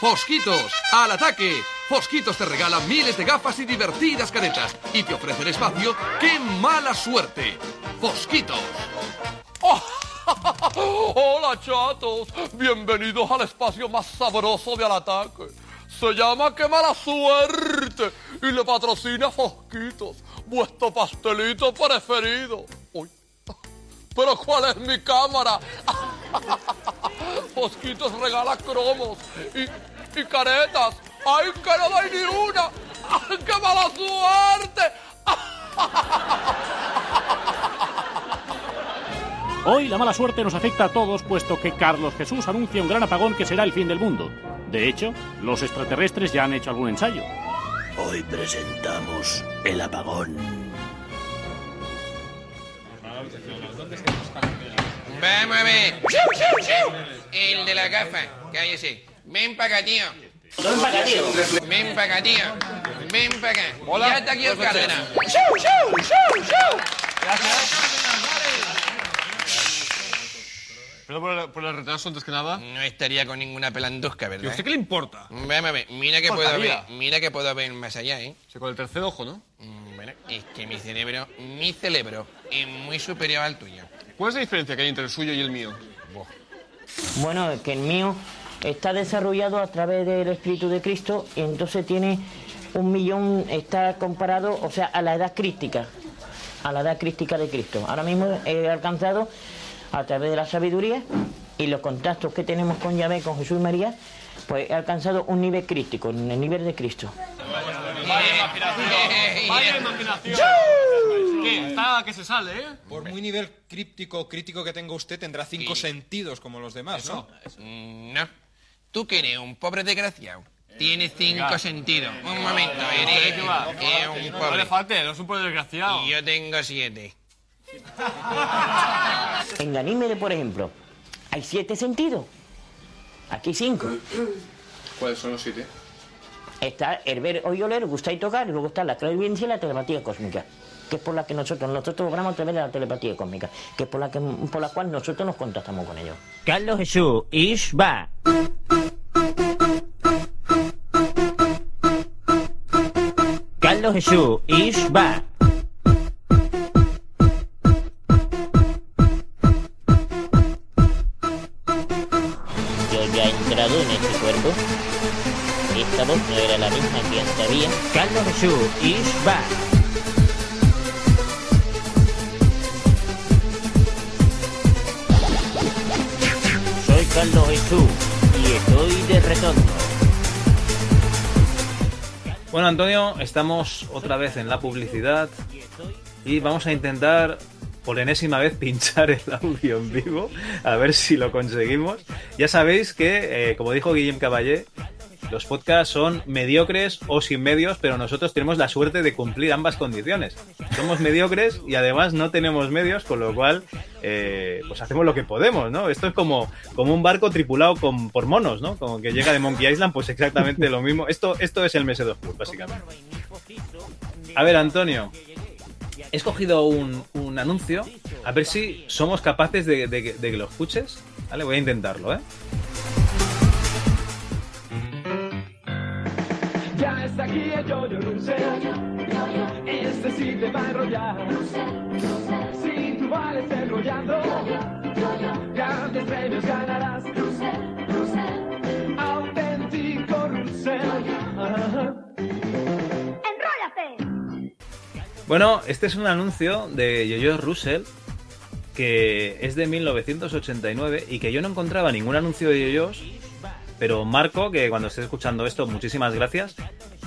Fosquitos, al ataque. Fosquitos te regala miles de gafas y divertidas caretas y te ofrece el espacio ¡Qué mala suerte! Fosquitos. Hola chatos, bienvenidos al espacio más sabroso de Al Ataque. Se llama Qué mala suerte y le patrocina Fosquitos, vuestro pastelito preferido. Uy, pero ¿cuál es mi cámara? Fosquitos regala cromos y, y caretas. ¡Ay, que no doy ni una! ¡Ay, qué mala suerte! Hoy la mala suerte nos afecta a todos, puesto que Carlos Jesús anuncia un gran apagón que será el fin del mundo. De hecho, los extraterrestres ya han hecho algún ensayo. Hoy presentamos el apagón. Vamos a ver. El de la gafa, cállese. Ven para acá, tío. Ven para acá, tío. Ven para acá, tío. Ven para acá. Ya está aquí el Cárdenas. Perdón por el, por el retraso antes que nada. No estaría con ninguna pelandusca, ¿Y a ¿verdad? usted qué le importa? A ver. Mira que puedo ver. Mira que puedo ver más allá, ¿eh? O sea, con el tercer ojo, ¿no? Mm, Bueno, es que mi cerebro, mi cerebro es muy superior al tuyo. ¿Cuál es la diferencia que hay entre el suyo y el mío? Bueno, que el mío está desarrollado a través del Espíritu de Cristo y entonces tiene un millón, está comparado, o sea, a la edad crística, a la edad crística de Cristo. Ahora mismo he alcanzado, a través de la sabiduría y los contactos que tenemos con Yahvé, con Jesús y María, pues he alcanzado un nivel crístico, en el nivel de Cristo. Vaya imaginación. ¿Qué? Está que se sale, ¿eh? Por muy nivel críptico crítico que tenga usted, tendrá cinco sentidos como los demás, ¿no? Mm, No. Tú que eres un pobre desgraciado. Tienes cinco sentidos. Un momento, eres, No le falte, no es un pobre desgraciado. Y yo tengo siete. En Ganímede, por ejemplo, hay siete sentidos. Aquí cinco. ¿Cuáles son los siete? Está el ver, oír, oler, gustar y tocar, y luego está la clarividencia y la telepatía cósmica, que es por la que nosotros, nosotros logramos a través de la telepatía cósmica, que es por la, que, por la cual nosotros nos contactamos con ellos. Carlos Jesús, Ishba. Jesús, Ishba. Yo ya he entrado en este cuerpo. Esta voz no era la misma que antes había. Carlos Jesús, Ishba. Soy Carlos Jesús y estoy de retorno. Bueno, Antonio, estamos otra vez en la publicidad y vamos a intentar por enésima vez pinchar el audio en vivo, a ver si lo conseguimos. Ya sabéis que, eh, como dijo Guillem Caballé, los podcasts son mediocres o sin medios, pero nosotros tenemos la suerte de cumplir ambas condiciones. Somos mediocres y además no tenemos medios, con lo cual eh, pues hacemos lo que podemos, ¿no? Esto es como, como un barco tripulado con, por monos, ¿no? Como que llega de Monkey Island, pues exactamente lo mismo. Esto, esto es el MS2 Plus, básicamente. A ver, Antonio, he escogido un, un anuncio, a ver si somos capaces de, de de que lo escuches. ¿Vale? Voy a intentarlo, ¿eh? Está aquí el Yoyo Rusel. Este sí te va a enrollar. Si tú vales enrollando, grandes premios ganarás. Auténtico Rusel. Ajá. Bueno, este es un anuncio de Yoyo Russell que es de 1989 y que yo no encontraba ningún anuncio de yoyos, pero Marco, que cuando esté escuchando esto, muchísimas gracias,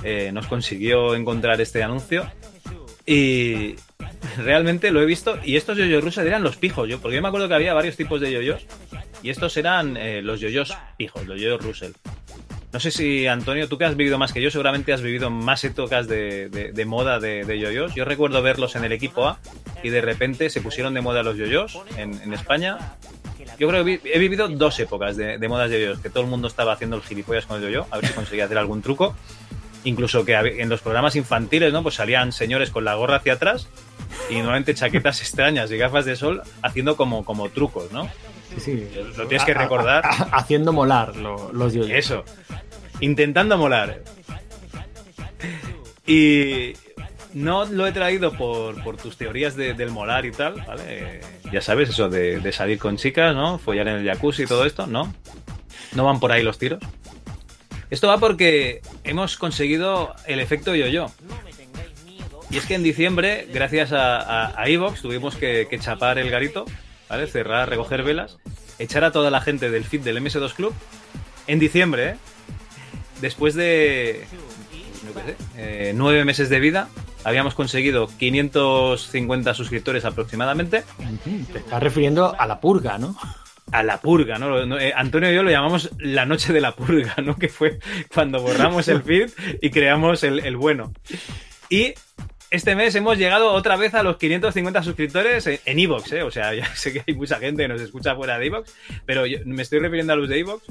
eh, nos consiguió encontrar este anuncio y realmente lo he visto y estos yoyos Russell eran los pijos, yo porque yo me acuerdo que había varios tipos de yoyos y estos eran eh, los yoyos pijos, los yoyos Russell. No sé si, Antonio, tú que has vivido más que yo, seguramente has vivido más épocas de, de- moda de, de yoyos. Yo recuerdo verlos en el equipo A y de repente se pusieron de moda los yoyos en, en España. Yo creo que he vivido dos épocas de, de modas de yoyos, que todo el mundo estaba haciendo el gilipollas con el yoyo, a ver si conseguía hacer algún truco. Incluso que en los programas infantiles, ¿no? Pues salían señores con la gorra hacia atrás y normalmente chaquetas extrañas y gafas de sol haciendo como, como trucos, ¿no? Sí, sí. Lo tienes que recordar. Haciendo molar lo- los yoyos. Eso. Intentando molar. Y no lo he traído por, por tus teorías de- del molar y tal, ¿vale? Ya sabes, eso de, de salir con chicas, ¿no? Follar en el jacuzzi y todo esto, ¿no? No van por ahí los tiros. Esto va porque hemos conseguido el efecto yo-yo. Y es que en diciembre, gracias a, a, Evox, tuvimos que, chapar el garito, ¿vale? Cerrar, recoger velas, echar a toda la gente del feed del MS2 Club en diciembre, ¿eh? Después de eh, nueve meses de vida, habíamos conseguido 550 suscriptores aproximadamente. Te estás refiriendo a la purga, ¿no? A la purga, ¿no? Eh, Antonio y yo lo llamamos la noche de la purga, ¿no? Que fue cuando borramos el feed y creamos el, bueno. Y este mes hemos llegado otra vez a los 550 suscriptores en- Evox, ¿eh? O sea, ya sé que hay mucha gente que nos escucha fuera de Evox, pero me estoy refiriendo a los de Evox.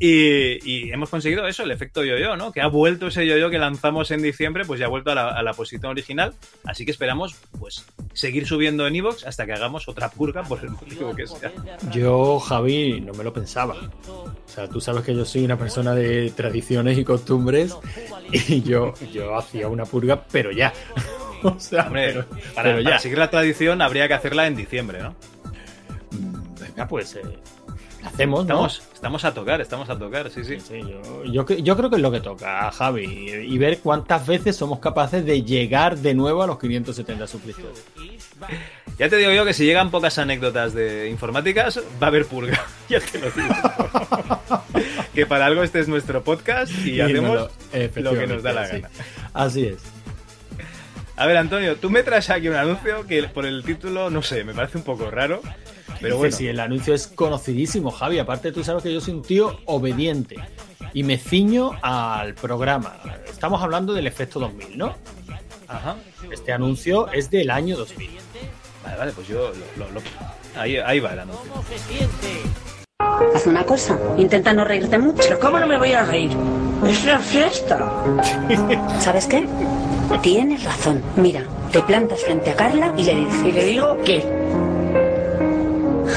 Y, y hemos conseguido eso, el efecto yo-yo, ¿no? Que ha vuelto ese yo-yo que lanzamos en diciembre, pues ya ha vuelto a la, a la posición original. Así que esperamos, pues, seguir subiendo en Evox hasta que hagamos otra purga por el motivo que sea. Yo, Javi, no me lo pensaba. O sea, tú sabes que yo soy una persona de tradiciones y costumbres y yo, yo hacía una purga, pero ya. O sea, Hombre, pero, para, pero para ya. seguir la tradición habría que hacerla en diciembre, ¿no? Venga, pues eh, hacemos, ¿no? Estamos, estamos a tocar, estamos a tocar, sí, sí. yo, yo, yo creo que es lo que toca, Javi, y ver cuántas veces somos capaces de llegar de nuevo a los 570 suscriptores. Ya te digo yo que si llegan pocas anécdotas de informáticas, va a haber purga. ya te lo digo. que para algo este es nuestro podcast y, Y hacemos lo- lo que nos da la sí. gana. Así es. A ver, Antonio, tú me traes aquí un anuncio que por el título, no sé, me parece un poco raro. Pero Dice, bueno, Si el anuncio es conocidísimo, Javi. Aparte, tú sabes que yo soy un tío obediente y me ciño al programa. Estamos hablando del efecto 2000, ¿no? Ajá. Este anuncio es del año 2000. Vale, vale, pues yo lo, lo- lo- Ahí, ahí va el anuncio. Haz una cosa, intenta no reírte mucho. ¿Cómo no me voy a reír? Es una fiesta. ¿Sabes qué? Tienes razón. Mira, te plantas frente a Carla y le dices. ¿Y le digo qué?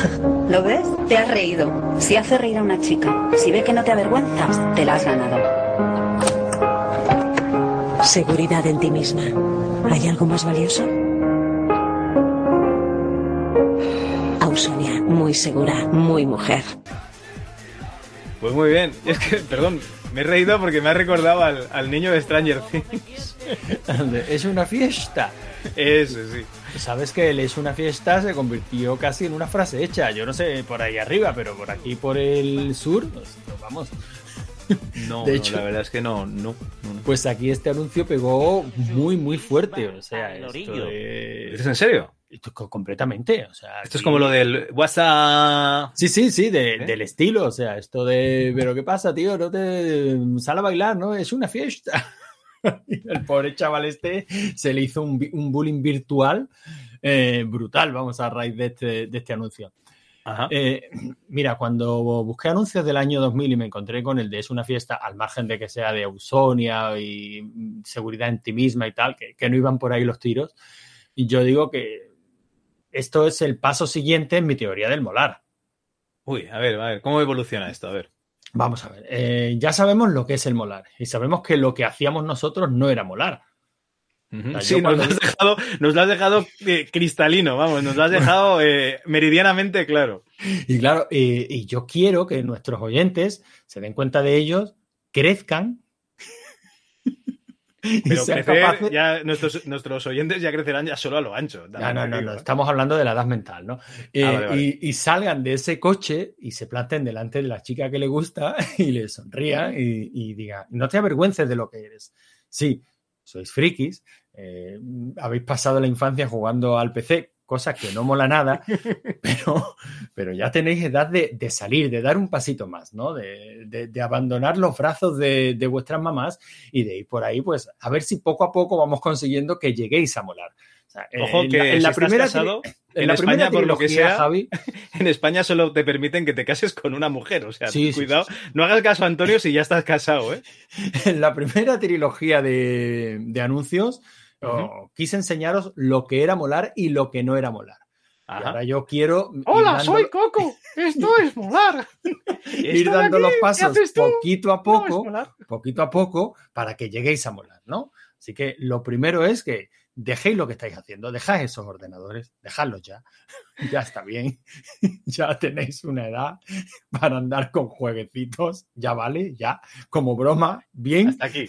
¿Lo ves? Te has reído. Si hace reír a una chica, si ve que no te avergüenzas, te la has ganado. Seguridad en ti misma. ¿Hay algo más valioso? Ausonia, muy segura, muy mujer. Pues muy bien. Es que, perdón, me he reído porque me ha recordado al, al niño de Stranger Things. Es una fiesta. Ese, sí. Sabes que el es una fiesta se convirtió casi en una frase hecha. Yo no sé por ahí arriba, pero por aquí, por el sur, pues, vamos. No, De no, hecho- la verdad es que no, no, no, no. Pues aquí este anuncio pegó muy, muy fuerte. O sea, esto de- ¿Dices en serio? Esto co- completamente. O sea, Esto es aquí- como lo del WhatsApp. Sí, sí, sí, de- ¿Eh? del estilo. O sea, esto de. Pero ¿qué pasa, tío? No te sale a bailar, ¿no? Es una fiesta. El pobre chaval este se le hizo un, bullying virtual eh, brutal, vamos, a raíz de este, de este anuncio. Ajá. Eh, mira, cuando busqué anuncios del año 2000 y me encontré con el de Es una fiesta, al margen de que sea de Ausonia y seguridad en ti misma y tal, que, que no iban por ahí los tiros, y yo digo que esto es el paso siguiente en mi teoría del molar. Uy, a ver, a ver, ¿cómo evoluciona esto? A ver. Vamos a ver, eh, ya sabemos lo que es el molar y sabemos que lo que hacíamos nosotros no era molar. Ujú. O sea, Sí, nos lo has dejado, nos lo has dejado eh, cristalino, vamos, nos lo has dejado eh, meridianamente claro. Y claro, eh, y yo quiero que nuestros oyentes se den cuenta de ellos, crezcan. Y Pero crecer, capaces- ya nuestros, nuestros oyentes ya crecerán ya solo a lo ancho. No, no, no, no, digo. estamos hablando de la edad mental, ¿no? Eh, Ah, vale, vale. Y, y salgan de ese coche y se planten delante de la chica que le gusta y le sonrían y, y digan, no te avergüences de lo que eres. Sí, sois frikis, eh, habéis pasado la infancia jugando al PC, cosa que no mola nada, pero, pero ya tenéis edad de, de salir, de dar un pasito más, ¿no? De, de- de abandonar los brazos de, de vuestras mamás y de ir por ahí, pues a ver si poco a poco vamos consiguiendo que lleguéis a molar. O sea, Ojo en que la- en si la primera casado, en, en la España, primera por lo que sea, Javi, en España solo te permiten que te cases con una mujer. O sea, Sí, sí, cuidado, no hagas caso a Antonio si ya estás casado, ¿eh? en la primera trilogía de, de oh, quise enseñaros lo que era molar y lo que no era molar. ahora yo quiero. ir Hola, dando- soy Coco. Esto es molar. ir dando aquí, los ¿qué pasos poquito a poco, poquito a poco, para que lleguéis a molar, ¿no? Así que lo primero es que dejéis lo que estáis haciendo, dejad esos ordenadores, dejadlos ya, ya está bien, ya tenéis una edad para andar con jueguecitos, ya vale, ya, como broma, bien. Hasta aquí.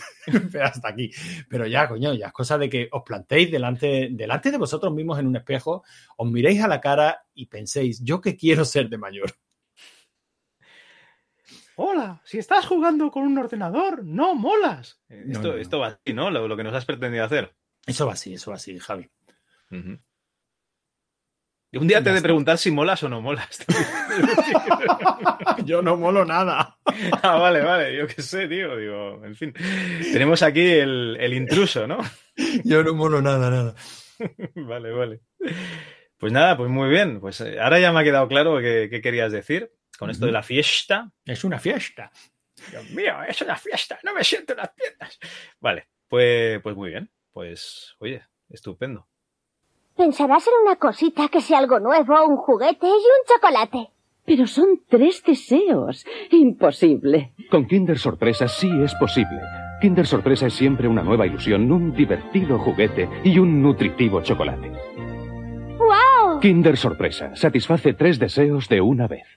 Pero hasta aquí. Pero ya, coño, ya es cosa de que os plantéis delante, delante de vosotros mismos en un espejo, os miréis a la cara y penséis, ¿yo qué quiero ser de mayor? Hola, si estás jugando con un ordenador, no molas. Esto, no, no. esto va así, ¿no? Lo, lo que nos has pretendido hacer. Eso va así, eso va así, Javi. Y un día te he de preguntar si molas o no molas. Yo no molo nada. ah, vale, vale, yo qué sé, tío. Digo, en fin. Tenemos aquí el, el intruso, ¿no? Yo no molo nada, nada. vale, vale. Pues nada, pues muy bien. Pues eh, ahora ya me ha quedado claro qué, qué querías decir con esto de la fiesta. Es una fiesta. Dios mío, es una fiesta, no me siento en las piernas. Vale, pues, pues muy bien. Pues, oye, estupendo. Pensarás en una cosita que sea algo nuevo, un juguete y un chocolate. Pero son tres deseos. Imposible. Con Kinder Sorpresa sí es posible. Kinder Sorpresa es siempre una nueva ilusión, un divertido juguete y un nutritivo chocolate. ¡Wow! Kinder Sorpresa satisface tres deseos de una vez.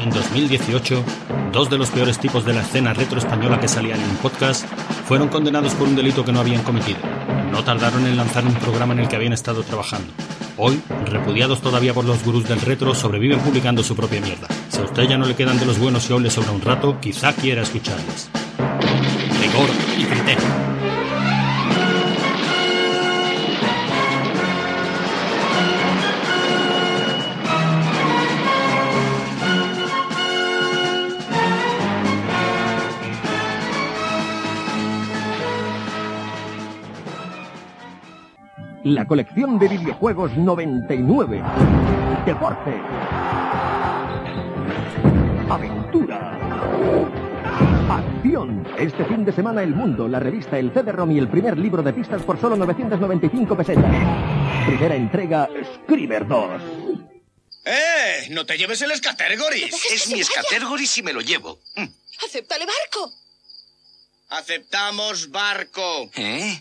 En 2018, dos de los peores tipos de la escena retro española que salían en un podcast fueron condenados por un delito que no habían cometido. No tardaron en lanzar un programa en el que habían estado trabajando. Hoy, repudiados todavía por los gurús del retro, sobreviven publicando su propia mierda. Si a usted ya no le quedan de los buenos y hoy le sobra un rato, quizá quiera escucharles. Rigor y criterio. La colección de videojuegos 99. Deporte. Aventura. Acción. Este fin de semana El Mundo, la revista El CD-ROM y el primer libro de pistas por solo 995 pesetas. Primera entrega, Scriber 2. ¡Eh! No te lleves el Scatergoris. Es mi Scatergoris y me lo llevo. Mm. ¡Acéptale barco! Aceptamos barco. ¿Eh?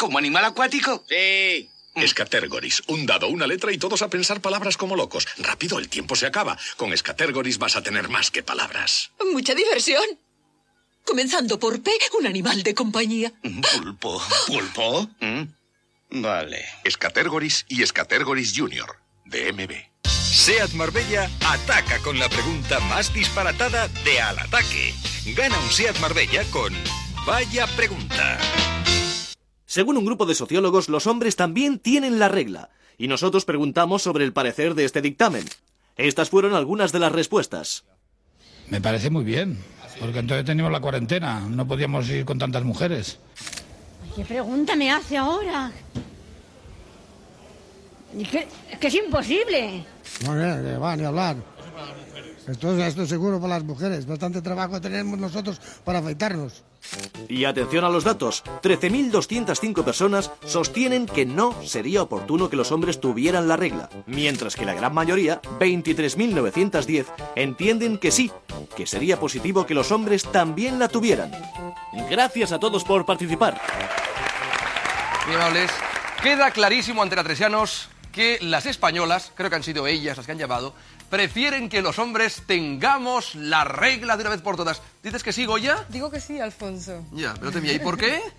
¿Como animal acuático? Sí. Escatergoris, un dado, una letra y todos a pensar palabras como locos. Rápido, el tiempo se acaba. Con Escatergoris vas a tener más que palabras. ¡Mucha diversión! Comenzando por P, un animal de compañía. Pulpo. ¿Pulpo? Mm. Vale. Escatergoris y Escatergoris Junior, de MB. SEAT Marbella ataca con la pregunta más disparatada de Al Ataque. Gana un SEAT Marbella con Vaya Pregunta. Según un grupo de sociólogos, los hombres también tienen la regla, y nosotros preguntamos sobre el parecer de este dictamen. Estas fueron algunas de las respuestas. Me parece muy bien, porque entonces teníamos la cuarentena, no podíamos ir con tantas mujeres. ¿Qué pregunta me hace ahora? ¿Y qué- que es imposible. No, no va ni hablar. Esto, esto es seguro para las mujeres. Bastante trabajo tenemos nosotros para afeitarnos. Y atención a los datos, 13.205 personas sostienen que no sería oportuno que los hombres tuvieran la regla, mientras que la gran mayoría, 23.910, entienden que sí, que sería positivo que los hombres también la tuvieran. Gracias a todos por participar. Amables. Queda clarísimo ante latresianos que las españolas, creo que han sido ellas las que han llamado, prefieren que los hombres tengamos la regla de una vez por todas. ¿Dices que sí, Goya? Digo que sí, Alfonso. Ya, pero te mira. ¿Y por qué?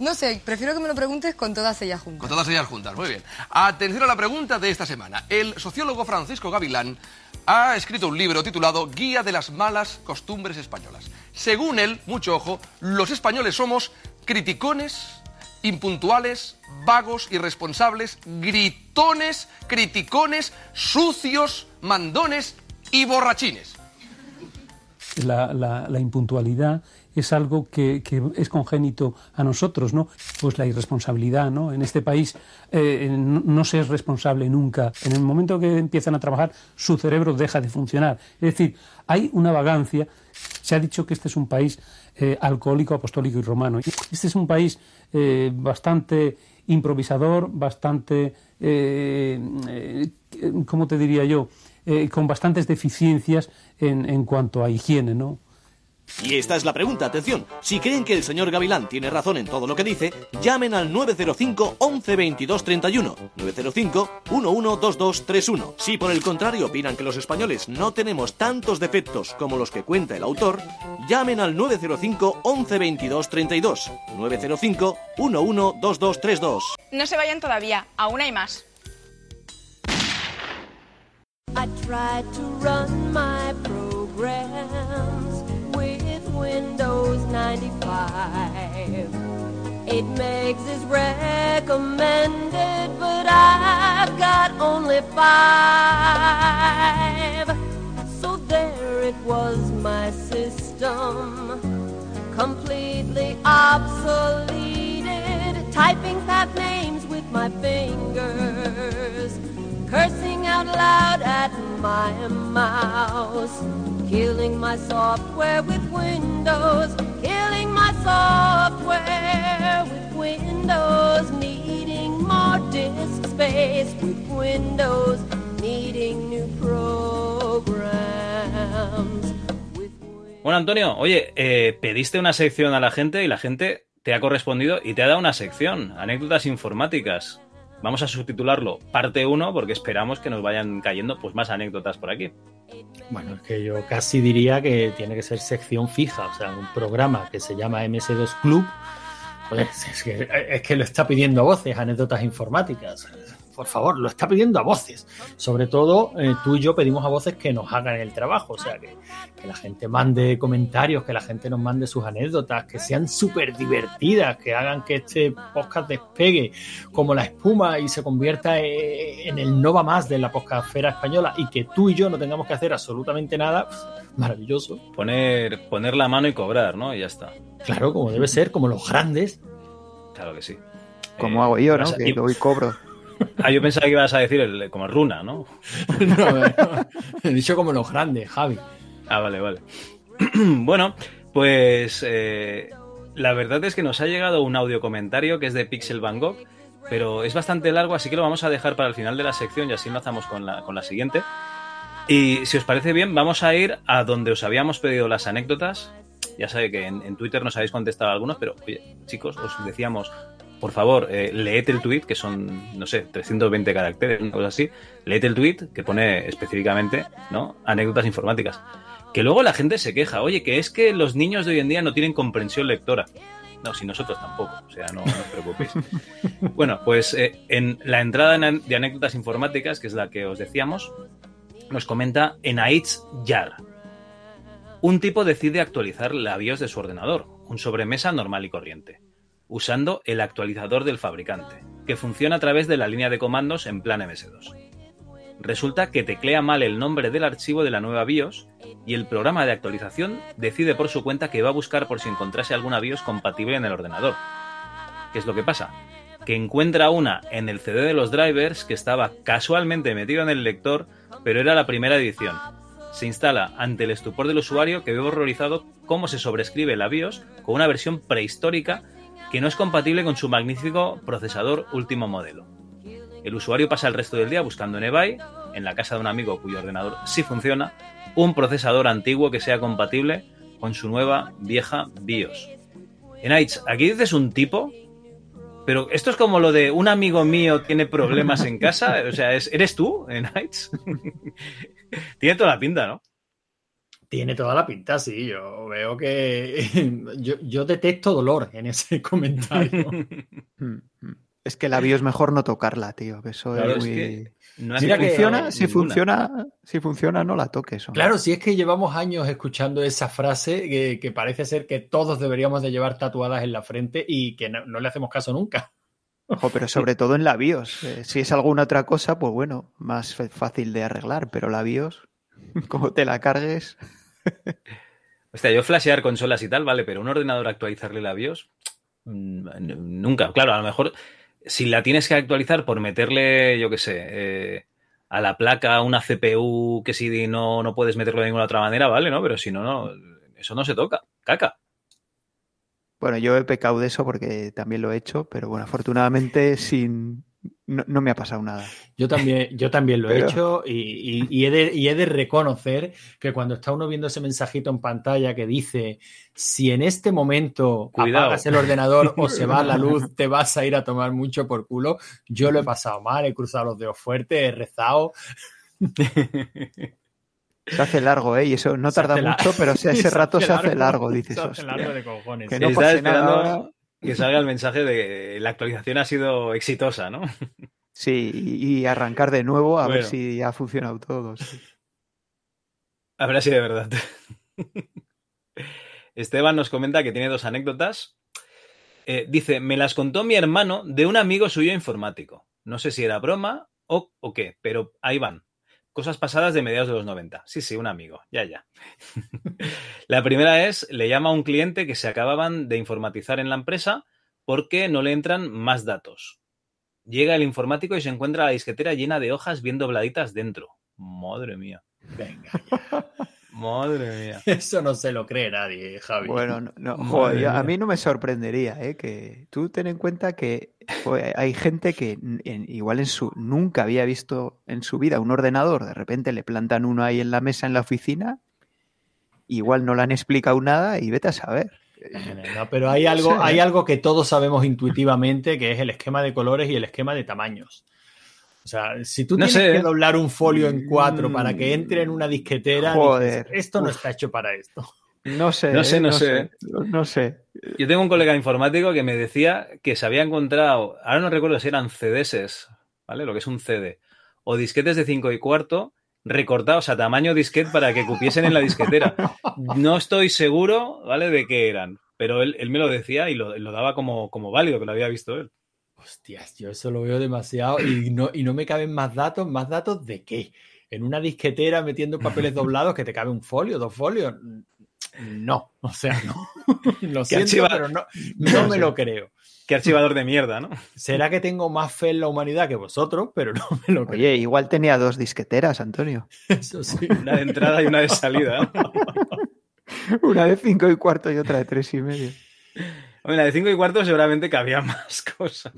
No sé, prefiero que me lo preguntes con todas ellas juntas. Con todas ellas juntas, muy bien. Atención a la pregunta de esta semana. El sociólogo Francisco Gavilán ha escrito un libro titulado Guía de las malas costumbres españolas. Según él, mucho ojo, los españoles somos criticones, impuntuales, vagos, irresponsables, gritones, criticones, sucios, mandones y borrachines. La, la- la impuntualidad es algo que, es congénito a nosotros, ¿no? Pues la irresponsabilidad, ¿no? En este país eh, no, se es responsable nunca. En el momento que empiezan a trabajar, su cerebro deja de funcionar. Es decir, hay una vagancia Se ha dicho que este es un país eh, alcohólico, apostólico y romano. Este es un país eh, bastante improvisador, bastante, ¿cómo te diría yo? Eh, con bastantes deficiencias en, en cuanto a higiene, ¿no? Y esta es la pregunta, atención. Si creen que el señor Gavilán tiene razón en todo lo que dice, llamen al 905 11 22 31. 905 112231. Si por el contrario opinan que los españoles no tenemos tantos defectos como los que cuenta el autor, llamen al 905 11 22 32. 905 112232. No se vayan todavía, aún hay más. I tried to run my programs with Windows 95. Eight megs is recommended, but I've got only five. So there it was, my system, completely obsoleted. Typing fat names with my fingers cursing out loud at my mouse, killing my software with Windows, killing my software with Windows, needing more disk space with Windows, needing new programs. Bueno, Antonio, oye, eh, pediste una sección a la gente y la gente te ha correspondido y te ha dado una sección, anécdotas informáticas. Vamos a subtitularlo parte 1 porque esperamos que nos vayan cayendo pues más anécdotas por aquí. Bueno, es que yo casi diría que tiene que ser sección fija, o sea, un programa que se llama MS2 Club. Pues es que, es que lo está pidiendo a voces, anécdotas informáticas. Por favor, lo está pidiendo a voces. Sobre todo, eh, tú y yo pedimos a voces que nos hagan el trabajo. O sea, que, que la gente mande comentarios, que la gente nos mande sus anécdotas, que sean súper divertidas, que hagan que este podcast despegue como la espuma y se convierta eh, en el Nova Más de la podcastfera española y que tú y yo no tengamos que hacer absolutamente nada. Maravilloso. Poner, poner la mano y cobrar, ¿no? Y ya está. Claro, como debe ser, como los grandes. Claro que sí. Como hago yo, ¿no? Que doy cobro. Ah, yo pensaba que ibas a decir el- como runa, ¿no? No, no, he dicho como los grandes, Javi. Ah, vale, vale. bueno, pues eh, la verdad es que nos ha llegado un audio comentario que es de Pixel Van Gogh, pero es bastante largo, así que lo vamos a dejar para el final de la sección y así enlazamos con la, con la siguiente. Y si os parece bien, vamos a ir a donde os habíamos pedido las anécdotas. Ya sabe que en, en Twitter nos habéis contestado algunos, pero oye, chicos, os decíamos, por favor, eh, leed el tweet, que son, no sé, 320 caracteres, una cosa así. Leed el tweet que pone específicamente, ¿no? Anécdotas informáticas. Que luego la gente se queja, oye, que es que los niños de hoy en día no tienen comprensión lectora. No, si nosotros tampoco, o sea, no, no os preocupéis. bueno, pues eh, en la entrada en- de anécdotas informáticas, que es la que os decíamos, nos comenta Enaitz Yar. Un tipo decide actualizar la BIOS de su ordenador, un sobremesa normal y corriente, usando el actualizador del fabricante, que funciona a través de la línea de comandos en plan MS2. Resulta que teclea mal el nombre del archivo de la nueva BIOS y el programa de actualización decide por su cuenta que va a buscar por si encontrase alguna BIOS compatible en el ordenador. ¿Qué es lo que pasa? Que encuentra una en el CD de los drivers que estaba casualmente metido en el lector, pero era la primera edición. Se instala ante el estupor del usuario que ve horrorizado cómo se sobrescribe la BIOS con una versión prehistórica que no es compatible con su magnífico procesador último modelo. El usuario pasa el resto del día buscando en eBay, en la casa de un amigo cuyo ordenador sí funciona, un procesador antiguo que sea compatible con su nueva vieja BIOS. Enaitz, aquí dices un tipo, pero esto es como lo de un amigo mío tiene problemas en casa, o sea, ¿es- ¿eres tú, Enaitz? Tiene toda la pinta, ¿no? Tiene toda la pinta, sí. Yo veo que. Yo, yo detecto dolor en ese comentario. Es que la BIOS mejor no tocarla, tío. Que eso Claro, es es muy. que no si funciona, si funciona, si funciona, no la toques. hombre. Claro, si es que llevamos años escuchando esa frase que, que parece ser que todos deberíamos de llevar tatuadas en la frente y que no, no le hacemos caso nunca. Ojo, pero sobre todo en la BIOS. Eh, si es alguna otra cosa, pues bueno, más fácil de arreglar. Pero la BIOS, como te la cargues. Hostia, yo flashear consolas y tal, vale, pero un ordenador actualizarle la BIOS, mm, nunca. Claro, a lo mejor si la tienes que actualizar por meterle, yo qué sé, eh, a la placa una CPU que si no, no puedes meterlo de ninguna otra manera, vale, ¿no? Pero si no, no. eso no se toca. Caca. Bueno, yo he pecado de eso porque también lo he hecho, pero bueno, afortunadamente sin no, no me ha pasado nada. Yo también, yo también lo he hecho y, y- y he de, y he de reconocer que cuando está uno viendo ese mensajito en pantalla que dice si en este momento Cuidado. apagas el ordenador o se va la luz, te vas a ir a tomar mucho por culo, yo lo he pasado mal, he cruzado los dedos fuertes, he rezado. Se hace largo, ¿eh? Y eso no tarda la- mucho, pero si ese se rato hace se hace largo, largo, dices. se hace "Hostia, largo de cojones". Que no pase nada. Que salga el mensaje de la actualización ha sido exitosa, ¿no? Sí, y, arrancar de nuevo a ver si ha funcionado todo. sí. A ver si de verdad. Esteban nos comenta que tiene dos anécdotas. Eh, dice, me las contó mi hermano de un amigo suyo informático. No sé si era broma o, o qué, pero ahí van. Cosas pasadas de mediados de los 90. Sí, sí, un amigo. Ya, ya. la primera es, le llama a un cliente que se acababan de informatizar en la empresa porque no le entran más datos. Llega el informático y se encuentra la disquetera llena de hojas bien dobladitas dentro. Madre mía. Venga. Madre mía. Eso no se lo cree nadie, Javi. Bueno, no, no, joder, a mí no me sorprendería, ¿eh? Que tú ten en cuenta que joder, hay gente que en- igual en su nunca había visto en su vida un ordenador, de repente le plantan uno ahí en la mesa en la oficina, igual no le han explicado nada y vete a saber. No, pero hay algo, hay algo que todos sabemos intuitivamente, que es el esquema de colores y el esquema de tamaños. O sea, si tú No tienes sé, que ¿eh? doblar un folio en cuatro Mm. para que entre en una disquetera, Joder, dices, esto no uf. está hecho para esto. No sé, No sé, ¿eh? no sé. No, no sé. Yo tengo un colega informático que me decía que se había encontrado, ahora no recuerdo si eran CDs, ¿vale? Lo que es un CD, o disquetes de 5 y cuarto recortados a tamaño disquete para que cupiesen en la disquetera. No estoy seguro, ¿vale? De qué eran, pero él, él me lo decía y lo, lo daba como, como válido, que lo había visto él. Hostias, yo eso lo veo demasiado y no, y no me caben más datos. ¿Más datos de qué? En una disquetera metiendo papeles doblados que te cabe un folio, dos folios. No, o sea, no. Lo siento, archiva- pero no, no me lo creo. Qué archivador de mierda, ¿no? Será que tengo más fe en la humanidad que vosotros, pero no me lo creo. Oye, igual tenía dos disqueteras, Antonio. Eso sí. Una de entrada y una de salida. Una de cinco y cuarto y otra de tres y medio. Hombre, la de 5 y cuarto seguramente cabía más cosas.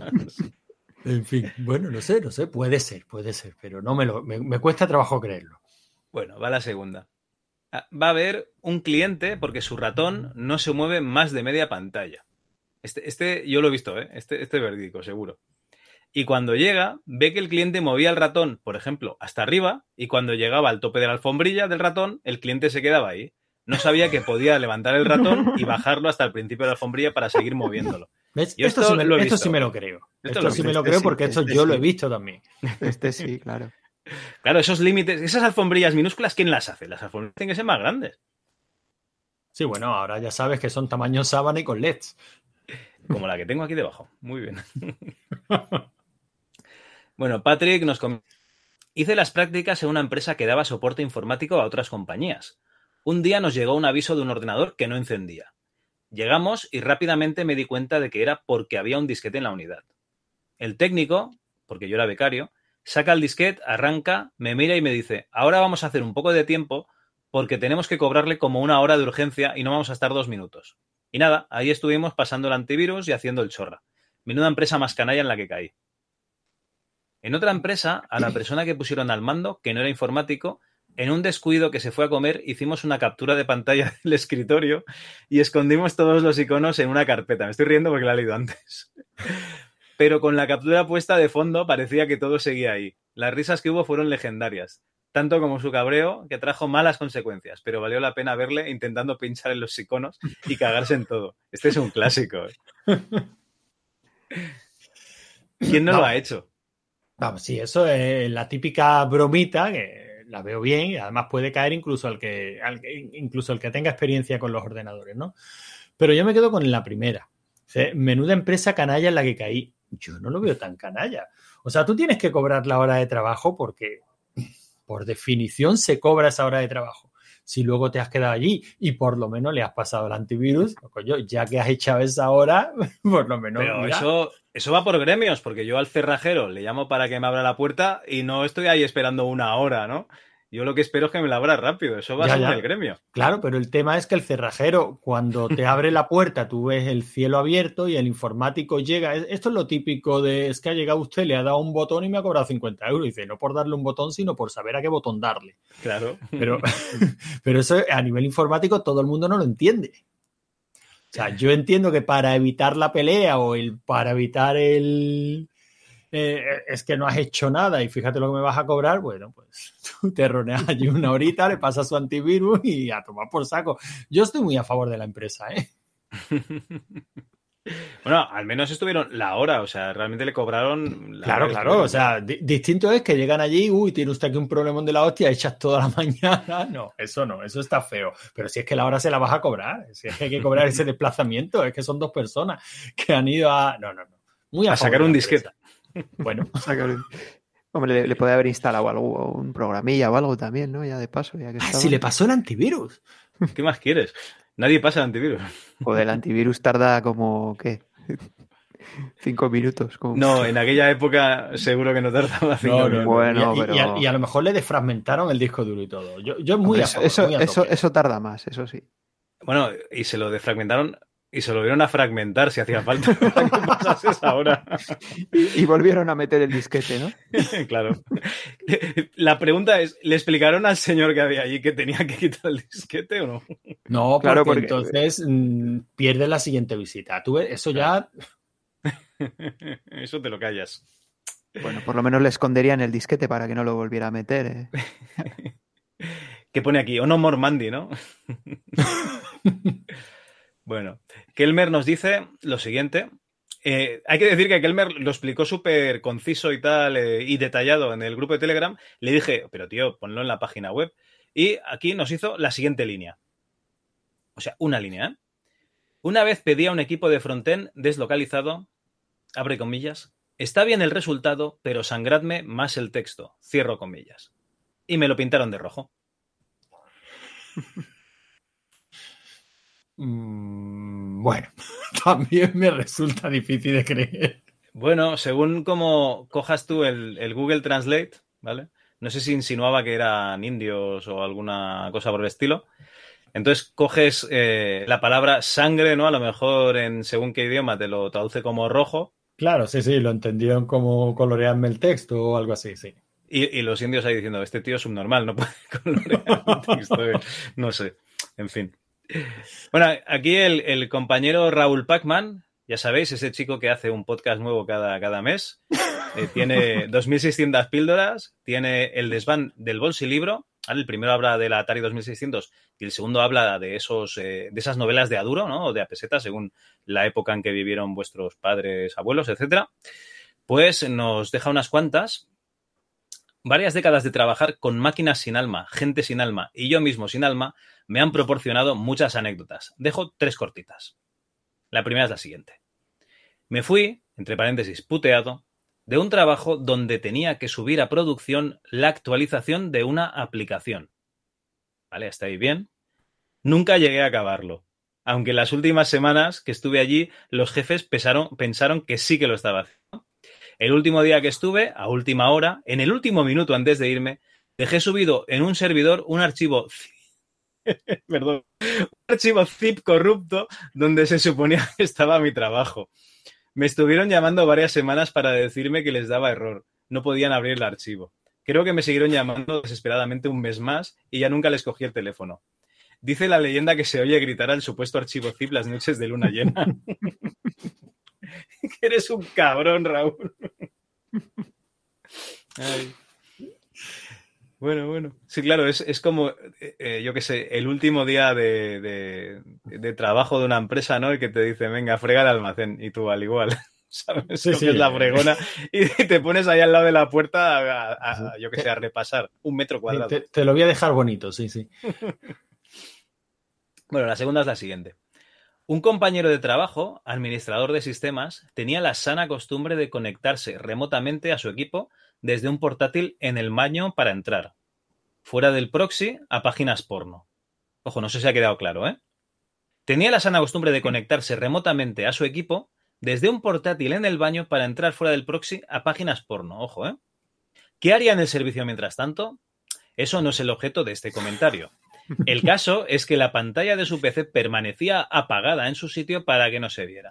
En fin, bueno, no sé, no sé, puede ser, puede ser, pero no me lo, me, me cuesta trabajo creerlo. Bueno, va la segunda. Ah, Va a haber un cliente porque su ratón no se mueve más de media pantalla. Este, este yo lo he visto, ¿eh? Este, este es verídico, seguro. Y cuando llega, ve que el cliente movía el ratón, por ejemplo, hasta arriba, y cuando llegaba al tope de la alfombrilla del ratón, el cliente se quedaba ahí. No sabía que podía levantar el ratón y bajarlo hasta el principio de la alfombrilla para seguir moviéndolo. ¿Ves? Yo Esto, sí me, lo he esto sí me lo creo. Esto Esto, lo he sí me visto. lo creo sí, porque esto este yo lo sí. he visto también. Este sí, claro. Claro, esos límites, esas alfombrillas minúsculas, ¿quién las hace? Las alfombrillas tienen que ser más grandes. Sí, bueno, ahora ya sabes que son tamaño sábana y con LEDs. Como la que tengo aquí debajo. Muy bien. bueno, Patrick nos Hice las prácticas en una empresa que daba soporte informático a otras compañías. Un día nos llegó un aviso de un ordenador que no encendía. Llegamos y rápidamente me di cuenta de que era porque había un disquete en la unidad. El técnico, porque yo era becario, saca el disquete, arranca, me mira y me dice, ahora vamos a hacer un poco de tiempo porque tenemos que cobrarle como una hora de urgencia y no vamos a estar dos minutos. Y nada, ahí estuvimos pasando el antivirus y haciendo el chorra. Menuda empresa más canalla en la que caí. En otra empresa, a la persona que pusieron al mando, que no era informático, en un descuido que se fue a comer, hicimos una captura de pantalla del escritorio y escondimos todos los iconos en una carpeta. Me estoy riendo porque la he leído antes. Pero con la captura puesta de fondo parecía que todo seguía ahí. Las risas que hubo fueron legendarias, tanto como su cabreo, que trajo malas consecuencias, pero valió la pena verle intentando pinchar en los iconos y cagarse en todo. Este es un clásico. ¿eh? ¿Quién no lo ha hecho? Vamos, sí, eso es la típica bromita que la veo bien y además puede caer incluso al que, al incluso el que tenga experiencia con los ordenadores, ¿no? Pero yo me quedo con la primera. Menuda empresa canalla en la que caí. Yo no lo veo tan canalla. O sea, tú tienes que cobrar la hora de trabajo porque por definición se cobra esa hora de trabajo. Si luego te has quedado allí y por lo menos le has pasado el antivirus, pues, coño, ya que has echado esa hora, por lo menos. Pero mira. eso, eso va por gremios, porque yo al cerrajero le llamo para que me abra la puerta y no estoy ahí esperando una hora, ¿no? Yo lo que espero es que me la abra rápido. Eso va Ya, a ser el gremio. Claro, pero el tema es que el cerrajero, cuando te abre la puerta, tú ves el cielo abierto y el informático llega. Es- Esto es lo típico de es que ha llegado usted, le ha dado un botón y me ha cobrado 50 euros. Y dice, no por darle un botón, sino por saber a qué botón darle. Claro. Pero, pero eso a nivel informático todo el mundo no lo entiende. O sea, yo entiendo que para evitar la pelea o el, para evitar el... eh, es que no has hecho nada y fíjate lo que me vas a cobrar, bueno, pues tú te roneas allí una horita, le pasas su antivirus y a tomar por saco. Yo estoy muy a favor de la empresa, ¿eh? Bueno, al menos estuvieron la hora, o sea, realmente le cobraron. la Claro, claro. estuvieron. O sea, di- distinto es que llegan allí, uy, tiene usted aquí un problemón de la hostia, echas toda la mañana. No, eso no, eso está feo. Pero si es que la hora se la vas a cobrar, si es que hay que cobrar ese desplazamiento, es que son dos personas que han ido a. No, no, no. Muy a, A sacar un disquete. Bueno, Sacar un- Hombre, le, le puede haber instalado algo, un programilla o algo también, ¿no? Ya de paso, ya que ah, estaba. si le pasó el antivirus. ¿Qué más quieres? Nadie pasa el antivirus. Joder, el antivirus tarda como, ¿qué? Cinco minutos. como- No, en aquella época seguro que no tardaba cinco No, no, minutos. no. Bueno, y, pero- y a, y a lo mejor le desfragmentaron el disco duro y todo. Yo, yo muy Hombre, a eso, favor, eso, muy a eso, tope. eso tarda más, eso sí. Bueno, y se lo defragmentaron y se lo vieron a fragmentar si hacía falta. ¿Qué pasase esa hora? Y, y volvieron a meter el disquete, ¿no? claro. La pregunta es, ¿le explicaron al señor que había allí que tenía que quitar el disquete o no? No, Claro, porque, porque- entonces mm, pierdes la siguiente visita. Tú ves, eso ya. Eso te lo callas. Bueno, por lo menos le esconderían el disquete para que no lo volviera a meter. ¿eh? ¿Qué pone aquí? O no more Mandy, ¿no? bueno, Kelmer nos dice lo siguiente. Eh, hay que decir que Kelmer lo explicó súper conciso y tal, eh, y detallado en el grupo de Telegram. Le dije, pero tío, ponlo en la página web. Y aquí nos hizo la siguiente línea. O sea, una línea. ¿eh? Una vez pedí a un equipo de frontend deslocalizado, abre comillas, está bien el resultado, pero sangradme más el texto, cierro comillas. Y me lo pintaron de rojo. Mm, bueno, también me resulta difícil de creer. Bueno, según como cojas tú el, el Google Translate, ¿vale? No sé si insinuaba que eran indios o alguna cosa por el estilo. Entonces coges eh, la palabra sangre, ¿no? A lo mejor en según qué idioma te lo traduce como rojo Claro, sí, sí, lo entendieron como colorearme el texto o algo así, sí. y, y los indios ahí diciendo, este tío es subnormal, no puede colorear el texto. No sé, en fin. Bueno, aquí el, el compañero Raúl Pacman, ya sabéis, ese chico que hace un podcast nuevo cada, cada mes, eh, tiene 2.600 píldoras, tiene el desván del bolsilibro, ¿vale? el primero habla de la Atari 2600 y el segundo habla de, esos, eh, de esas novelas de Aduro, ¿no? o de Apeseta, según la época en que vivieron vuestros padres, abuelos, etcétera. Pues nos deja unas cuantas, varias décadas de trabajar con máquinas sin alma, gente sin alma y yo mismo sin alma me han proporcionado muchas anécdotas. Dejo tres cortitas. La primera es la siguiente. Me fui, entre paréntesis, puteado, de un trabajo donde tenía que subir a producción la actualización de una aplicación. ¿Vale? ¿Está ahí bien? Nunca llegué a acabarlo. Aunque las últimas semanas que estuve allí, los jefes pensaron que sí que lo estaba haciendo. El último día que estuve, a última hora, en el último minuto antes de irme, dejé subido en un servidor un archivo perdón, un archivo zip corrupto donde se suponía que estaba mi trabajo. Me estuvieron llamando varias semanas para decirme que les daba error. No podían abrir el archivo. Creo que me siguieron llamando desesperadamente un mes más y ya nunca les cogí el teléfono. Dice la leyenda que se oye gritar al supuesto archivo zip las noches de luna llena. que eres un cabrón, Raúl. Ay. Bueno, bueno. Sí, claro, es, es como, eh, yo qué sé, el último día de, de- de trabajo de una empresa, ¿no? Y que te dice, venga, frega el almacén. Y tú al igual, ¿sabes? Sí, sí. La fregona y te pones ahí al lado de la puerta a, a- a, yo qué sé, a repasar un metro cuadrado. Te, te lo voy a dejar bonito, sí, sí. Bueno, la segunda es la siguiente. Un compañero de trabajo, administrador de sistemas, tenía la sana costumbre de conectarse remotamente a su equipo desde un portátil en el baño para entrar. Fuera del proxy a páginas porno. Ojo, no sé si ha quedado claro, ¿eh? Tenía la sana costumbre de conectarse remotamente a su equipo desde un portátil en el baño para entrar fuera del proxy a páginas porno. Ojo, ¿eh? ¿Qué haría en el servicio mientras tanto? Eso no es el objeto de este comentario. El caso es que la pantalla de su PC permanecía apagada en su sitio para que no se viera.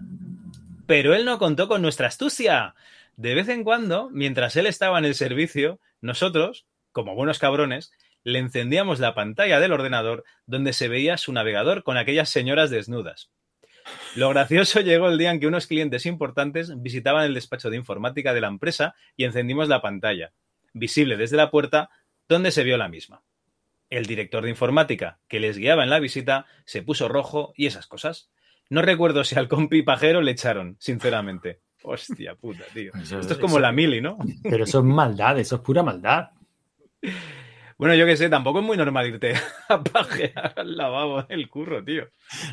Pero él no contó con nuestra astucia. De vez en cuando, mientras él estaba en el servicio, nosotros, como buenos cabrones, le encendíamos la pantalla del ordenador donde se veía su navegador con aquellas señoras desnudas. Lo gracioso llegó el día en que unos clientes importantes visitaban el despacho de informática de la empresa y encendimos la pantalla, visible desde la puerta, donde se vio la misma. El director de informática, que les guiaba en la visita, se puso rojo y esas cosas. No recuerdo si al compi pajero le echaron, sinceramente. Hostia puta, tío. Eso- Esto es como eso- la mili, ¿no? Pero eso es maldad, eso es pura maldad. Bueno, yo qué sé, tampoco es muy normal irte a pajear al lavabo del curro, tío.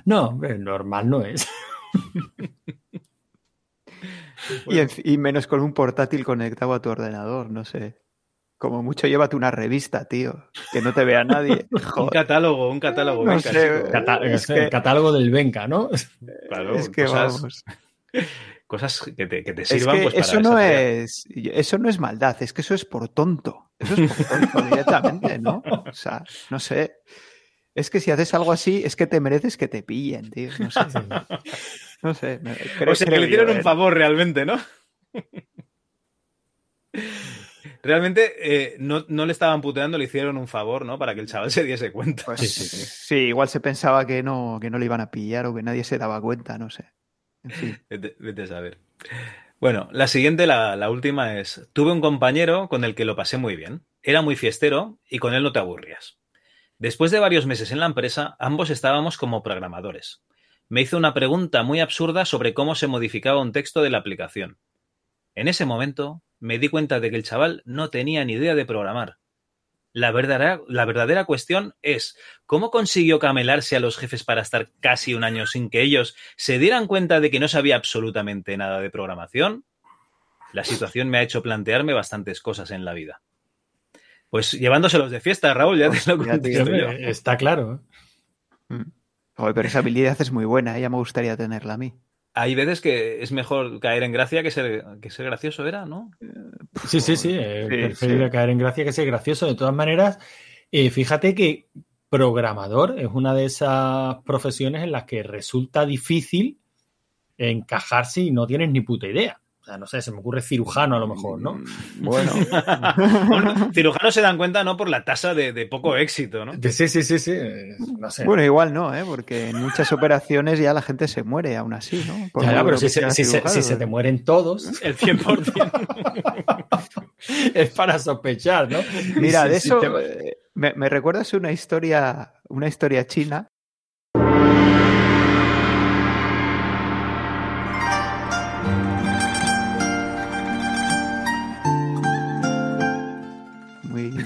No, normal no es. Y, en- y menos con un portátil conectado a tu ordenador, no sé. Como mucho llévate una revista, tío. Que no te vea nadie. Un catálogo, un catálogo. No venga, sé, chico. Cata- Es el catálogo del Benca, ¿no? Claro, es que cosas, vamos. cosas que te, que te Es sirvan que pues, para eso no esa tarea. es eso no es maldad, es que eso es por tonto. Eso es por tonto directamente, ¿no? O sea, no sé. Es que si haces algo así, es que te mereces que te pillen, tío. No sé. No sé. creo- o sea, que le hicieron yo, un ¿eh? favor realmente, ¿no? Realmente eh, no, no le estaban puteando, le hicieron un favor, ¿no? Para que el chaval se diese cuenta. Pues sí, igual se pensaba que no, que no le iban a pillar o que nadie se daba cuenta, no sé. En fin. Vete, vete a saber. Bueno, la siguiente, la, la última es, tuve un compañero con el que lo pasé muy bien. Era muy fiestero y con él no te aburrías. Después de varios meses en la empresa, ambos estábamos como programadores. Me hizo una pregunta muy absurda sobre cómo se modificaba un texto de la aplicación. En ese momento me di cuenta de que el chaval no tenía ni idea de programar. La verdadera, la verdadera cuestión es cómo consiguió camelarse a los jefes para estar casi un año sin que ellos se dieran cuenta de que no sabía absolutamente nada de programación. La situación me ha hecho plantearme bastantes cosas en la vida. Pues llevándoselos de fiesta, Raúl, ya te lo contesto yo. Está claro. Mm. Joder, pero esa habilidad es muy buena, ¿eh? ya me gustaría tenerla a mí. Hay veces que es mejor caer en gracia que ser, que ser gracioso, ¿era? ¿No? Sí, sí, sí. Es Sí, preferible sí. caer en gracia que ser gracioso. De todas maneras, eh, fíjate que programador es una de esas profesiones en las que resulta difícil encajarse y no tienes ni puta idea. O sea, no sé, se me ocurre cirujano a lo mejor, ¿no? Bueno. Bueno, cirujanos se dan cuenta, ¿no? Por la tasa de, de poco éxito, ¿no? Sí, sí, sí, sí. eh, No sé. Bueno, igual no, ¿eh? porque en muchas operaciones ya la gente se muere aún así, ¿no? Por Ya, pero si se, si se- te mueren todos, El 100%. es para sospechar, ¿no? Mira, de si eso te- eh, me, me recuerdas una historia, una historia china.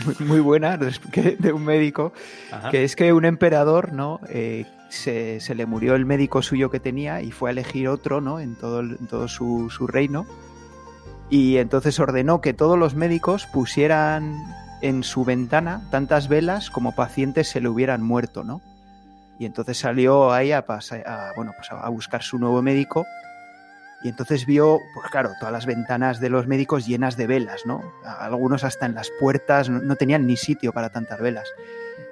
Muy, buena, de un médico, Ajá. que es que un emperador, ¿no? Eh, se, se le murió el médico suyo que tenía y fue a elegir otro, ¿no? En todo, en todo su, su reino. Y entonces ordenó que todos los médicos pusieran en su ventana tantas velas como pacientes se le hubieran muerto, ¿no? Y entonces salió ahí a, a, bueno, pues a buscar su nuevo médico y entonces vio, pues claro, todas las ventanas de los médicos llenas de velas, ¿no? Algunos hasta en las puertas no, tenían ni sitio para tantas velas.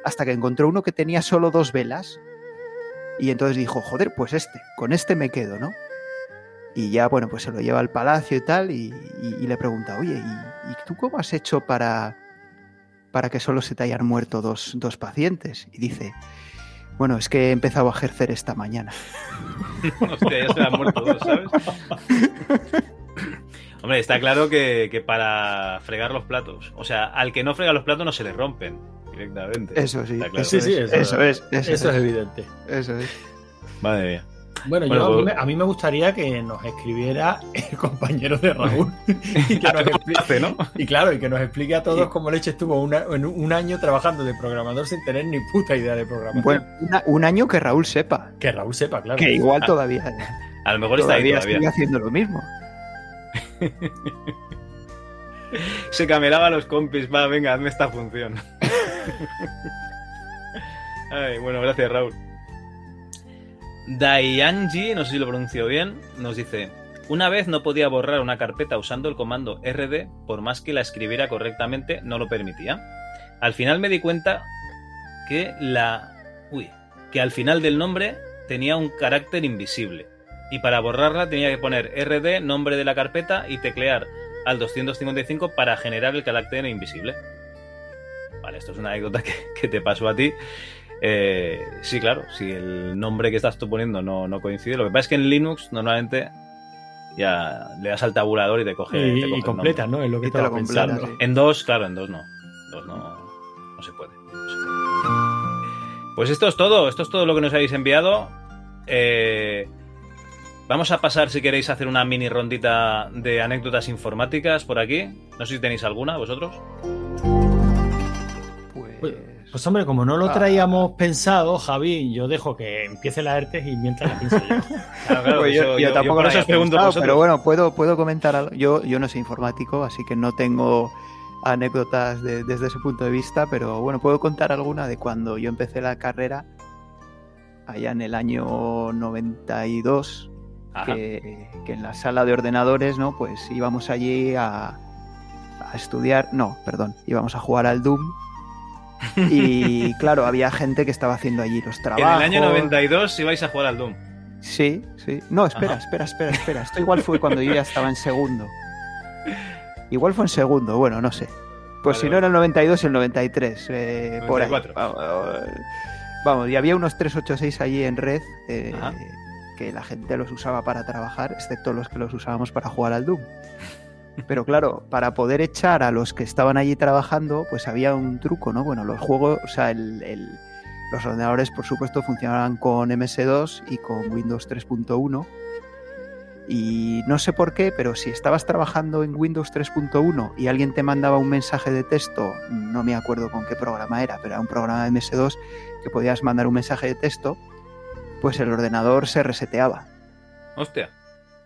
Hasta que encontró uno que tenía solo dos velas y entonces dijo, joder, pues este, con este me quedo, ¿no? Y ya, bueno, pues se lo lleva al palacio y tal y, le pregunta, oye, ¿y, y tú cómo has hecho para, para que solo se te hayan muerto dos, dos pacientes? Y dice, bueno, es que he empezado a ejercer esta mañana. Hostia, ya se han muerto dos, ¿sabes? Hombre, está claro que, que para fregar los platos, o sea, al que no frega los platos no se le rompen directamente. Eso sí, Está claro. Sí, sí, eso, Eso es, eso eso es es. evidente. Eso es. Madre mía. Bueno, Bueno, yo, a, mí pues- me, a mí me gustaría que nos escribiera el compañero de Raúl. y, que nos explique, hace, ¿no? y claro, y que nos explique a todos cómo Leche estuvo una- en un año trabajando de programador sin tener ni puta idea de programación. Bueno, una- un año que Raúl sepa. que Raúl sepa, claro. Que igual Ah, todavía, A lo mejor está ahí todavía todavía. sigue haciendo lo mismo. Se camelaba a los compis, va, venga, hazme esta función. Ay, bueno, gracias, Raúl. Daianji, no sé si lo pronuncio bien, nos dice: Una vez no podía borrar una carpeta usando el comando RD, por más que la escribiera correctamente, no lo permitía. al final me di cuenta que la. Uy, que al final del nombre tenía un carácter invisible. Y para borrarla tenía que poner RD, nombre de la carpeta y teclear al 255 para generar el carácter invisible. Vale, esto es una anécdota que, que te pasó a ti. Eh, sí, claro, si el nombre que estás tú poniendo no, no coincide. Lo que pasa es que en Linux normalmente ya le das al tabulador y te coge. Y- te coge y el completa. ¿no? Es lo que te lo completa, sí. En dos, claro, en dos no. En dos no, no se puede. no se puede. Pues esto es todo. Esto es todo lo que nos habéis enviado. Eh, vamos a pasar, si queréis, a hacer una mini rondita de anécdotas informáticas por aquí. No sé si tenéis alguna, vosotros. Pues, pues, hombre, como no lo traíamos pensado, Javi, yo dejo que empiece la ERTE y mientras la pienso yo. Claro, claro, Pues yo, yo, yo tampoco lo vosotros. pero bueno, puedo, puedo comentar algo. Yo, yo no soy informático, así que no tengo anécdotas de- desde ese punto de vista, pero bueno, puedo contar alguna de cuando yo empecé la carrera allá en el año 92, Ajá. que, que en la sala de ordenadores, ¿no? Pues íbamos allí a, a estudiar, no, perdón, íbamos a jugar al Doom. Y claro, había gente que estaba haciendo allí los En trabajos. el año 92 ibais a jugar al Doom. Sí, sí. No, espera, Ajá. espera, espera, espera. Esto igual fue cuando yo ya estaba en segundo. Igual fue en segundo, bueno, no sé. Pues Vale, si no era el 92, el 93, eh, por ahí. 94. Vamos, Vamos, y había unos 386 allí en red eh, que la gente los usaba para trabajar, excepto los que los usábamos para jugar al Doom. Pero claro, para poder echar a los que estaban allí trabajando, pues había un truco, ¿no? Bueno, los juegos, o sea, el- los ordenadores, por supuesto, funcionaban con MS2 y con Windows 3.1. Y no sé por qué, pero si estabas trabajando en Windows 3.1 y alguien te mandaba un mensaje de texto, no me acuerdo con qué programa era, pero era un programa de MS2 que podías mandar un mensaje de texto, pues el ordenador se reseteaba. Hostia.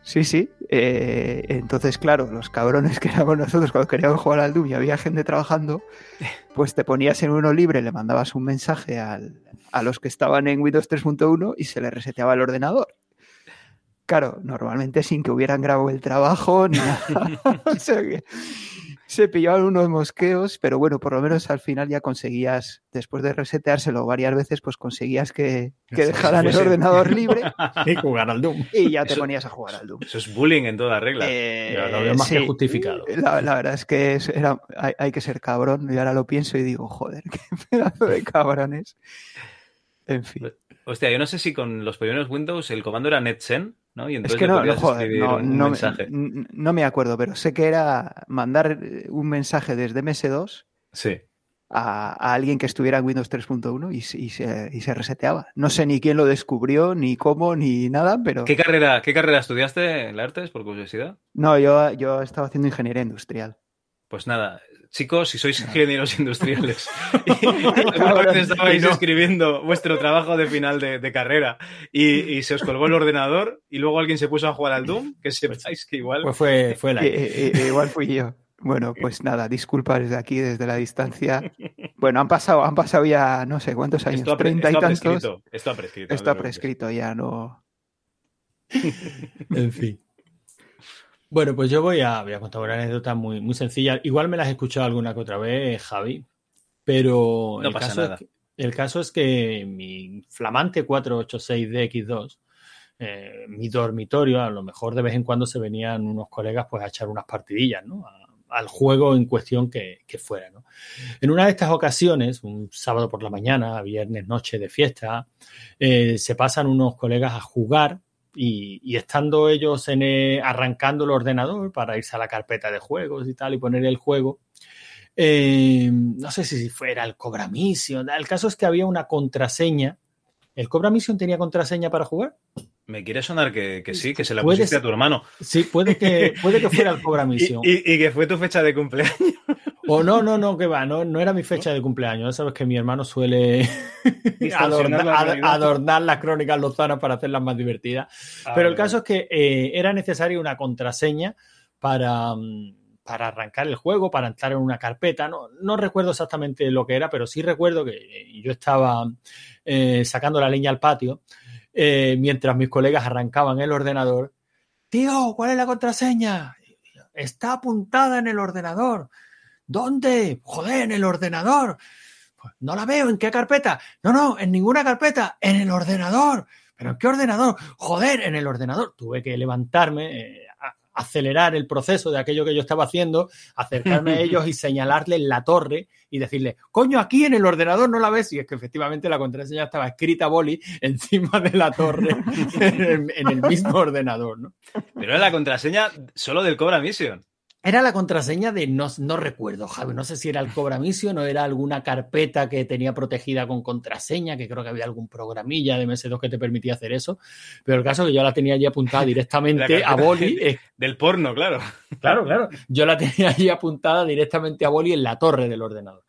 Sí, sí. eh, entonces, claro, los cabrones que éramos nosotros cuando queríamos jugar al Doom y había gente trabajando, pues te ponías en uno libre, le mandabas un mensaje al- a los que estaban en Windows 3.1 y se le reseteaba el ordenador. Claro, normalmente sin que hubieran grabado el trabajo ni nada. O sea que se pillaban unos mosqueos, pero bueno, por lo menos al final ya conseguías, después de reseteárselo varias veces, pues conseguías que, que dejaran el ordenador libre Y jugar al Doom. y ya te Eso- ponías a jugar al Doom. Eso es bullying en toda regla. Eh, Ya lo veo más que sí. justificado. La, la verdad es que es- era, hay, hay que ser cabrón. Y ahora lo pienso y digo, joder, qué pedazo de cabrones. En fin. Hostia, yo no sé si con los primeros Windows el comando era netsen, ¿no? Y Es entonces que le no, podías joder, escribir no, un, no me- mensaje. no me acuerdo, pero sé que era mandar eh, un mensaje desde MS2 Sí. a, a alguien que estuviera en Windows 3.1 y, se- y se, y se reseteaba. No sé ni quién lo descubrió, ni cómo, ni nada, pero... ¿Qué carrera, ¿Qué carrera estudiaste en la Artes, por curiosidad? No, yo, yo estaba haciendo ingeniería industrial. Pues nada, chicos, si sois ingenieros industriales y alguna vez estabais y no. escribiendo vuestro trabajo de final de, de carrera y, y se os colgó el ordenador y luego alguien se puso a jugar al Doom, que sepáis que igual... Pues fue, fue la Eh, eh, igual fui yo. Bueno, pues nada, disculpas desde aquí, desde la distancia. Bueno, han pasado, han pasado ya no sé cuántos años, esto ha, pre- treinta y esto ha tantos. prescrito. Esto ha prescrito. Esto ha prescrito ya, no. En fin. Bueno, pues yo voy a, voy a contar una anécdota muy, muy sencilla. Igual me las he escuchado alguna que otra vez, Javi, pero No el, pasa caso nada. Es que, el caso es que mi flamante 486DX2, eh, mi dormitorio, a lo mejor de vez en cuando se venían unos colegas pues a echar unas partidillas, ¿no? A- al juego en cuestión que, que fuera, ¿no? En una de estas ocasiones, un sábado por la mañana, viernes noche de fiesta, eh, se pasan unos colegas a jugar y, estando ellos en, eh, arrancando el ordenador para irse a la carpeta de juegos y tal y poner el juego, eh, no sé si fuera el Cobra Mission. El caso es que había una contraseña. ¿El Cobra Mission tenía contraseña para jugar? Me quiere sonar que, que sí, que se la Puede pusiste a tu hermano. Sí, puede que, puede que fuera el Cobra Y, y- y que fue tu fecha de cumpleaños. O no, no, no, que va, no, no era mi fecha de cumpleaños. Sabes que mi hermano suele adornar, la adornar las crónicas lozanas para hacerlas más divertidas. Ah, Pero el caso es que eh, era necesaria una contraseña para, mm, para arrancar el juego, para entrar en una carpeta. No, no recuerdo exactamente lo que era, pero sí recuerdo que eh, yo estaba eh, sacando la leña al patio eh, mientras mis colegas arrancaban el ordenador. Tío, ¿cuál es la contraseña? Está apuntada en el ordenador. ¿Dónde? Joder, en el ordenador. Pues, no la veo, ¿en qué carpeta? No, no, en ninguna carpeta, en el ordenador. ¿Pero en qué ordenador? Joder, en el ordenador. Tuve que levantarme, eh, acelerar el proceso de aquello que yo estaba haciendo, acercarme a ellos y señalarles la torre y decirles, coño, aquí en el ordenador no la ves. Y es que efectivamente la contraseña estaba escrita boli encima de la torre en el, en el mismo ordenador, ¿no? Pero era la contraseña solo del Cobra Mission. Era la contraseña de no, no recuerdo, Javi. No sé si era el Cobra Mission o era alguna carpeta que tenía protegida con contraseña, que creo que había algún programilla de MS2 que te permitía hacer eso. Pero el caso es que yo la tenía allí apuntada directamente a boli. de- eh, Del porno, claro. claro, claro. Yo la tenía allí apuntada directamente a boli en la torre del ordenador.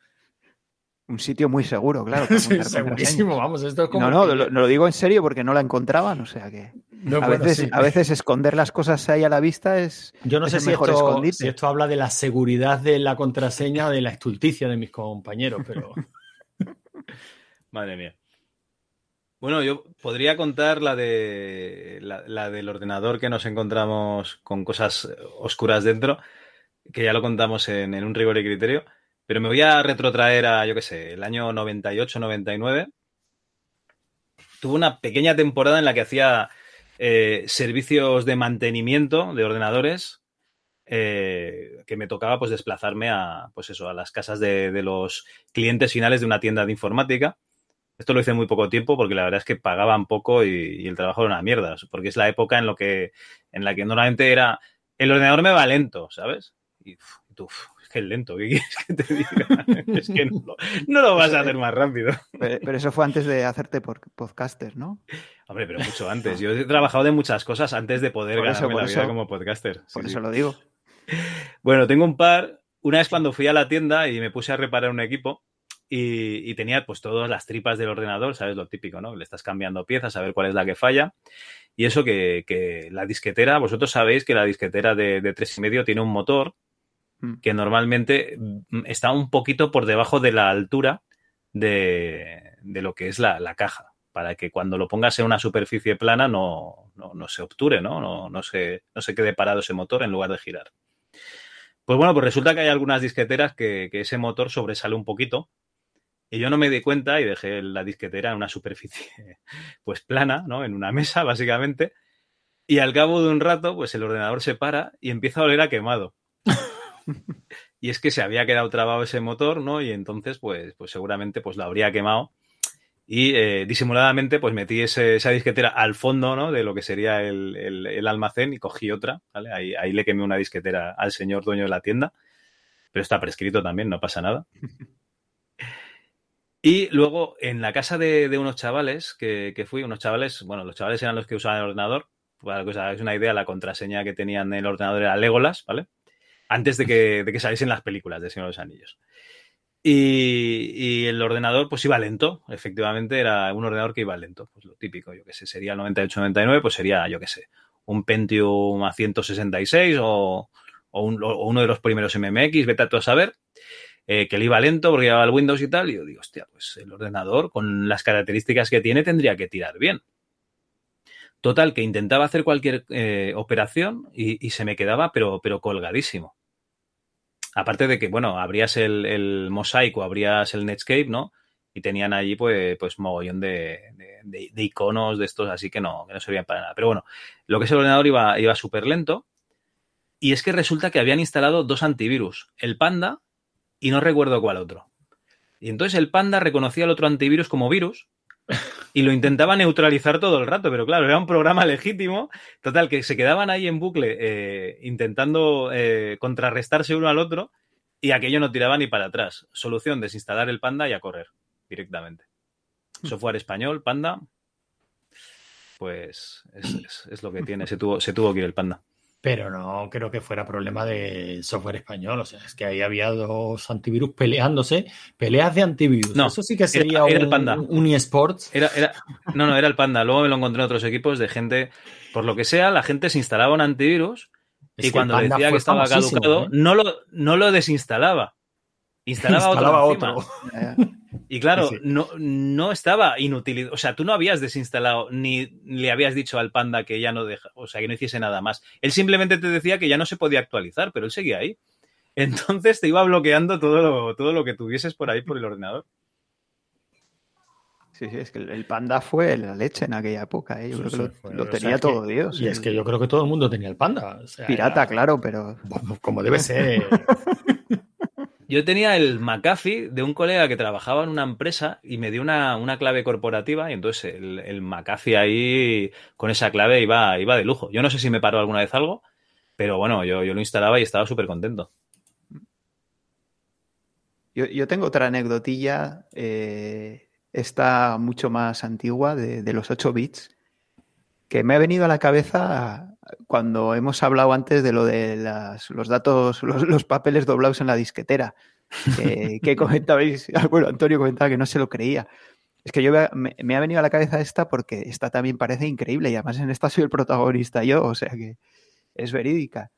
Un sitio muy seguro, claro. Sí, segurísimo, vamos, esto es como No, no, que- lo, lo digo en serio porque no la encontraban, o sea que. No, a, bueno, veces, sí. a veces esconder las cosas ahí a la vista es, Yo no es sé si mejor esto, si esto habla de la seguridad de la contraseña, de la estulticia de mis compañeros, pero Madre mía. Bueno, yo podría contar la de la, la del ordenador que nos encontramos con cosas oscuras dentro, que ya lo contamos en, en un rigor y criterio, pero me voy a retrotraer a, yo qué sé, el año 98-99. Tuve una pequeña temporada en la que hacía eh, servicios de mantenimiento de ordenadores eh, que me tocaba pues desplazarme a pues eso a las casas de, de los clientes finales de una tienda de informática esto lo hice muy poco tiempo porque la verdad es que pagaban poco y, el trabajo era una mierda porque es la época en lo que en la que normalmente era el ordenador me va lento sabes y que es lento ¿qué quieres que te diga? es que no, lo- no lo vas a hacer más rápido Pero, pero eso fue antes de hacerte por podcaster, ¿no? Hombre, pero mucho antes. Yo he trabajado de muchas cosas antes de poder eso, ganarme la vida eso. como podcaster. Por Sí, eso sí. lo digo. Bueno, tengo un par. Una vez cuando fui a la tienda y me puse a reparar un equipo y, y tenía pues todas las tripas del ordenador, ¿sabes? Lo típico, ¿no? Le estás cambiando piezas a ver cuál es la que falla. Y eso que, que la disquetera, vosotros sabéis que la disquetera de, de tres y medio tiene un motor. Que normalmente mm, está un poquito por debajo de la altura de, de lo que es la, la caja, para que cuando lo pongas en una superficie plana no, no, no se obture, ¿no? No, no, se, no se quede parado ese motor en lugar de girar. Pues bueno, pues resulta que hay algunas disqueteras que, que ese motor sobresale un poquito. Y yo no me di cuenta y dejé la disquetera en una superficie pues plana, ¿no? En una mesa, básicamente. Y al cabo de un rato, pues el ordenador se para y empieza a oler a quemado. Y es que se había quedado trabado ese motor, ¿no? Y entonces, pues, pues seguramente pues lo habría quemado. Y eh, disimuladamente, pues metí ese- esa disquetera al fondo, ¿no? De lo que sería el, el- el almacén y cogí otra, ¿vale? Ahí, ahí le quemé una disquetera al señor dueño de la tienda. Pero está prescrito también, no pasa nada. Y luego, en la casa de, de unos chavales que, que fui, unos chavales, bueno, los chavales eran los que usaban el ordenador. Para que os hagáis una idea, la contraseña que tenían en el ordenador era Legolas, ¿vale? Antes de que, de que saliesen las películas de Señor de los Anillos. Y, el ordenador, pues iba lento. Efectivamente, era un ordenador que iba lento. Pues lo típico, yo que sé, sería el 98-99, pues sería, yo que sé, un Pentium a 166 o, o uno de los primeros MMX, vete a tú a saber eh, que le iba lento porque llevaba el Windows y tal. Y yo digo, hostia, pues el ordenador con las características que tiene tendría que tirar bien. Total, que intentaba hacer cualquier eh, operación y, y se me quedaba, pero, pero colgadísimo. Aparte de que, bueno, abrías el, el mosaico, abrías el Netscape, ¿no? Y tenían allí, pues, pues mogollón de, de- de- iconos de estos, así que no, que no servían para nada. Pero bueno, lo que es el ordenador iba, iba súper lento. Y es que resulta que habían instalado dos antivirus, el Panda y no recuerdo cuál otro. Y entonces el Panda reconocía el otro antivirus como virus y lo intentaba neutralizar todo el rato, pero claro, era un programa legítimo. Total, que se quedaban ahí en bucle eh, intentando eh, contrarrestarse uno al otro y aquello no tiraba ni para atrás. Solución, desinstalar el Panda y a correr directamente. Software español, Panda, pues es, es- es lo que tiene. Se tuvo, se tuvo que ir el Panda. Pero no creo que fuera problema de software español. O sea, es que ahí había dos antivirus peleándose, peleas de antivirus. No, Eso sí que sería era el un, Panda. un eSports. Era, era, no, no, era el Panda. Luego me lo encontré en otros equipos de gente, por lo que sea, la gente se instalaba un antivirus Es y el cuando decía que estaba caducado, ¿eh? no, lo, no lo desinstalaba. Instalaba, Instalaba otro. Y claro, Sí. No, no estaba inutilizado. O sea, tú no habías desinstalado ni le habías dicho al Panda que ya no deja, o sea, que no hiciese nada más. Él simplemente te decía que ya no se podía actualizar, pero él seguía ahí. Entonces te iba bloqueando todo lo, todo lo que tuvieses por ahí por el ordenador. Sí, sí, es que el- panda fue la leche en aquella época, ¿eh? Yo Sí, creo que sí, lo, o sea, tenía que- todo Dios. Y es que yo creo que todo el mundo tenía el panda. o sea, Pirata, era- claro, pero... como debe ser. Yo tenía el McAfee de un colega que trabajaba en una empresa y me dio una, una clave corporativa y entonces el, McAfee ahí con esa clave iba, iba de lujo. Yo no sé si me paró alguna vez algo, pero bueno, yo, yo lo instalaba y estaba súper contento. Yo, yo tengo otra anecdotilla, eh, esta mucho más antigua, de, de los 8 bits, que me ha venido a la cabeza cuando hemos hablado antes de lo de las- los datos, los, los papeles doblados en la disquetera, que, que comentabais, bueno, Antonio comentaba que no se lo creía. Es que yo me, me- ha venido a la cabeza esta porque esta también parece increíble y además en esta soy el protagonista yo, o sea que es verídica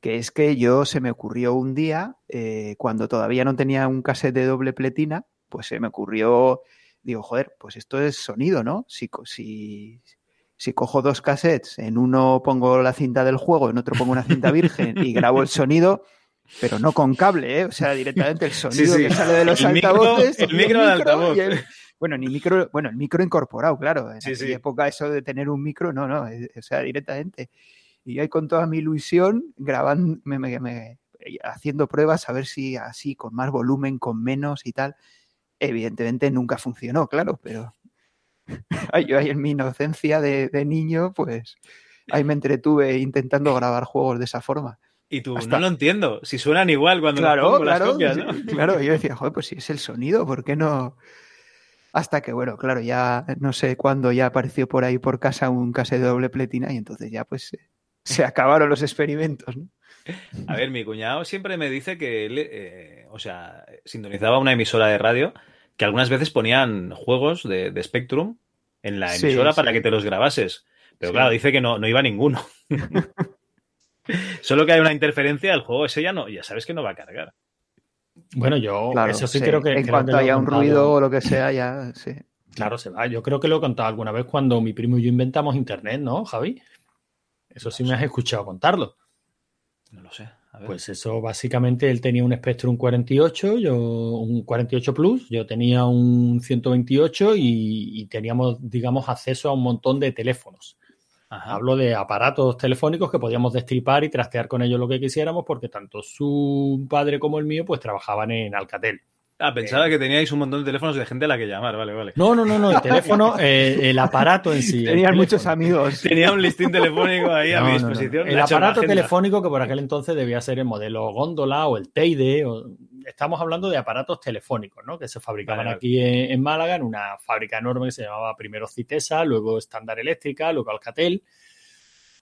que es que yo se me ocurrió un día, eh, cuando todavía no tenía un cassette de doble pletina, pues se me ocurrió, digo, joder, pues esto es sonido, ¿no? Si, si, si cojo dos cassettes, en uno pongo la cinta del juego, en otro pongo una cinta virgen y grabo el sonido, pero no con cable, ¿eh? O sea, directamente el sonido sí. que sale de los El micro- altavoces. el micro de altavoz. y el- bueno, ni micro, bueno, el micro incorporado, claro. En Sí, aquella época eso de tener un micro, no, no, eh, o sea, directamente. Y yo ahí con toda mi ilusión, grabando, me- me- me- haciendo pruebas a ver si así, con más volumen, con menos y tal. Evidentemente nunca funcionó, claro, pero yo ahí en mi inocencia de, de niño, pues ahí me entretuve intentando grabar juegos de esa forma. Y tú, Hasta- no lo entiendo. Si suenan igual cuando las Claro, las claro, copias, sí, ¿no? claro. Yo decía, joder, pues si es el sonido, ¿por qué no? Hasta que, bueno, claro, ya no sé cuándo ya apareció por ahí por casa un cassette de doble pletina y entonces ya pues se, se acabaron los experimentos, ¿no? A ver, mi cuñado siempre me dice que él, eh, o sea, sintonizaba una emisora de radio que algunas veces ponían juegos de, de Spectrum en la emisora sí. para que te los grabases. Pero Sí. claro, dice que no, no iba ninguno. Solo que hay una interferencia, el juego ese ya no, ya sabes que no va a cargar. Bueno, yo Claro, eso sí, sí. creo que. En creo cuanto que haya un contado. ruido o lo que sea, ya, sí. Claro, se va. Yo creo que lo he contado alguna vez cuando mi primo y yo inventamos Internet, ¿no, Javi? Eso sí me has escuchado contarlo. No lo sé. Pues eso, básicamente, él tenía un Spectrum 48, yo un 48 Plus, yo tenía un 128 y, y teníamos, digamos, acceso a un montón de teléfonos. Ajá. Hablo de aparatos telefónicos que podíamos destripar y trastear con ellos lo que quisiéramos, porque tanto su padre como el mío, pues trabajaban en Alcatel. Ah, pensaba que teníais un montón de teléfonos de gente a la que llamar, vale, vale. No, no, no, no, el teléfono, eh, el aparato en sí. teléfono. muchos amigos. Tenía un listín telefónico ahí a mi no, no. disposición. El aparato telefónico que por aquel entonces debía ser el modelo Góndola o el Teide. o- Estamos hablando de aparatos telefónicos, ¿no? Que se fabricaban Vale, vale. aquí en, en Málaga, en una fábrica enorme que se llamaba primero Citesa, luego Standard Eléctrica, luego Alcatel.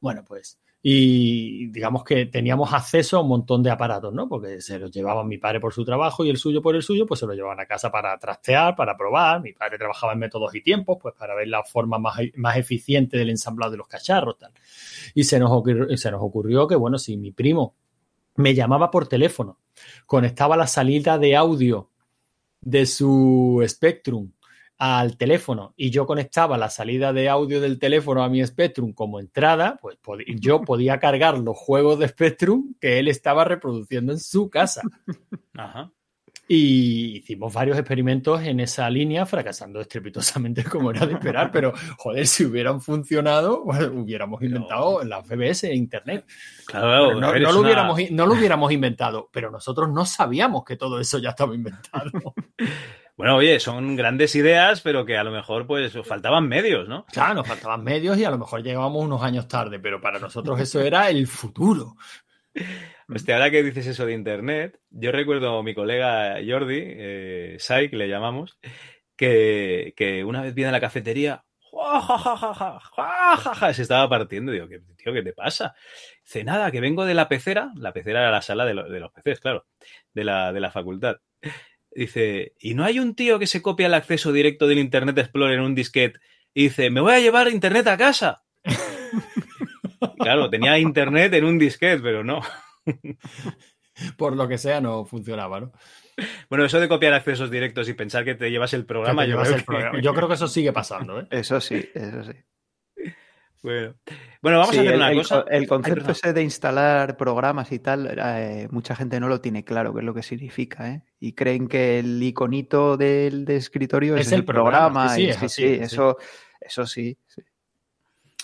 Bueno, pues. Y digamos que teníamos acceso a un montón de aparatos, ¿no? Porque se los llevaban mi padre por su trabajo y el suyo por el suyo, pues se los llevaban a casa para trastear, para probar. Mi padre trabajaba en métodos y tiempos, pues para ver la forma más, más eficiente del ensamblado de los cacharros, tal. Y se nos, ocurrió, se nos ocurrió que, bueno, si mi primo me llamaba por teléfono, conectaba la salida de audio de su Spectrum al teléfono y yo conectaba la salida de audio del teléfono a mi Spectrum como entrada, pues yo podía cargar los juegos de Spectrum que él estaba reproduciendo en su casa. Ajá. Y hicimos varios experimentos en esa línea, fracasando estrepitosamente como era de esperar, pero joder, si hubieran funcionado, hubiéramos inventado la FBS e Internet. Claro, no, lo una- hubiéramos, no lo hubiéramos inventado, pero nosotros no sabíamos que todo eso ya estaba inventado. Bueno, oye, son grandes ideas, pero que a lo mejor pues faltaban medios, ¿no? Claro, nos faltaban medios y a lo mejor llegábamos unos años tarde, pero para nosotros eso era el futuro. Hostia, ahora que dices eso de internet, yo recuerdo a mi colega Jordi, eh, Sai, que le llamamos, que, que una vez viene a la cafetería, se estaba partiendo. Digo, ¿qué, tío, ¿qué te pasa? Dice, nada, que vengo de la pecera, la pecera era la sala de, lo- de los peces, claro, de la, de la facultad. Dice, ¿y no hay un tío que se copia el acceso directo del Internet Explorer en un disquete y dice, me voy a llevar internet a casa? Claro, tenía internet en un disquete, pero no. Por lo que sea, no funcionaba, ¿no? Bueno, eso de copiar accesos directos y pensar que te llevas el programa, te yo, llevas creo el que- programa. Yo creo que eso sigue pasando, ¿eh? Eso sí, eso sí. Bueno, bueno vamos Sí, a hacer el, una el cosa. co- el concepto ese de instalar programas y tal, eh, mucha gente no lo tiene claro qué es lo que significa, ¿eh? Y creen que el iconito del de escritorio es, Es el programa, sí, sí, y es sí, así, sí, sí. eso, eso sí. sí.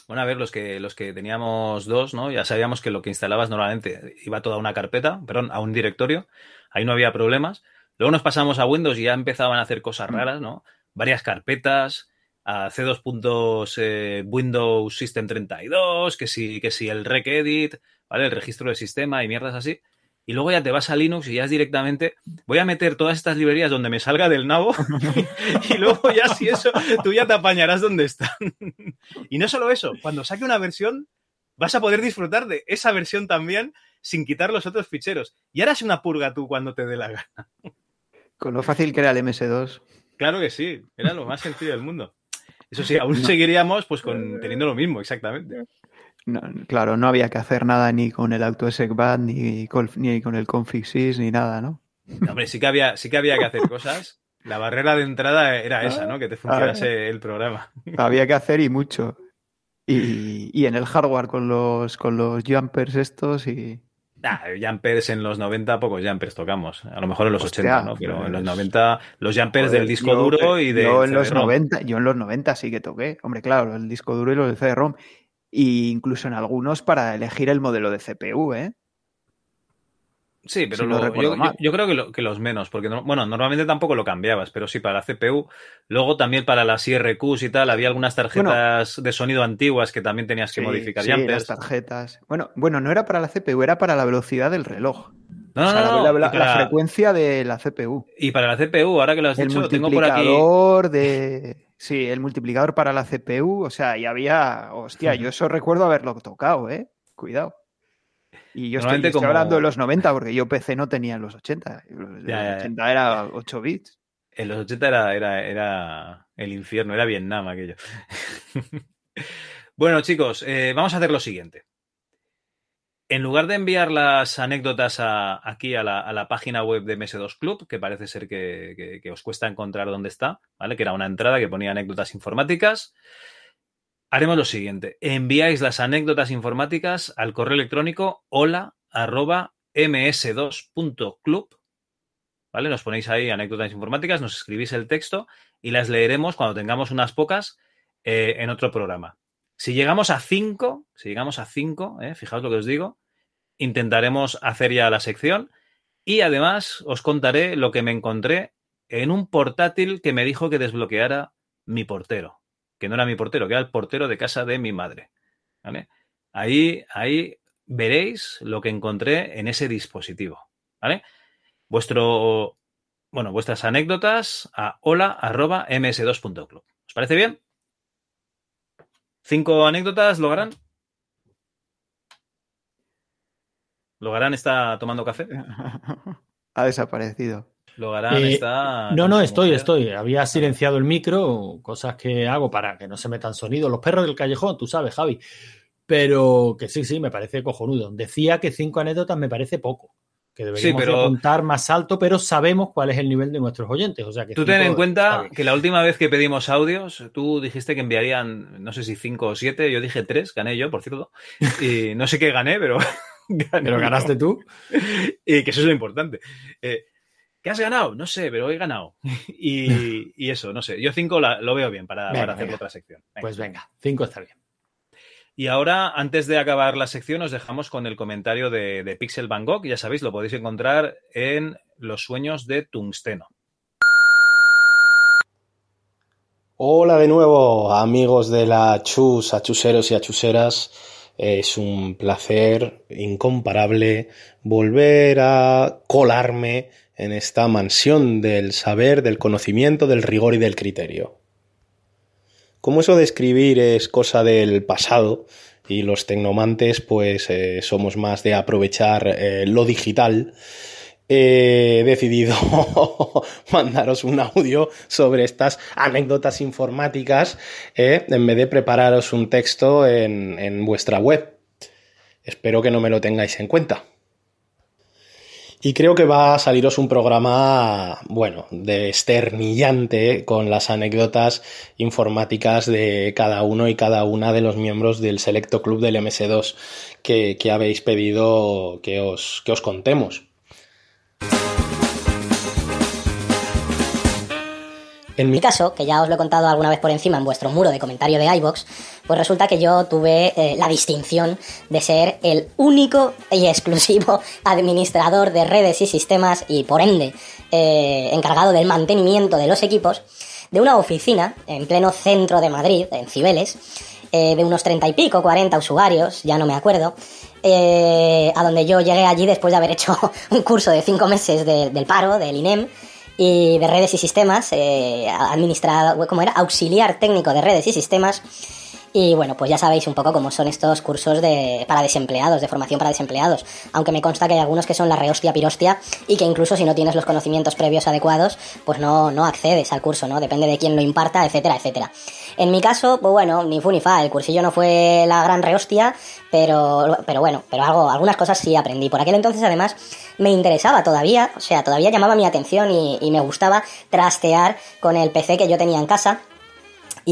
Bueno, a ver, los que, los que teníamos dos, ¿no? Ya sabíamos que lo que instalabas normalmente iba toda una carpeta, perdón, a un directorio. Ahí no había problemas. Luego nos pasamos a Windows y ya empezaban a hacer cosas raras, ¿no? Varias carpetas, a C2 puntos, eh, Windows System 32, que si, que si el RecEdit, ¿vale? El registro del sistema y mierdas así. Y luego ya te vas a Linux y ya es directamente, voy a meter todas estas librerías donde me salga del nabo y luego ya si eso, tú ya te apañarás donde están. Y no solo eso, cuando saque una versión, vas a poder disfrutar de esa versión también sin quitar los otros ficheros. Y harás una purga tú cuando te dé la gana. Con lo fácil que era el MS2. Claro que sí, era lo más sencillo del mundo. Eso sí, aún seguiríamos pues con, teniendo lo mismo, exactamente. No, claro, no había que hacer nada ni con el AutoSecBat, ni con, ni con el configsys, ni nada, ¿no? No, hombre, sí que había, sí que había que hacer cosas. La barrera de entrada era esa, ¿no? Que te funcionase el programa. Había que hacer y mucho. Y, y en el hardware con los, con los jumpers estos y... Ah, jumpers en los 90, pocos jumpers tocamos. A lo mejor en los Hostia, 80, ¿no? Pero en los pues- 90, los jumpers Joder, del disco yo- duro y de. Yo en los CD-ROM. 90, yo en los 90 sí que toqué. Hombre, claro, el disco duro y los de CD-ROM. Y incluso en algunos para elegir el modelo de CPU, ¿eh? Sí, pero Si lo- yo, mal. yo- yo creo que, lo- que los menos, porque no- bueno, normalmente tampoco lo cambiabas, pero sí para la CPU. Luego también para las IRQs y tal, había algunas tarjetas de sonido antiguas que también tenías que Sí, modificar sí, jumpers. las tarjetas. Bueno, bueno, no era para la CPU, era para la velocidad del reloj. No, O sea, no, la- no, la, y la- para- la frecuencia de la CPU. Y para la CPU, ahora que lo has El dicho, tengo por aquí. de. Sí, el multiplicador para la CPU. O sea, y había. Hostia, yo eso recuerdo haberlo tocado, ¿eh? Cuidado. Y yo estoy, como- hablando de los 90, porque yo PC no tenía en los 80. Los, Ya, ya, ya. 80 era 8 bits. En los 80 era, era, era el infierno, era Vietnam aquello. bueno, chicos, eh, vamos a hacer lo siguiente. En lugar de enviar las anécdotas a- aquí a la, a la página web de MS2 Club, que parece ser que, que- que os cuesta encontrar dónde está, ¿vale? Que era una entrada que ponía anécdotas informáticas. Haremos lo siguiente. Enviáis las anécdotas informáticas al correo electrónico hola arroba ms2.club ¿vale? Nos ponéis ahí anécdotas informáticas, nos escribís el texto y las leeremos cuando tengamos unas pocas eh, en otro programa. Si llegamos a cinco, si llegamos a cinco, eh, fijaos lo que os digo, intentaremos hacer ya la sección y además os contaré lo que me encontré en un portátil que me dijo que desbloqueara mi portero, que no era mi portero, que era el portero de casa de mi madre. Ahí, ahí veréis lo que encontré en ese dispositivo. ¿Vale? vuestro, bueno, vuestras anécdotas a hola arroba ms2.club. ¿Os parece bien? ¿Cinco anécdotas, Logarán? ¿Logarán está tomando café? Ha desaparecido. Logarán Eh, está... no, no, estoy, mujer. estoy. Había silenciado el micro, cosas que hago para que no se metan sonidos. Los perros del callejón, tú sabes, Javi. Pero que sí, sí, me parece cojonudo. Decía que cinco anécdotas me parece poco. Que deberíamos Sí, pero- apuntar más alto, pero sabemos cuál es el nivel de nuestros oyentes. O sea que Tú ten en cuenta que la última vez que pedimos audios, tú dijiste que enviarían, no sé si cinco o siete, yo dije tres, gané yo, por cierto, y no sé qué gané, pero gané ¿Pero yo. ganaste tú? Y que eso es lo importante. Eh, ¿Qué has ganado? No sé, pero he ganado. Y, y eso, no sé. Yo cinco la- lo veo bien para, Venga, para hacer venga. otra sección. Venga. Pues venga, cinco está bien. Y ahora, antes de acabar la sección, os dejamos con el comentario de, de Pixel Van Gogh. Ya sabéis, lo podéis encontrar en Los sueños de Tungsteno. Hola de nuevo, amigos de la Chus, achuseros y achuseras. Es un placer incomparable volver a colarme en esta mansión del saber, del conocimiento, del rigor y del criterio. Como eso de escribir es cosa del pasado y los tecnomantes pues eh, somos más de aprovechar eh, lo digital, he decidido mandaros un audio sobre estas anécdotas informáticas eh, en vez de prepararos un texto en, en vuestra web. Espero que no me lo tengáis en cuenta. Y creo que va a saliros un programa, bueno, desternillante con las anécdotas informáticas de cada uno y cada una de los miembros del selecto club del MS2 que, que habéis pedido que os, que os contemos. En mi caso, que ya os lo he contado alguna vez por encima en vuestro muro de comentario de iBox, pues resulta que yo tuve eh, la distinción de ser el único y exclusivo administrador de redes y sistemas y por ende eh, encargado del mantenimiento de los equipos de una oficina en pleno centro de Madrid, en Cibeles, eh, de unos 30 y pico, 40 usuarios, ya no me acuerdo, a donde yo llegué allí después de haber hecho un curso de 5 meses de- del paro, del INEM, y de redes y sistemas, eh, administrado, ¿cómo era? Auxiliar técnico de redes y sistemas. Y bueno, pues ya sabéis un poco cómo son estos cursos de, para desempleados, de formación para desempleados. Aunque me consta que hay algunos que son la rehostia pirostia y que incluso si no tienes los conocimientos previos adecuados, pues no, no accedes al curso, ¿no? Depende de quién lo imparta, etcétera, etcétera. En mi caso, pues bueno, ni fu ni fa, el cursillo no fue la gran rehostia, pero, pero bueno, pero algo, algunas cosas sí aprendí. Por aquel entonces, además, me interesaba todavía, o sea, todavía llamaba mi atención y, y me gustaba trastear con el PC que yo tenía en casa.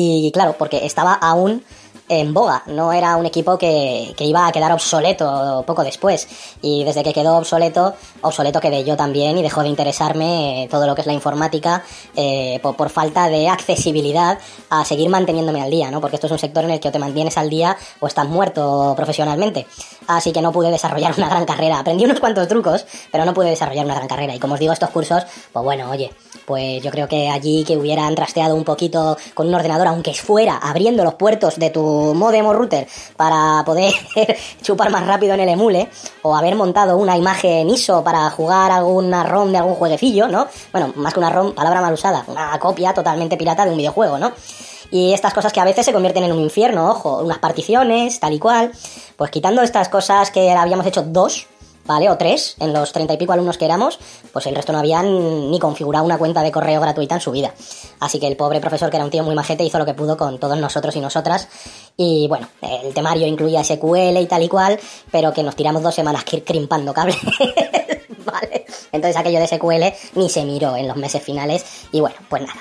Y claro, porque estaba aún en boga, no era un equipo que, que iba a quedar obsoleto poco después. Y desde que quedó obsoleto, obsoleto quedé yo también y dejó de interesarme todo lo que es la informática eh, por, por falta de accesibilidad a seguir manteniéndome al día, ¿no? Porque esto es un sector en el que o te mantienes al día o estás muerto profesionalmente. Así que no pude desarrollar una gran carrera. Aprendí unos cuantos trucos, pero no pude desarrollar una gran carrera. Y como os digo, estos cursos, pues bueno, oye, pues yo creo que allí que hubieran trasteado un poquito con un ordenador, aunque fuera abriendo los puertos de tu modem o router para poder chupar más rápido en el emule, o haber montado una imagen ISO para jugar alguna ROM de algún jueguecillo, ¿no? Bueno, más que una ROM, palabra mal usada, una copia totalmente pirata de un videojuego, ¿no? Y estas cosas que a veces se convierten en un infierno, ojo, unas particiones, tal y cual. Pues quitando estas cosas que habíamos hecho dos, ¿vale? O tres, en los treinta y pico alumnos que éramos, pues el resto no habían ni configurado una cuenta de correo gratuita en su vida. Así que el pobre profesor, que era un tío muy majete, hizo lo que pudo con todos nosotros y nosotras. Y bueno, el temario incluía SQL y tal y cual, pero que nos tiramos dos semanas cri- crimpando cable. ¿Vale? Entonces aquello de SQL ni se miró en los meses finales. Y bueno, pues nada.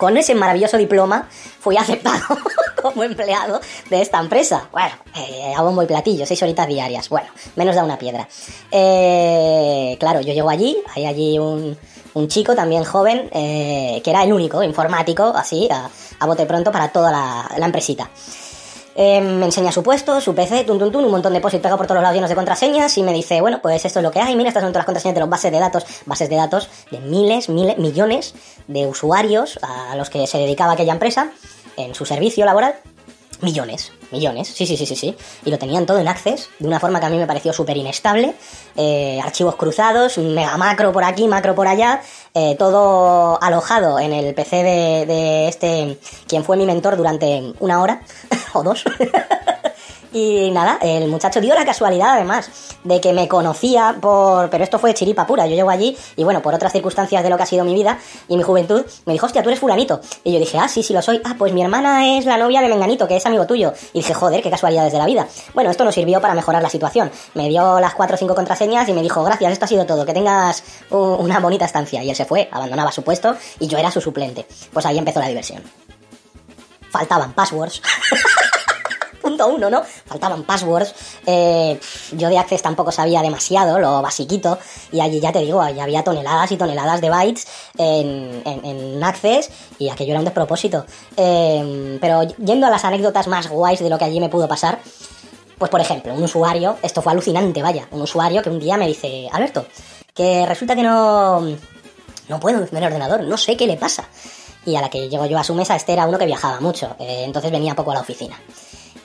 Con ese maravilloso diploma fui aceptado como empleado de esta empresa. Bueno, eh, a bombo y platillo, seis horitas diarias. Bueno, menos da una piedra. Eh, claro, yo llego allí, hay allí un, un chico también joven, eh, que era el único informático, así, a, a bote pronto para toda la, la empresita. Eh, me enseña su puesto, su PC, un montón de post pegado por todos los lados llenos de contraseñas y me dice, bueno, pues esto es lo que hay, mira, estas son todas las contraseñas de los bases de datos, bases de datos de miles, miles, millones de usuarios a los que se dedicaba aquella empresa en su servicio laboral. Millones, millones, sí, sí, sí, sí, sí. Y lo tenían todo en Access, de una forma que a mí me pareció súper inestable. Eh, archivos cruzados, mega macro por aquí, macro por allá, eh, todo alojado en el PC de, de este, quien fue mi mentor durante una hora o dos. Y nada, el muchacho dio la casualidad además de que me conocía por... Pero esto fue chiripa pura, yo llego allí y bueno, por otras circunstancias de lo que ha sido mi vida y mi juventud, me dijo, hostia, tú eres fulanito. Y yo dije, ah, sí, sí lo soy. Ah, pues mi hermana es la novia de Menganito, que es amigo tuyo. Y dije, joder, qué casualidades de la vida. Bueno, esto nos sirvió para mejorar la situación. Me dio las cuatro o cinco contraseñas y me dijo, gracias, esto ha sido todo, que tengas una bonita estancia. Y él se fue, abandonaba su puesto y yo era su suplente. Pues ahí empezó la diversión. Faltaban passwords. punto uno, ¿no? Faltaban passwords. eh, yo de Access tampoco sabía demasiado, lo basiquito. Y allí ya te digo, allí había toneladas y toneladas de bytes en, en- en Access y aquello era un despropósito. Eh, pero yendo a las anécdotas más guays de lo que allí me pudo pasar, pues por ejemplo, un usuario, esto fue alucinante, vaya, un usuario que un día me dice, Alberto, que resulta que no, no puedo encender el ordenador, no sé qué le pasa. Y a la que llego yo a su mesa, este era uno que viajaba mucho, eh, entonces venía poco a la oficina.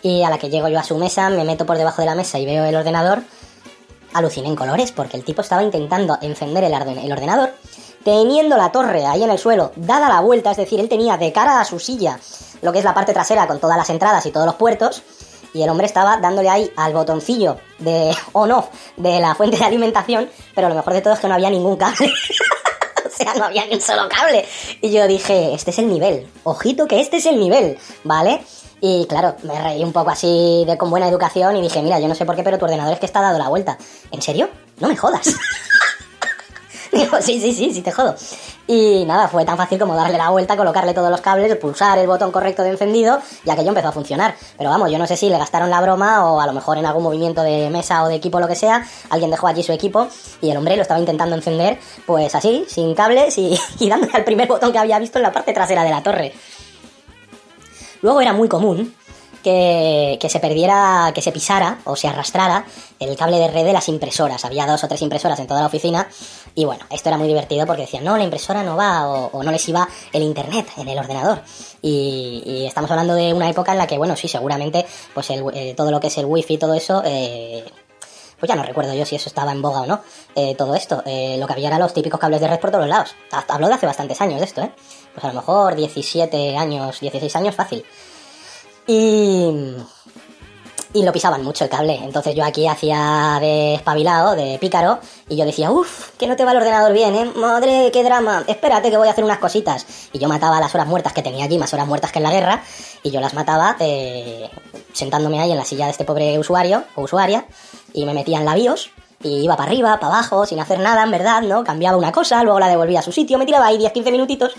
Y a la que llego yo a su mesa, me meto por debajo de la mesa y veo el ordenador, aluciné en colores, porque el tipo estaba intentando encender el, el ordenador, teniendo la torre ahí en el suelo, dada la vuelta, es decir, él tenía de cara a su silla lo que es la parte trasera con todas las entradas y todos los puertos, y el hombre estaba dándole ahí al botoncillo de on-off de la fuente de alimentación, pero lo mejor de todo es que no había ningún cable. o sea, no había ni un solo cable. Y yo dije, este es el nivel. Ojito que este es el nivel, ¿vale? Y claro, me reí un poco así de con buena educación y dije, mira, yo no sé por qué, pero tu ordenador es que está dado la vuelta. ¿En serio? No me jodas. Digo, sí, sí, sí, sí, te jodo. Y nada, fue tan fácil como darle la vuelta, colocarle todos los cables, pulsar el botón correcto de encendido y aquello empezó a funcionar. Pero vamos, yo no sé si le gastaron la broma o a lo mejor en algún movimiento de mesa o de equipo lo que sea, alguien dejó allí su equipo y el hombre lo estaba intentando encender, pues así, sin cables y, y dándole al primer botón que había visto en la parte trasera de la torre. Luego era muy común que, que se perdiera, que se pisara o se arrastrara el cable de red de las impresoras. Había dos o tres impresoras en toda la oficina y bueno, esto era muy divertido porque decían, no, la impresora no va o, no les iba el internet en el ordenador. Y, y estamos hablando de una época en la que, bueno, sí, seguramente pues el, eh, todo lo que es el wifi y todo eso... Eh, pues ya no recuerdo yo si eso estaba en boga o no, eh, todo esto. Lo que había eran los típicos cables de red por todos lados. Ha- Hablo de hace bastantes años de esto, ¿eh? Pues a lo mejor 17 años, 16 años fácil. Y... Y lo pisaban mucho el cable. Entonces yo aquí hacía de espabilado, de pícaro, y yo decía, uff, que no te va el ordenador bien, ¿eh? Madre, qué drama. Espérate que voy a hacer unas cositas. Y yo mataba las horas muertas que tenía allí, más horas muertas que en la guerra, y yo las mataba eh, sentándome ahí en la silla de este pobre usuario o usuaria, y me metía en la BIOS, y iba para arriba, para abajo, sin hacer nada, en verdad, ¿no? Cambiaba una cosa, luego la devolvía a su sitio, me tiraba ahí 10-15 minutitos.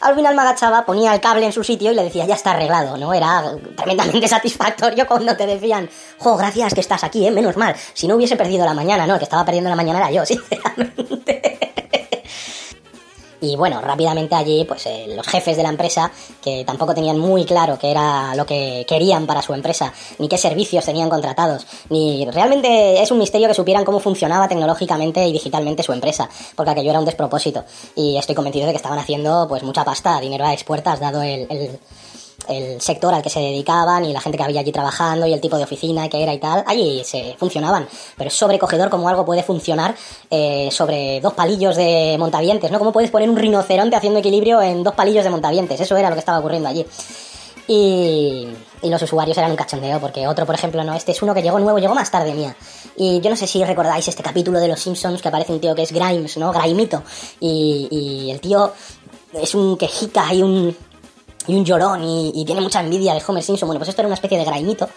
Al final me agachaba, ponía el cable en su sitio y le decía, ya está arreglado, ¿no? Era tremendamente satisfactorio cuando te decían, jo, gracias que estás aquí, ¿eh? Menos mal. Si no hubiese perdido la mañana, ¿no? El que estaba perdiendo la mañana era yo, sinceramente. Y bueno, rápidamente allí, pues eh, los jefes de la empresa, que tampoco tenían muy claro qué era lo que querían para su empresa, ni qué servicios tenían contratados, ni realmente es un misterio que supieran cómo funcionaba tecnológicamente y digitalmente su empresa, porque aquello era un despropósito. Y estoy convencido de que estaban haciendo pues mucha pasta, dinero a expuertas, dado el, el- el sector al que se dedicaban y la gente que había allí trabajando y el tipo de oficina que era y tal, allí se funcionaban. Pero es sobrecogedor como algo puede funcionar eh, sobre dos palillos de montavientes, ¿no? ¿Cómo puedes poner un rinoceronte haciendo equilibrio en dos palillos de montavientes? Eso era lo que estaba ocurriendo allí. Y, y los usuarios eran un cachondeo, porque otro, por ejemplo, no, este es uno que llegó nuevo, llegó más tarde mía. Y yo no sé si recordáis este capítulo de Los Simpsons que aparece un tío que es Grimes, ¿no? Grimito. Y, y el tío es un quejica y un, y un llorón y, tiene mucha envidia de Homer Simpson. Bueno, pues esto era una especie de Grimito.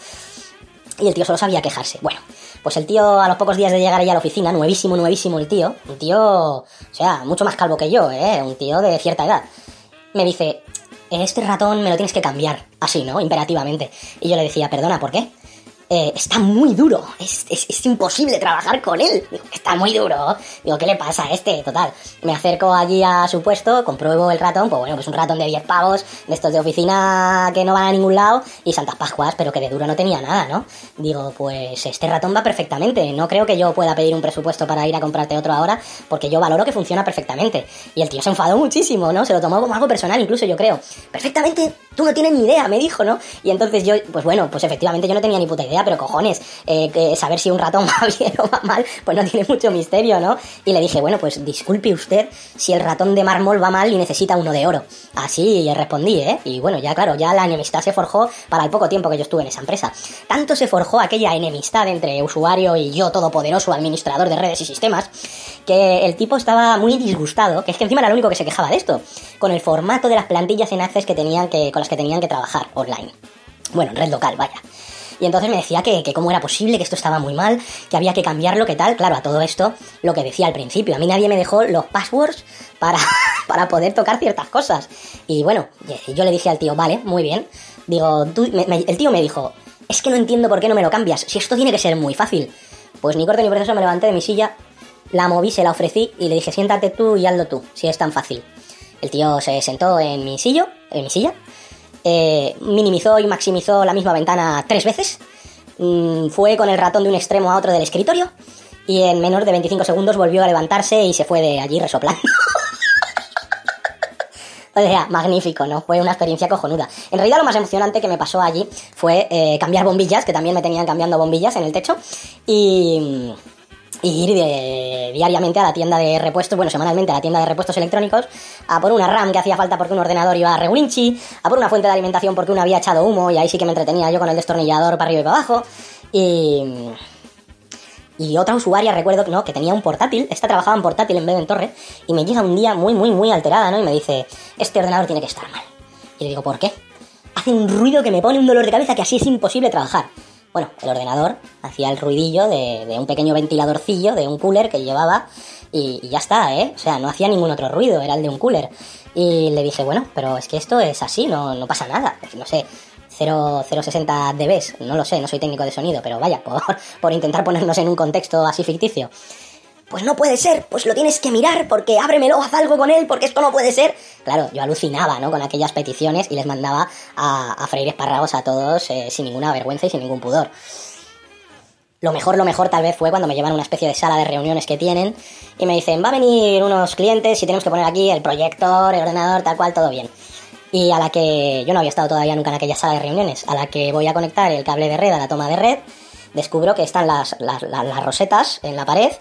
Y el tío solo sabía quejarse. Bueno, pues el tío a los pocos días de llegar allá a la oficina, nuevísimo, nuevísimo el tío, un tío, o sea, mucho más calvo que yo, ¿eh? Un tío de cierta edad. Me dice, este ratón me lo tienes que cambiar, así, ¿no? Imperativamente. Y yo le decía, perdona, ¿por qué? "Eh, está muy duro, es, es- es imposible trabajar con él. Digo, está muy duro. Digo, ¿qué le pasa a este? Total. Me acerco allí a su puesto, compruebo el ratón, pues bueno, pues un ratón de 10 pavos, de estos de oficina que no van a ningún lado, y Santas Pascuas, pero que de duro no tenía nada, ¿no? Digo, pues este ratón va perfectamente. No creo que yo pueda pedir un presupuesto para ir a comprarte otro ahora, porque yo valoro que funciona perfectamente. Y el tío se enfadó muchísimo, ¿no? Se lo tomó como algo personal, incluso yo creo. Perfectamente, tú no tienes ni idea, me dijo, ¿no? Y entonces yo, pues bueno, pues efectivamente yo no tenía ni puta idea, pero cojones, eh, saber si un ratón va bien o va mal, pues no tiene mucho misterio, ¿no? Y le dije, bueno, pues disculpe usted si el ratón de mármol va mal y necesita uno de oro. Así respondí, ¿eh? Y bueno, ya claro, ya la enemistad se forjó para el poco tiempo que yo estuve en esa empresa. Tanto se forjó aquella enemistad entre usuario y yo, todopoderoso administrador de redes y sistemas, que el tipo estaba muy disgustado, que es que encima era el único que se quejaba de esto, con el formato de las plantillas en Access que tenían que, con las que tenían que trabajar online. Bueno, en red local, vaya. Y entonces me decía que, que cómo era posible, que esto estaba muy mal, que había que cambiarlo, que tal. Claro, a todo esto, lo que decía al principio, a mí nadie me dejó los passwords para, para poder tocar ciertas cosas. Y bueno, yo le dije al tío, vale, muy bien. Digo, tú, me- el tío me dijo, es que no entiendo por qué no me lo cambias, si esto tiene que ser muy fácil. Pues ni corto ni precioso me levanté de mi silla, la moví, se la ofrecí y le dije, siéntate tú y hazlo tú, si es tan fácil. El tío se sentó en mi sillo, en mi silla, eh, minimizó y maximizó la misma ventana tres veces, mm, fue con el ratón de un extremo a otro del escritorio y en menos de 25 segundos volvió a levantarse y se fue de allí resoplando. O sea, magnífico, ¿no? Fue una experiencia cojonuda. En realidad lo más emocionante que me pasó allí fue eh, cambiar bombillas, que también me tenían cambiando bombillas en el techo, y, y ir de- diariamente a la tienda de repuestos, bueno, semanalmente a la tienda de repuestos electrónicos, a por una RAM que hacía falta porque un ordenador iba a regulinchi, a por una fuente de alimentación porque uno había echado humo y ahí sí que me entretenía yo con el destornillador para arriba y para abajo, y... Y otra usuaria, recuerdo, ¿no? Que tenía un portátil, esta trabajaba en portátil en vez de en torre, y me llega un día muy, muy, muy alterada, ¿no? Y me dice, este ordenador tiene que estar mal. Y le digo, ¿por qué? Hace un ruido que me pone un dolor de cabeza que así es imposible trabajar. Bueno, el ordenador hacía el ruidillo de, de un pequeño ventiladorcillo, de un cooler que llevaba, y, ya está, ¿eh? O sea, no hacía ningún otro ruido, era el de un cooler. Y le dije, bueno, pero es que esto es así, no, no pasa nada. No sé, 0, 060 dBs, no lo sé, no soy técnico de sonido, pero vaya, por, por intentar ponernos en un contexto así ficticio. Pues no puede ser, pues lo tienes que mirar, porque ábremelo, haz algo con él, porque esto no puede ser. Claro, yo alucinaba, ¿no? Con aquellas peticiones y les mandaba a, a freír espárragos a todos eh, sin ninguna vergüenza y sin ningún pudor. Lo mejor, lo mejor tal vez fue cuando me llevan a una especie de sala de reuniones que tienen y me dicen, va a venir unos clientes y tenemos que poner aquí el proyector, el ordenador, tal cual, todo bien. Y a la que yo no había estado todavía nunca en aquella sala de reuniones, a la que voy a conectar el cable de red a la toma de red, descubro que están las, las, las, las rosetas en la pared,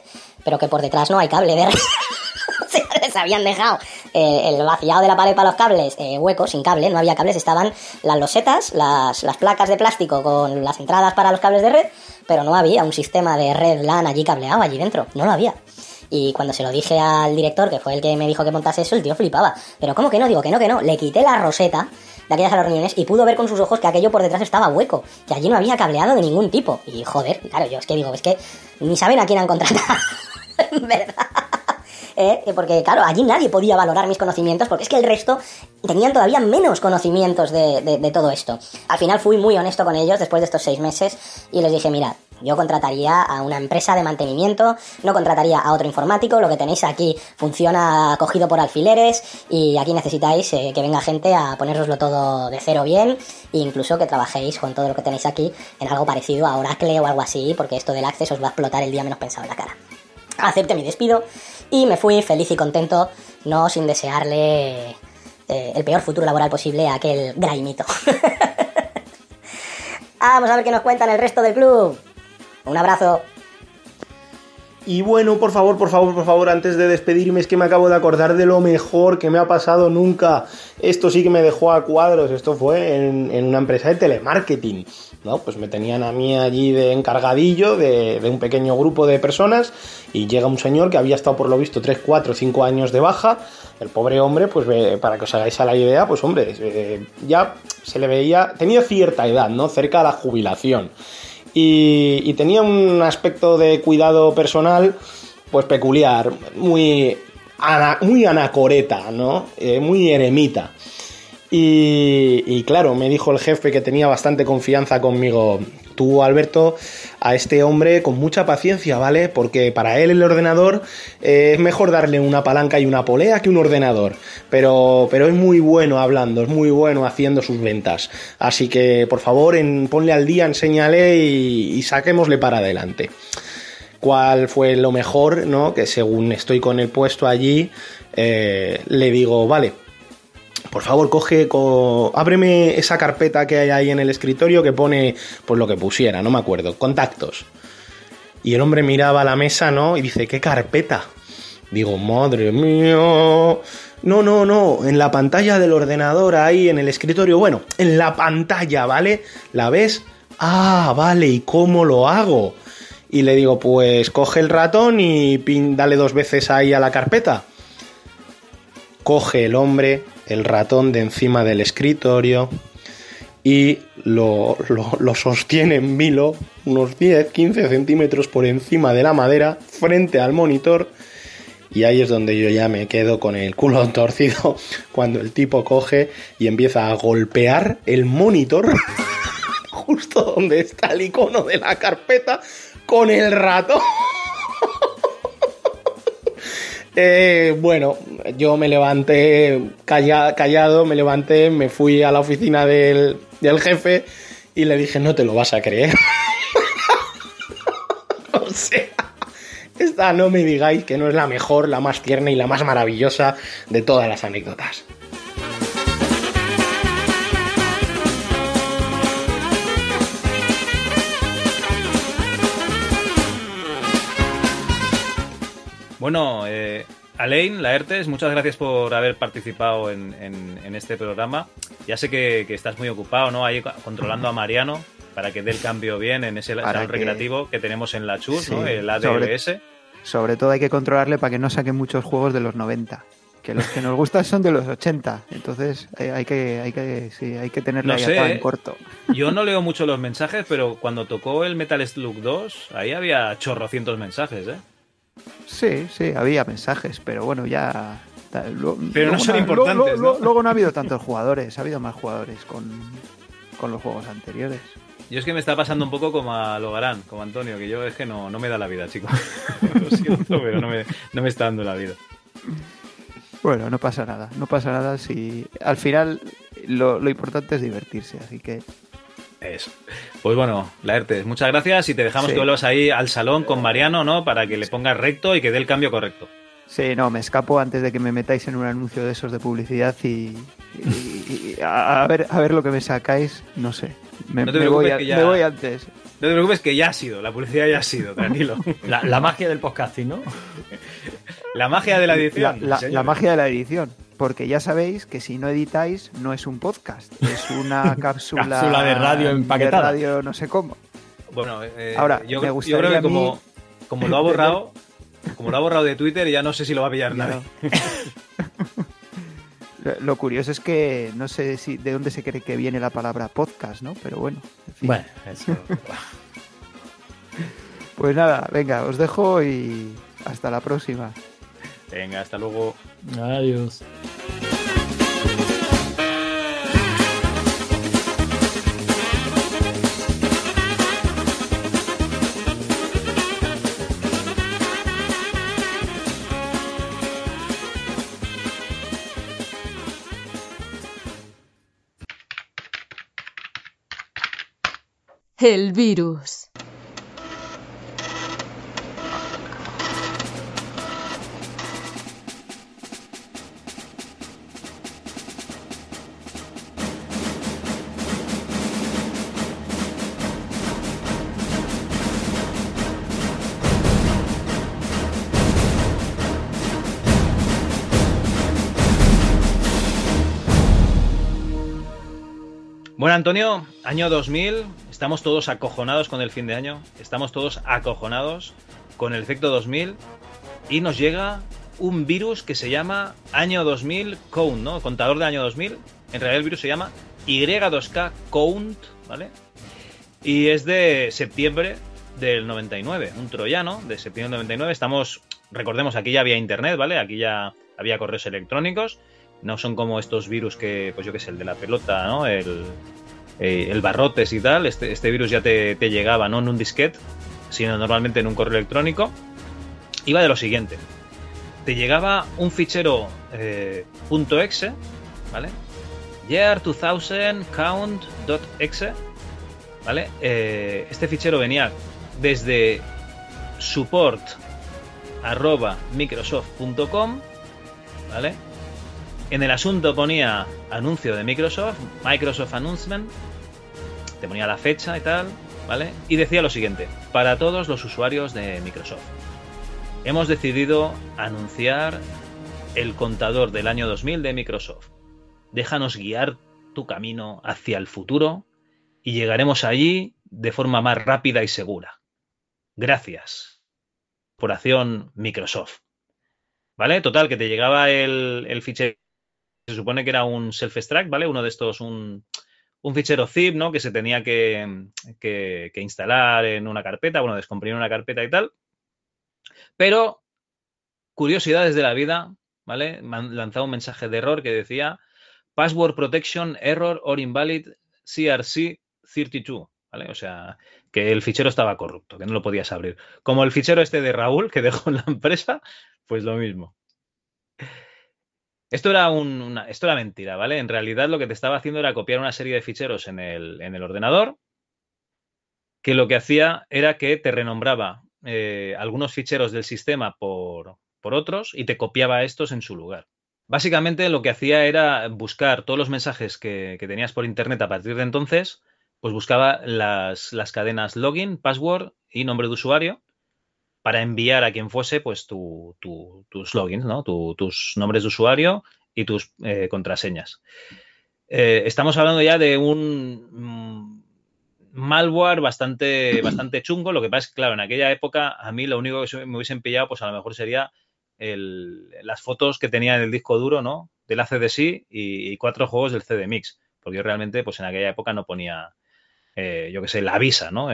pero que por detrás no hay cable de red. les habían dejado eh, el vaciado de la pared para los cables eh, hueco, sin cable, no había cables, estaban las losetas, las, las placas de plástico con las entradas para los cables de red, pero no había un sistema de red LAN allí cableado allí dentro, no lo había. Y cuando se lo dije al director, que fue el que me dijo que montase eso, el tío flipaba. Pero ¿cómo que no? Digo que no, que no. Le quité la roseta de aquellas reuniones y pudo ver con sus ojos que aquello por detrás estaba hueco, que allí no había cableado de ningún tipo. Y joder, claro, yo es que digo, es que ni saben a quién han contratado. ¿Verdad? ¿Eh? Porque claro, allí nadie podía valorar mis conocimientos porque es que el resto tenían todavía menos conocimientos de, de, todo esto. Al final fui muy honesto con ellos después de estos seis meses y les dije, mira, yo contrataría a una empresa de mantenimiento, no contrataría a otro informático, lo que tenéis aquí funciona cogido por alfileres y aquí necesitáis eh, que venga gente a poneroslo todo de cero bien e incluso que trabajéis con todo lo que tenéis aquí en algo parecido a Oracle o algo así, porque esto del Access os va a explotar el día menos pensado en la cara. Acepté mi despido y me fui feliz y contento, no sin desearle eh, el peor futuro laboral posible a aquel graimito. Vamos a ver qué nos cuentan el resto del club. Un abrazo. Y bueno, por favor, por favor, por favor, antes de despedirme, es que me acabo de acordar de lo mejor que me ha pasado nunca. Esto sí que me dejó a cuadros. Esto fue en, una empresa de telemarketing. ¿no? Pues me tenían a mí allí de encargadillo de, de, un pequeño grupo de personas y llega un señor que había estado por lo visto 3, 4, 5 años de baja. El pobre hombre, pues para que os hagáis a la idea, pues hombre, eh, ya se le veía, tenía cierta edad, ¿no? Cerca de la jubilación. Y, y tenía un aspecto de cuidado personal, pues peculiar, muy, ana, muy anacoreta, ¿no? Eh, muy eremita. Y, y, claro, me dijo el jefe que tenía bastante confianza conmigo. Tú, Alberto, a este hombre con mucha paciencia, ¿vale? Porque para él el ordenador eh, es mejor darle una palanca y una polea que un ordenador. Pero, pero es muy bueno hablando, es muy bueno haciendo sus ventas. Así que, por favor, ponle al día, enséñale y, y saquémosle para adelante. ¿Cuál fue lo mejor, no? Que según estoy con el puesto allí, eh, le digo, vale, por favor, coge, co ábreme esa carpeta que hay ahí en el escritorio que pone, pues lo que pusiera, no me acuerdo, contactos. Y el hombre miraba la mesa, ¿no? Y dice, ¿qué carpeta? Digo, madre mía. No, no, no, en la pantalla del ordenador ahí en el escritorio, bueno, en la pantalla, ¿vale? ¿La ves? Ah, vale, ¿y cómo lo hago? Y le digo, pues coge el ratón y pin, dale dos veces ahí a la carpeta. Coge el hombre, el ratón de encima del escritorio y lo, lo, sostiene en vilo unos 10-15 centímetros por encima de la madera frente al monitor y ahí es donde yo ya me quedo con el culo torcido cuando el tipo coge y empieza a golpear el monitor justo donde está el icono de la carpeta con el ratón. Eh, bueno, yo me levanté calla, callado, me levanté, me fui a la oficina del, del, jefe y le dije, no te lo vas a creer. o sea, esta no me digáis que no es la mejor, la más tierna y la más maravillosa de todas las anécdotas. Bueno, eh, Alain Laertes, muchas gracias por haber participado en, en, en este programa. Ya sé que, que, estás muy ocupado, ¿no? Ahí controlando a Mariano para que dé el cambio bien en ese salón que... recreativo que tenemos en la Chus, sí, ¿no? El ADLS. Sobre, sobre, todo hay que controlarle para que no saque muchos juegos de los 90. Que los que nos gustan son de los 80. Entonces eh, hay que, hay que, sí, hay que tenerle no sé, en ¿eh? corto. Yo no leo mucho los mensajes, pero cuando tocó el Metal Slug 2, ahí había chorrocientos mensajes, ¿eh? Sí, sí, había mensajes, pero bueno, ya. lo- Pero no luego son importantes, lo- lo- ¿no? Luego no ha habido tantos jugadores, ha habido más jugadores con, con los juegos anteriores. Yo es que me está pasando un poco como a Logarán, como a Antonio, que yo es que no, no me da la vida, chicos. Lo siento, pero no me, no me está dando la vida. Bueno, no pasa nada, no pasa nada si. Al final, lo, lo importante es divertirse, así que. Eso. Pues bueno, Laertes, muchas gracias y te dejamos Sí. que vuelvas ahí al salón con Mariano, ¿no? Para que le pongas recto y que dé el cambio correcto. Sí, no, me escapo antes de que me metáis en un anuncio de esos de publicidad y, y- y a, a ver, a ver lo que me sacáis, no sé. Me, No te me voy, preocupes a- que ya- me voy antes. No te preocupes que ya ha sido, la publicidad ya ha sido, tranquilo. La, la magia del podcasting, ¿no? La magia de la edición. La, la- señores. la magia de la edición. Porque ya sabéis que si no editáis, no es un podcast, es una cápsula, Cápsula de radio empaquetada. de radio no sé cómo. Bueno, eh, Ahora, yo, me yo gustaría creo que como, como lo ha borrado, como lo ha borrado de Twitter, ya no sé si lo va a pillar nadie. Lo, lo curioso es que no sé si de dónde se cree que viene la palabra podcast, ¿no? Pero bueno. en fin. Bueno, eso. Pues nada, venga, os dejo y hasta la próxima. Venga, hasta luego. Adiós. El virus. Antonio, año 2000, estamos todos acojonados con el fin de año, estamos todos acojonados con el efecto 2000 y nos llega un virus que se llama año 2000 count, ¿no? Contador de año 2000. En realidad el virus se llama Y2K count, ¿vale? Y es de septiembre del 99, un troyano de septiembre del 99. Estamos, recordemos, aquí ya había internet, ¿vale? Aquí ya había correos electrónicos. No son como estos virus que, pues yo qué sé, el de la pelota, ¿no? El, eh, el barrotes y tal. Este, este virus ya te, te llegaba no en un disquete, sino normalmente en un correo electrónico. Iba de lo siguiente. Te llegaba un fichero eh, .exe, ¿vale? Year 2000 count.exe, ¿vale? Eh, este fichero venía desde support arroba microsoft.com, ¿vale? En el asunto ponía anuncio de Microsoft, Microsoft Announcement, te ponía la fecha y tal, ¿vale? Y decía lo siguiente, para todos los usuarios de Microsoft. Hemos decidido anunciar el contador del año 2000 de Microsoft. Déjanos guiar tu camino hacia el futuro y llegaremos allí de forma más rápida y segura. Gracias. Corporación Microsoft. ¿Vale? Total, que te llegaba el, el fichero. Se supone que era un self-extract, ¿vale? Uno de estos, un, un fichero zip, ¿no? Que se tenía que, que- que instalar en una carpeta, bueno, descomprimir una carpeta y tal. Pero, curiosidades de la vida, ¿vale? Me han lanzado un mensaje de error que decía Password Protection Error or Invalid CRC 32, ¿vale? O sea, que el fichero estaba corrupto, que no lo podías abrir. Como el fichero este de Raúl que dejó en la empresa, pues lo mismo. Esto era, un- una, esto era mentira, ¿vale? En realidad lo que te estaba haciendo era copiar una serie de ficheros en el, en el ordenador, que lo que hacía era que te renombraba eh, algunos ficheros del sistema por, por otros y te copiaba estos en su lugar. Básicamente lo que hacía era buscar todos los mensajes que, que tenías por internet a partir de entonces, pues buscaba las, las cadenas login, password y nombre de usuario para enviar a quien fuese pues tu- tu- tus logins, ¿no? Tu- tus nombres de usuario y tus eh, contraseñas. Eh, estamos hablando ya de un mm, malware bastante, bastante chungo. Lo que pasa es que, claro, en aquella época a mí lo único que me hubiesen pillado, pues a lo mejor sería las fotos que tenía en el disco duro, ¿no? Del ACDC y, y cuatro juegos del CD Mix. Porque yo realmente, pues en aquella época no ponía, eh, yo qué sé, la visa, ¿no?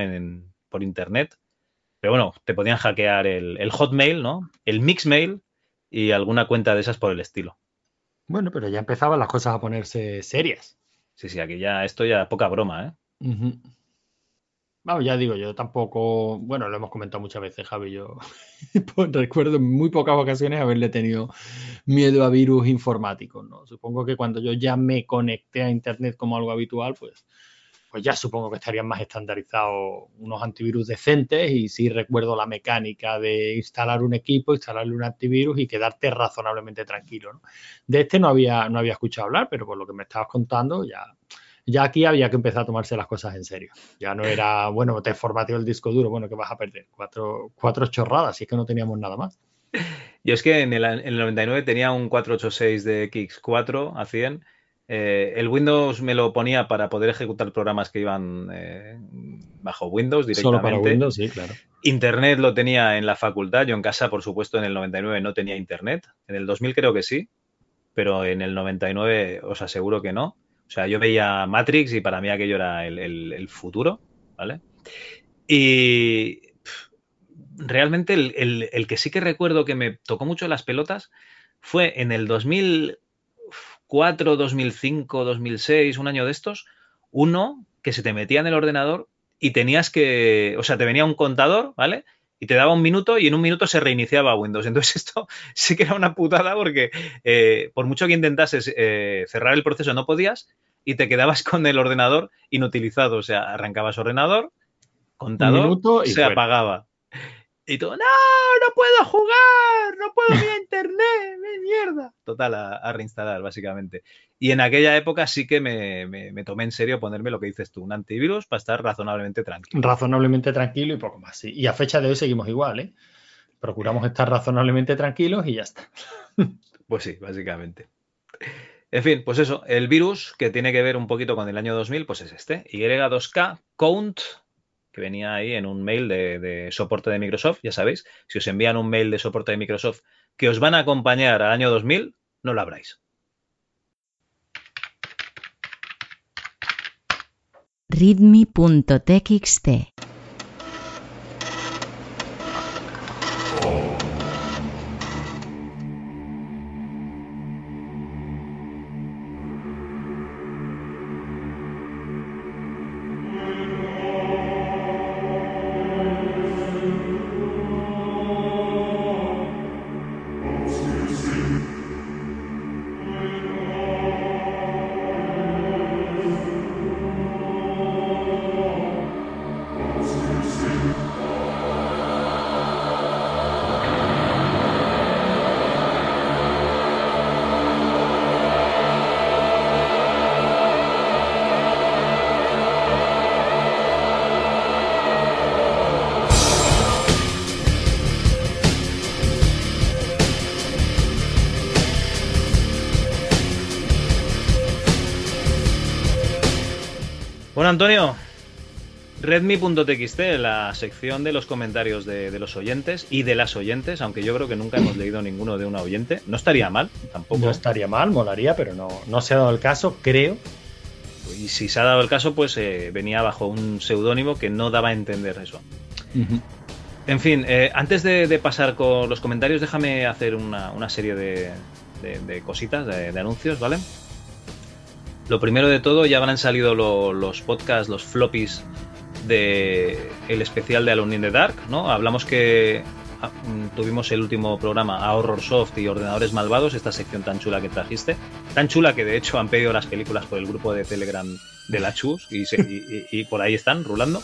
Por internet. Pero bueno, te podían hackear el, el Hotmail, ¿no? El Mixmail y alguna cuenta de esas por el estilo. Bueno, pero ya empezaban las cosas a ponerse serias. Sí, sí, aquí ya, esto ya poca broma, ¿eh? Vamos, ya digo, yo tampoco, bueno, lo hemos comentado muchas veces, Javi, yo pues recuerdo en muy pocas ocasiones haberle tenido miedo a virus informáticos, ¿no? Supongo que cuando yo ya me conecté a Internet como algo habitual, pues, pues ya supongo que estarían más estandarizados unos antivirus decentes y sí recuerdo la mecánica de instalar un equipo, instalarle un antivirus y quedarte razonablemente tranquilo, ¿no? De este no había, no había escuchado hablar, pero por lo que me estabas contando ya ya aquí había que empezar a tomarse las cosas en serio. Ya no era, bueno, te formateo el disco duro, bueno, que vas a perder? Cuatro, cuatro chorradas, y es que no teníamos nada más. Yo es que en el, en el 99 tenía un 486 de X4 a 100. Eh, el Windows me lo ponía para poder ejecutar programas que iban eh, bajo Windows directamente. Solo para Windows, sí, claro. Internet lo tenía en la facultad. Yo en casa, por supuesto, en el 99 no tenía Internet. En el 2000 creo que sí, pero en el 99 os aseguro que no. O sea, yo veía Matrix y para mí aquello era el, el- el futuro, ¿vale? Y realmente el, el- el que sí que recuerdo que me tocó mucho las pelotas fue en el 2004, 2005, 2006, un año de estos, uno que se te metía en el ordenador y tenías que, o sea, te venía un contador, ¿vale? Y te daba un minuto y en un minuto se reiniciaba Windows. Entonces esto sí que era una putada porque eh, por mucho que intentases eh, cerrar el proceso no podías y te quedabas con el ordenador inutilizado. O sea, arrancabas ordenador, contador, se fuera. apagaba. Y tú, no, no puedo jugar, no puedo ir a internet, me mierda. Total, a, a reinstalar, básicamente. Y en aquella época sí que me, me- me tomé en serio ponerme lo que dices tú, un antivirus para estar razonablemente tranquilo. Razonablemente tranquilo y poco más, sí. Y a fecha de hoy seguimos igual, ¿eh? Procuramos estar razonablemente tranquilos y ya está. Pues sí, básicamente. En fin, pues eso, el virus que tiene que ver un poquito con el año 2000, pues es este, Y2K Count, que venía ahí en un mail de, soporte de Microsoft, ya sabéis, si os envían un mail de soporte de Microsoft que os van a acompañar al año 2000, no lo abráis. readme.txt redmi.txt, la sección de los comentarios de, de los oyentes y de las oyentes, aunque yo creo que nunca hemos leído ninguno de una oyente. No estaría mal, tampoco. No estaría mal, molaría, pero no, no se ha dado el caso, creo. Y si se ha dado el caso, pues eh, venía bajo un seudónimo que no daba a entender eso. En fin, eh, antes de, de pasar con los comentarios, déjame hacer una, una serie de, de- de cositas, de, de anuncios, ¿vale? Lo primero de todo, ya habrán salido lo- los podcasts, los floppies el especial de Alone in the Dark, ¿no? Hablamos que ah, mm, tuvimos el último programa a Horror Soft y Ordenadores Malvados, esta sección tan chula que trajiste. Tan chula que de hecho han pedido las películas por el grupo de Telegram de la Chus y por ahí están, rulando.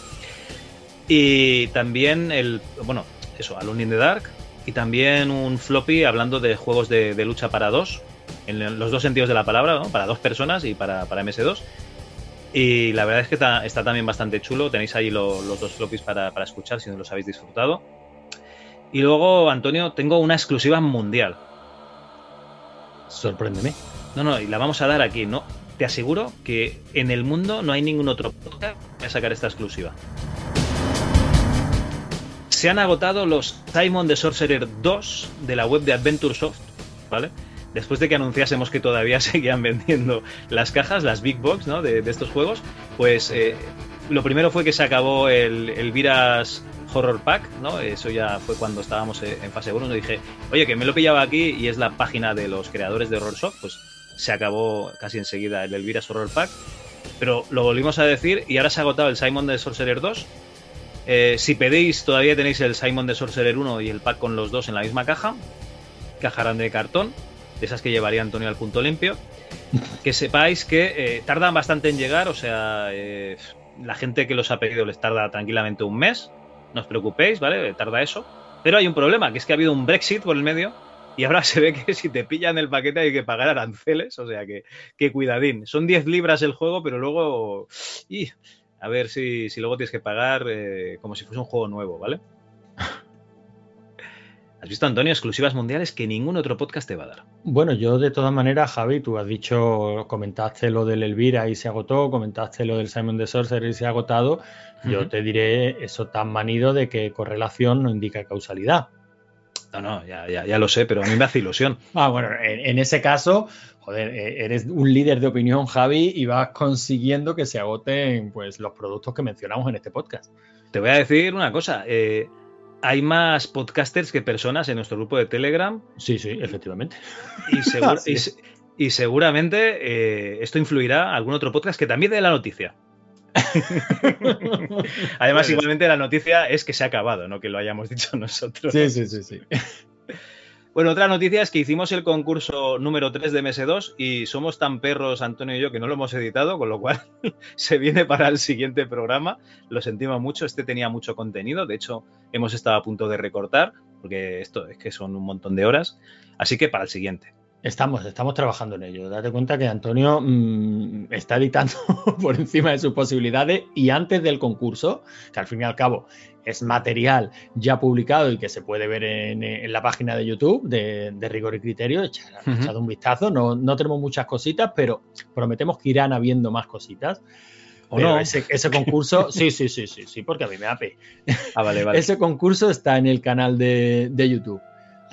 Y también el, bueno, eso, Alone in the Dark. Y también un floppy hablando de juegos de, de lucha para dos, en los dos sentidos de la palabra, ¿no? Para dos personas y para, para MS2. Y la verdad es que está también bastante chulo. Tenéis ahí lo- los dos floppies para, para escuchar si no los habéis disfrutado. Y luego, Antonio, tengo una exclusiva mundial. Sorpréndeme. No, no, y la vamos a dar aquí, ¿no? Te aseguro que en el mundo no hay ningún otro podcast que a sacar esta exclusiva. Se han agotado los Simon the Sorcerer 2 de la web de Adventure Soft, ¿vale? Después de que anunciásemos que todavía seguían vendiendo las cajas, las Big Box, ¿no? De, estos juegos, pues eh, lo primero fue que se acabó el, el Viras Horror Pack, ¿no? Eso ya fue cuando estábamos en fase 1. Dije, oye, que me lo pillaba aquí y es la página de los creadores de Horror Shop, pues se acabó casi enseguida el Elvira's Horror Pack. Pero lo volvimos a decir y ahora se ha agotado el Simon de Sorcerer 2. Eh, si pedís, todavía tenéis el Simon de Sorcerer 1 y el pack con los dos en la misma caja. Caja grande de cartón, de esas que llevaría Antonio al punto limpio. Que sepáis que eh, tardan bastante en llegar, o sea, eh, la gente que los ha pedido les tarda tranquilamente un mes. No os preocupéis, ¿vale? Tarda eso. Pero hay un problema, que es que ha habido un Brexit por el medio y ahora se ve que si te pillan el paquete hay que pagar aranceles, o sea que, que cuidadín. Son 10 libras el juego, pero luego... y, a ver si, si luego tienes que pagar eh, como si fuese un juego nuevo, ¿vale? ¿Has visto, Antonio, exclusivas mundiales que ningún otro podcast te va a dar? Bueno, yo de todas maneras, Javi, tú has dicho, comentaste lo del Elvira y se agotó, comentaste lo del Simon de Sorcerer y se ha agotado. Yo te diré eso tan manido de que correlación no indica causalidad. No, no, ya, ya, ya lo sé, pero a mí me hace ilusión. Ah, bueno, en, en ese caso, joder, eh, eres un líder de opinión, Javi, y vas consiguiendo que se agoten pues, los productos que mencionamos en este podcast. Te voy a decir una cosa. eh, hay más podcasters que personas en nuestro grupo de Telegram. Sí, sí, efectivamente. Y, seguramente eh, esto influirá a algún otro podcast que también dé la noticia. Además, igualmente la noticia es que se ha acabado, no que lo hayamos dicho nosotros. Sí, sí, sí, sí. Bueno, otra noticia es que hicimos el concurso número 3 de MS2 y somos tan perros, Antonio y yo, que no lo hemos editado, con lo cual se viene para el siguiente programa. Lo sentimos mucho, este tenía mucho contenido, de hecho hemos estado a punto de recortar, porque esto es que son un montón de horas, así que para el siguiente. Estamos, estamos trabajando en ello. Date cuenta que Antonio mm, está editando por encima de sus posibilidades y antes del concurso, que al fin y al cabo es material ya publicado y que se puede ver en, en la página de YouTube de, de Rigor y Criterio, echad, un vistazo. No, no tenemos muchas cositas, pero prometemos que irán habiendo más cositas. ¿O no? ese, ese concurso, sí, sí, sí, sí, sí, porque a mí me da pe. Ah, vale, vale. Ese concurso está en el canal de, de YouTube.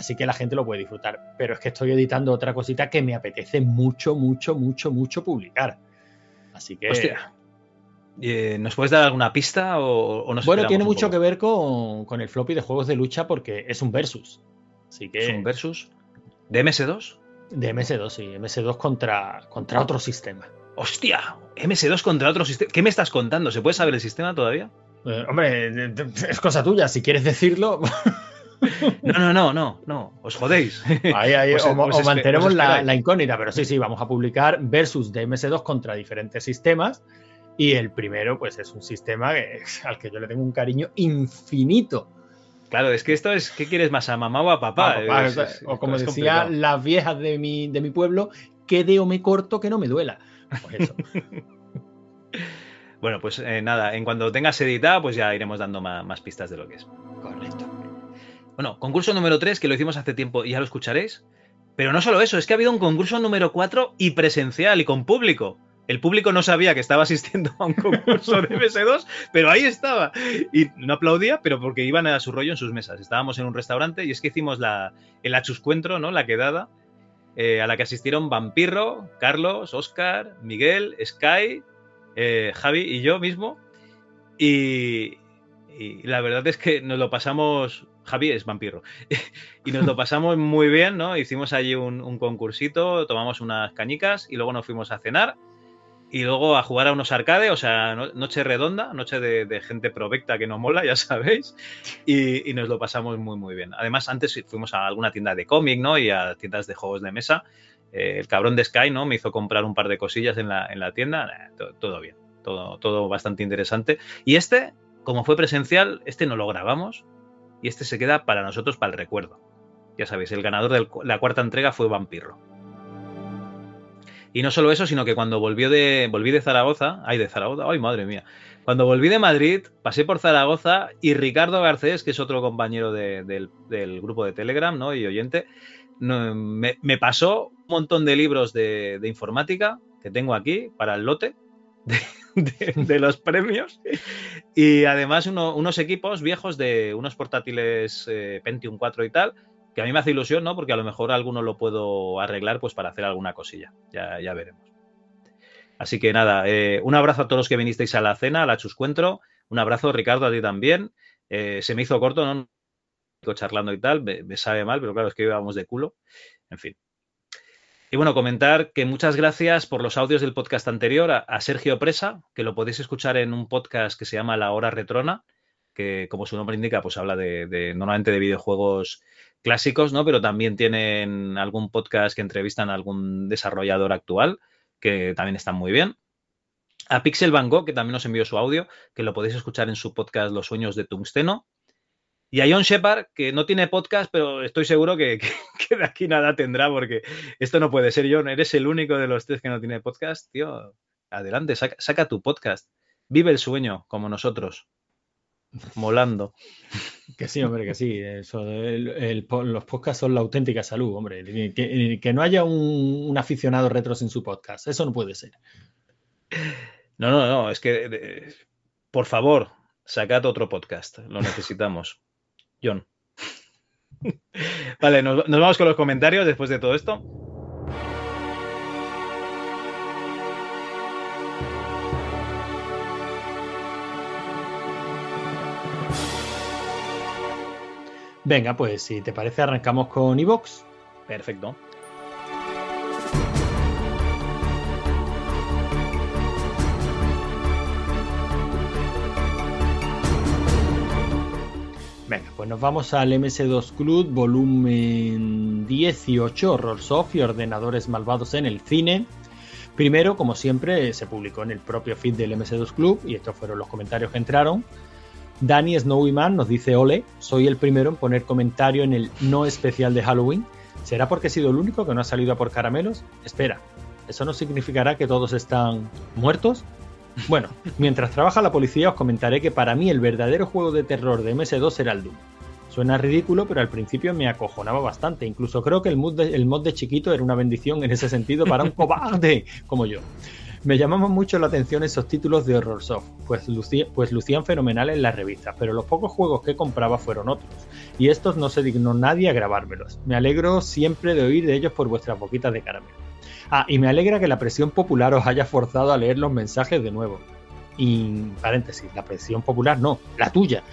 Así que la gente lo puede disfrutar. Pero es que estoy editando otra cosita que me apetece mucho, mucho, mucho, mucho publicar. Así que. Hostia. Eh, ¿Nos puedes dar alguna pista o, o nos bueno, tiene mucho que ver con, con el floppy de juegos de lucha porque es un versus. Así que. ¿Es un versus? ¿De MS2? De MS2, sí. MS2 contra, contra otro sistema. ¡Hostia! MS2 contra otro sistema. ¿Qué me estás contando? ¿Se puede saber el sistema todavía? Eh, hombre, es cosa tuya. Si quieres decirlo. No, no, no, no, no. Os jodéis. Ahí, ahí, o, o espe- mantenemos la, incógnita, pero sí, sí, vamos a publicar versus de MS2 contra diferentes sistemas. Y el primero, pues es un sistema que- al que yo le tengo un cariño infinito. Claro, es que esto es, ¿qué quieres más, a mamá o a papá? Papá, Es- es- o como decía las viejas de mi, de mi pueblo, que deo me corto que no me duela. Pues eso. Bueno, pues eh, nada, en cuanto tengas editada, pues ya iremos dando ma- más, pistas de lo que es. Correcto. Bueno, concurso número 3, que lo hicimos hace tiempo y ya lo escucharéis. Pero no solo eso, es que ha habido un concurso número 4 y presencial y con público. El público no sabía que estaba asistiendo a un concurso de MS2, pero ahí estaba. Y no aplaudía, pero porque iban a su rollo en sus mesas. Estábamos en un restaurante y es que hicimos la, el achuscuentro, ¿no? La quedada, eh, a la que asistieron Vampirro, Carlos, Oscar, Miguel, Sky, eh, Javi y yo mismo. Y, y la verdad es que nos lo pasamos. Javi es vampiro. y nos lo pasamos muy bien, ¿no? Hicimos allí un, concursito, tomamos unas cañicas y luego nos fuimos a cenar. Y luego a jugar a unos arcades, o sea, no- noche redonda, noche de, gente provecta que no mola, ya sabéis. Y, nos lo pasamos muy, muy bien. Además, antes fuimos a alguna tienda de cómic, ¿no? Y a tiendas de juegos de mesa. Eh, el cabrón de Sky, ¿no? Me hizo comprar un par de cosillas en la, en la tienda. Nah, to- todo bien, todo, todo bastante interesante. Y este, como fue presencial, este no lo grabamos y este se queda para nosotros para el recuerdo. Ya sabéis, el ganador de la cuarta entrega fue Vampirro. Y no solo eso, sino que cuando volvió de, volví de Zaragoza, ay, de Zaragoza, ay, madre mía, cuando volví de Madrid, pasé por Zaragoza y Ricardo Garcés, que es otro compañero de- del, del grupo de Telegram ¿no? y oyente, me, me pasó un montón de libros de, informática que tengo aquí para el lote de- los premios y además uno- unos equipos viejos de unos portátiles eh, Pentium 4 y tal que a mí me hace ilusión, ¿no? Porque a lo mejor alguno lo puedo arreglar pues para hacer alguna cosilla. Ya, ya veremos. Así que nada, eh, un abrazo a todos los que vinisteis a la cena, a la chuscuentro. Un abrazo, Ricardo, a ti también. Eh, se me hizo corto, ¿no? Charlando y tal, me, me sabe mal, pero claro, es que íbamos de culo. En fin. Y bueno, comentar que muchas gracias por los audios del podcast anterior a, Sergio Presa, que lo podéis escuchar en un podcast que se llama La Hora Retrona, que como su nombre indica, pues habla de, de normalmente de videojuegos clásicos, ¿no? Pero también tienen algún podcast que entrevistan a algún desarrollador actual, que también están muy bien. A Pixel Van Gogh, que también nos envió su audio, que lo podéis escuchar en su podcast Los Sueños de Tungsteno. Y a John Shepard, que no tiene podcast, pero estoy seguro que, que, que, de aquí nada tendrá, porque esto no puede ser, John. Eres el único de los tres que no tiene podcast, tío. Adelante, saca, saca tu podcast. Vive el sueño, como nosotros. Molando. Que sí, hombre, que sí. Eso, el, el, los podcasts son la auténtica salud, hombre. Que, que no haya un, un, aficionado retro sin su podcast. Eso no puede ser. No, no, no. Es que, por favor, sacad otro podcast. Lo necesitamos. John. vale, nos, nos vamos con los comentarios después de todo esto. Venga, pues si te parece, arrancamos con Evox. Perfecto. Pues nos vamos al MS2 Club, volumen 18, Horror y ordenadores malvados en el cine. Primero, como siempre, se publicó en el propio feed del MS2 Club y estos fueron los comentarios que entraron. Dani Snowyman nos dice, ole, soy el primero en poner comentario en el no especial de Halloween. ¿Será porque he sido el único que no ha salido a por caramelos? Espera, ¿eso no significará que todos están muertos? Bueno, mientras trabaja la policía os comentaré que para mí el verdadero juego de terror de MS2 era el Doom. Suena ridículo, pero al principio me acojonaba bastante. Incluso creo que el mod, de, el mod de chiquito era una bendición en ese sentido para un cobarde como yo. Me llamaban mucho la atención esos títulos de Horror Soft, pues, lucía, pues lucían fenomenales en las revistas, pero los pocos juegos que compraba fueron otros, y estos no se dignó nadie a grabármelos. Me alegro siempre de oír de ellos por vuestras boquitas de caramelo. Ah, y me alegra que la presión popular os haya forzado a leer los mensajes de nuevo. Y paréntesis, la presión popular no, la tuya.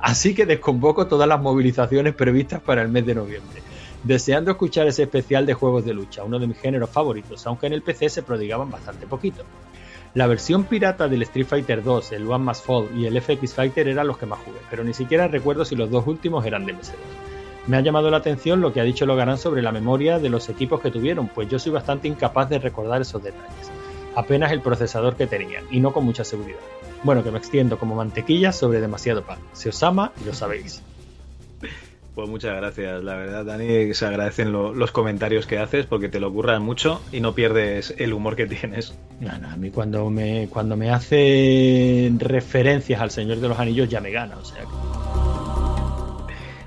Así que desconvoco todas las movilizaciones previstas para el mes de noviembre. Deseando escuchar ese especial de juegos de lucha, uno de mis géneros favoritos, aunque en el PC se prodigaban bastante poquito. La versión pirata del Street Fighter 2, el One Must Fall y el FX Fighter eran los que más jugué, pero ni siquiera recuerdo si los dos últimos eran de MS2. Me ha llamado la atención lo que ha dicho Logarán sobre la memoria de los equipos que tuvieron, pues yo soy bastante incapaz de recordar esos detalles. Apenas el procesador que tenían, y no con mucha seguridad. Bueno, que me extiendo como mantequilla sobre demasiado pan. Se os ama y lo sabéis. Pues muchas gracias, la verdad, Dani, se agradecen lo, los comentarios que haces porque te lo curran mucho y no pierdes el humor que tienes. No, no, a mí cuando me, cuando me hace referencias al Señor de los Anillos ya me gana, o sea que...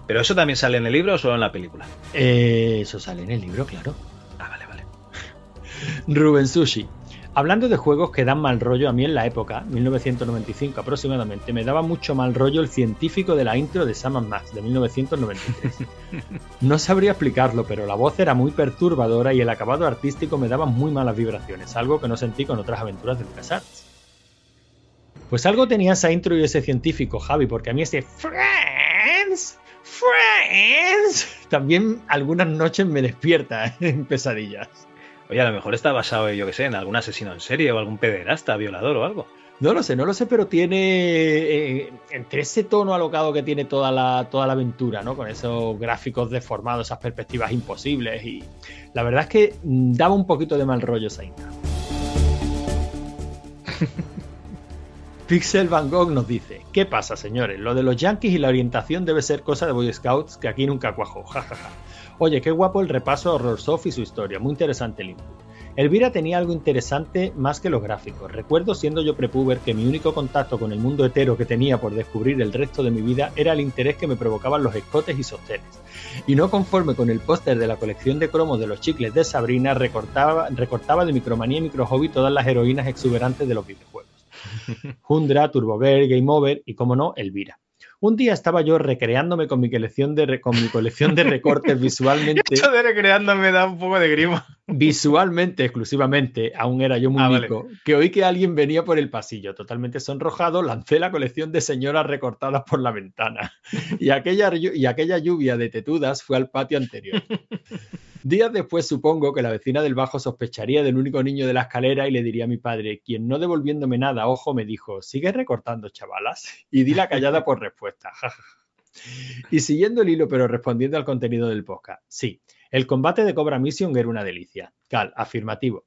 ¿Pero eso también sale en el libro o solo en la película? Eh, eso sale en el libro, claro. Ah, vale, vale. Rubén Sushi. Hablando de juegos que dan mal rollo, a mí en la época, 1995 aproximadamente, me daba mucho mal rollo el científico de la intro de Sam Max de 1993. No sabría explicarlo, pero la voz era muy perturbadora y el acabado artístico me daba muy malas vibraciones, algo que no sentí con otras aventuras de LucasArts. Pues algo tenía esa intro y ese científico, Javi, porque a mí ese Friends, Friends, también algunas noches me despierta en pesadillas. Oye, a lo mejor está basado, yo que sé, en algún asesino en serie o algún pederasta, violador o algo. No lo sé, no lo sé, pero tiene eh, entre ese tono alocado que tiene toda la, toda la aventura, ¿no? Con esos gráficos deformados, esas perspectivas imposibles y la verdad es que daba un poquito de mal rollo esa intro. Pixel Van Gogh nos dice, ¿qué pasa señores? Lo de los yankees y la orientación debe ser cosa de Boy Scouts que aquí nunca cuajó, jajaja. Oye, qué guapo el repaso a Horror Soft y su historia, muy interesante el input. Elvira tenía algo interesante más que los gráficos. Recuerdo siendo yo prepuber que mi único contacto con el mundo hetero que tenía por descubrir el resto de mi vida era el interés que me provocaban los escotes y sostenes. Y no conforme con el póster de la colección de cromos de los chicles de Sabrina, recortaba, recortaba de Micromanía y Micro Hobby todas las heroínas exuberantes de los videojuegos. Hundra, Turbo Bear, Game Over y, como no, Elvira. Un día estaba yo recreándome con mi colección de, re- con mi colección de recortes visualmente. Esto de recreándome da un poco de grima. Visualmente, exclusivamente, aún era yo muy Ah, vale. mico, que oí que alguien venía por el pasillo. Totalmente sonrojado, lancé la colección de señoras recortadas por la ventana. Y aquella, y aquella lluvia de tetudas fue al patio anterior. Días después supongo que la vecina del bajo sospecharía del único niño de la escalera y le diría a mi padre, quien no devolviéndome nada, ojo, me dijo, ¿sigues recortando, chavalas? Y di la callada por respuesta. y siguiendo el hilo, pero respondiendo al contenido del podcast. Sí, el combate de Cobra Mission era una delicia. Cal, afirmativo.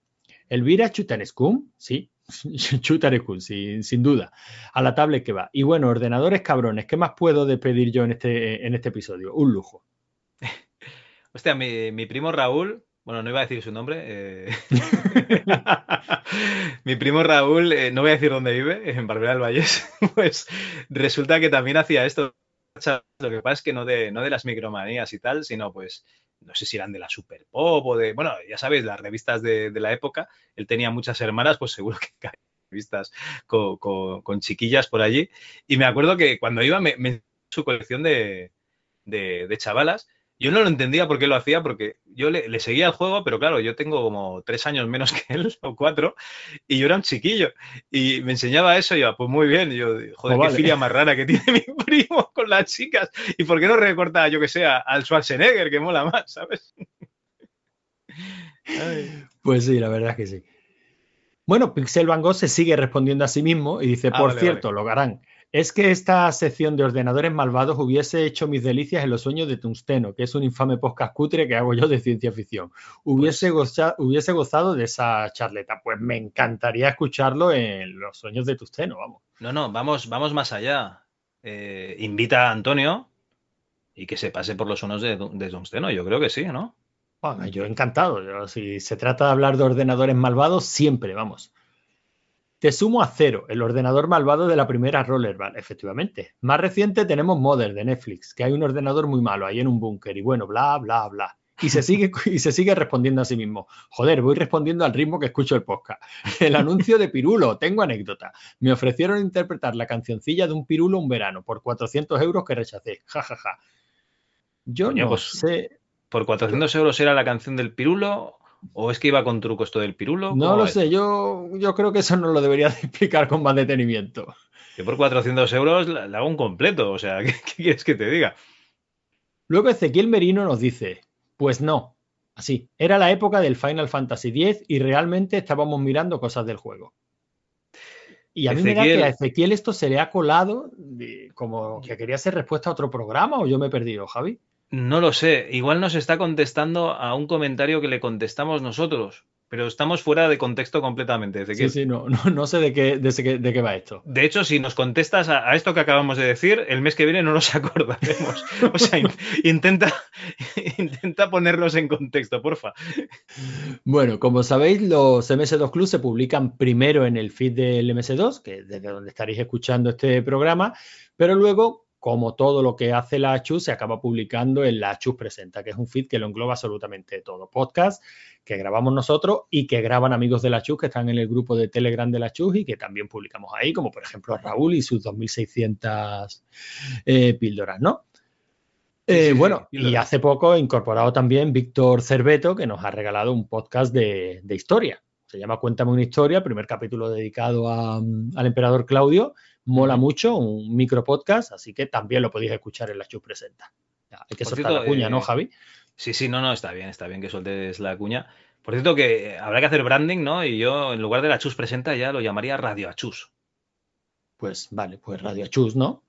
Elvira Chutanescum, sí, Chutanescum, sin, sin duda. A la tablet que va. Y bueno, ordenadores cabrones, ¿qué más puedo despedir yo en este, en este episodio? Un lujo. Hostia, mi, mi primo Raúl, bueno, no iba a decir su nombre. eh, mi primo Raúl, eh, no voy a decir dónde vive, en Barbera del Vallés, pues resulta que también hacía esto. Lo que pasa es que no de, no de las micromanías y tal, sino pues, no sé si eran de la Super Pop o de, bueno, ya sabéis, las revistas de, de la época. Él tenía muchas hermanas, pues seguro que había revistas con, con- con chiquillas por allí. Y me acuerdo que cuando iba me, me su colección de, de, de chavalas. Yo no lo entendía por qué lo hacía, porque yo le, le seguía el juego, pero claro, yo tengo como tres años menos que él, o cuatro, y yo era un chiquillo. Y me enseñaba eso, y yo, pues muy bien. Y yo, joder, Pues qué vale. filia más rara que tiene mi primo con las chicas. ¿Y por qué no recorta, yo que sé, al Schwarzenegger, que mola más, ¿sabes? Ay. Pues sí, la verdad es que sí. Bueno, Pixel Van Gogh se sigue respondiendo a sí mismo y dice, Ah, por vale, cierto, lo harán. Es que esta sección de ordenadores malvados hubiese hecho mis delicias en los sueños de Tungsteno, que es un infame podcast cutre que hago yo de ciencia ficción. Hubiese, goza- hubiese gozado de esa charleta. Pues me encantaría escucharlo en los sueños de Tungsteno, vamos. No, no, vamos, vamos más allá. Eh, invita a Antonio y que se pase por los unos de, de Tungsteno. Yo creo que sí, ¿no? Bueno, yo encantado. Yo, si se trata de hablar de ordenadores malvados, siempre, vamos. Te sumo a cero, el ordenador malvado de la primera Rollerball, efectivamente. Más reciente tenemos Mother de Netflix, que hay un ordenador muy malo ahí en un búnker y bueno, bla, bla, bla. Y se, sigue, y se sigue respondiendo a sí mismo. Joder, voy respondiendo al ritmo que escucho el podcast. El anuncio de Pirulo, tengo anécdota. Me ofrecieron interpretar la cancioncilla de un Pirulo un verano por 400 euros que rechacé. Ja, ja, ja. Yo Coño, no pues, sé. ¿Por 400 euros era la canción del Pirulo? ¿O es que iba con truco esto del Pirulo? No ¿Cómo lo es? sé, yo, yo creo que eso no lo debería de explicar con más detenimiento. Yo por 400 euros la- le hago un completo. O sea, ¿qué, qué quieres que te diga? Luego Ezequiel Merino nos dice, pues no, así, era la época del Final Fantasy X y realmente estábamos mirando cosas del juego. Y a mí me da que a Ezequiel esto se le ha colado de- como que quería hacer respuesta a otro programa o yo me he perdido, Javi. No lo sé. Igual nos está contestando a un comentario que le contestamos nosotros. Pero estamos fuera de contexto completamente. Sí, sí, no, no, no sé de qué, de, qué- de qué va esto. De hecho, si nos contestas a, a esto que acabamos de decir, el mes que viene no nos acordaremos. O sea, in- intenta, intenta ponerlos en contexto, porfa. Bueno, como sabéis, los MS2 Club se publican primero en el feed del MS2, que es desde donde estaréis escuchando este programa, pero luego, como todo lo que hace la Chus, se acaba publicando en la Chus Presenta, que es un feed que lo engloba absolutamente todo. Podcast que grabamos nosotros y que graban amigos de la Chus que están en el grupo de Telegram de la Chus y que también publicamos ahí, como por ejemplo Raúl y sus 2600 eh, píldoras, ¿no? Eh, sí, bueno, sí, y hace poco he incorporado también Víctor Cerveto, que nos ha regalado un podcast de, de historia. Se llama Cuéntame una historia, primer capítulo dedicado a, mm, al emperador Claudio. Mola mucho, un micro podcast, así que también lo podéis escuchar en la Chus Presenta. Hay que Por soltar cierto, la cuña, eh, ¿no, Javi? Sí, sí, no, no, está bien, está bien que sueltes la cuña. Por cierto, que habrá que hacer branding, ¿no? Y yo, en lugar de la Chus presenta, ya lo llamaría Radio Achus. Pues vale, pues Radio Chus, ¿no?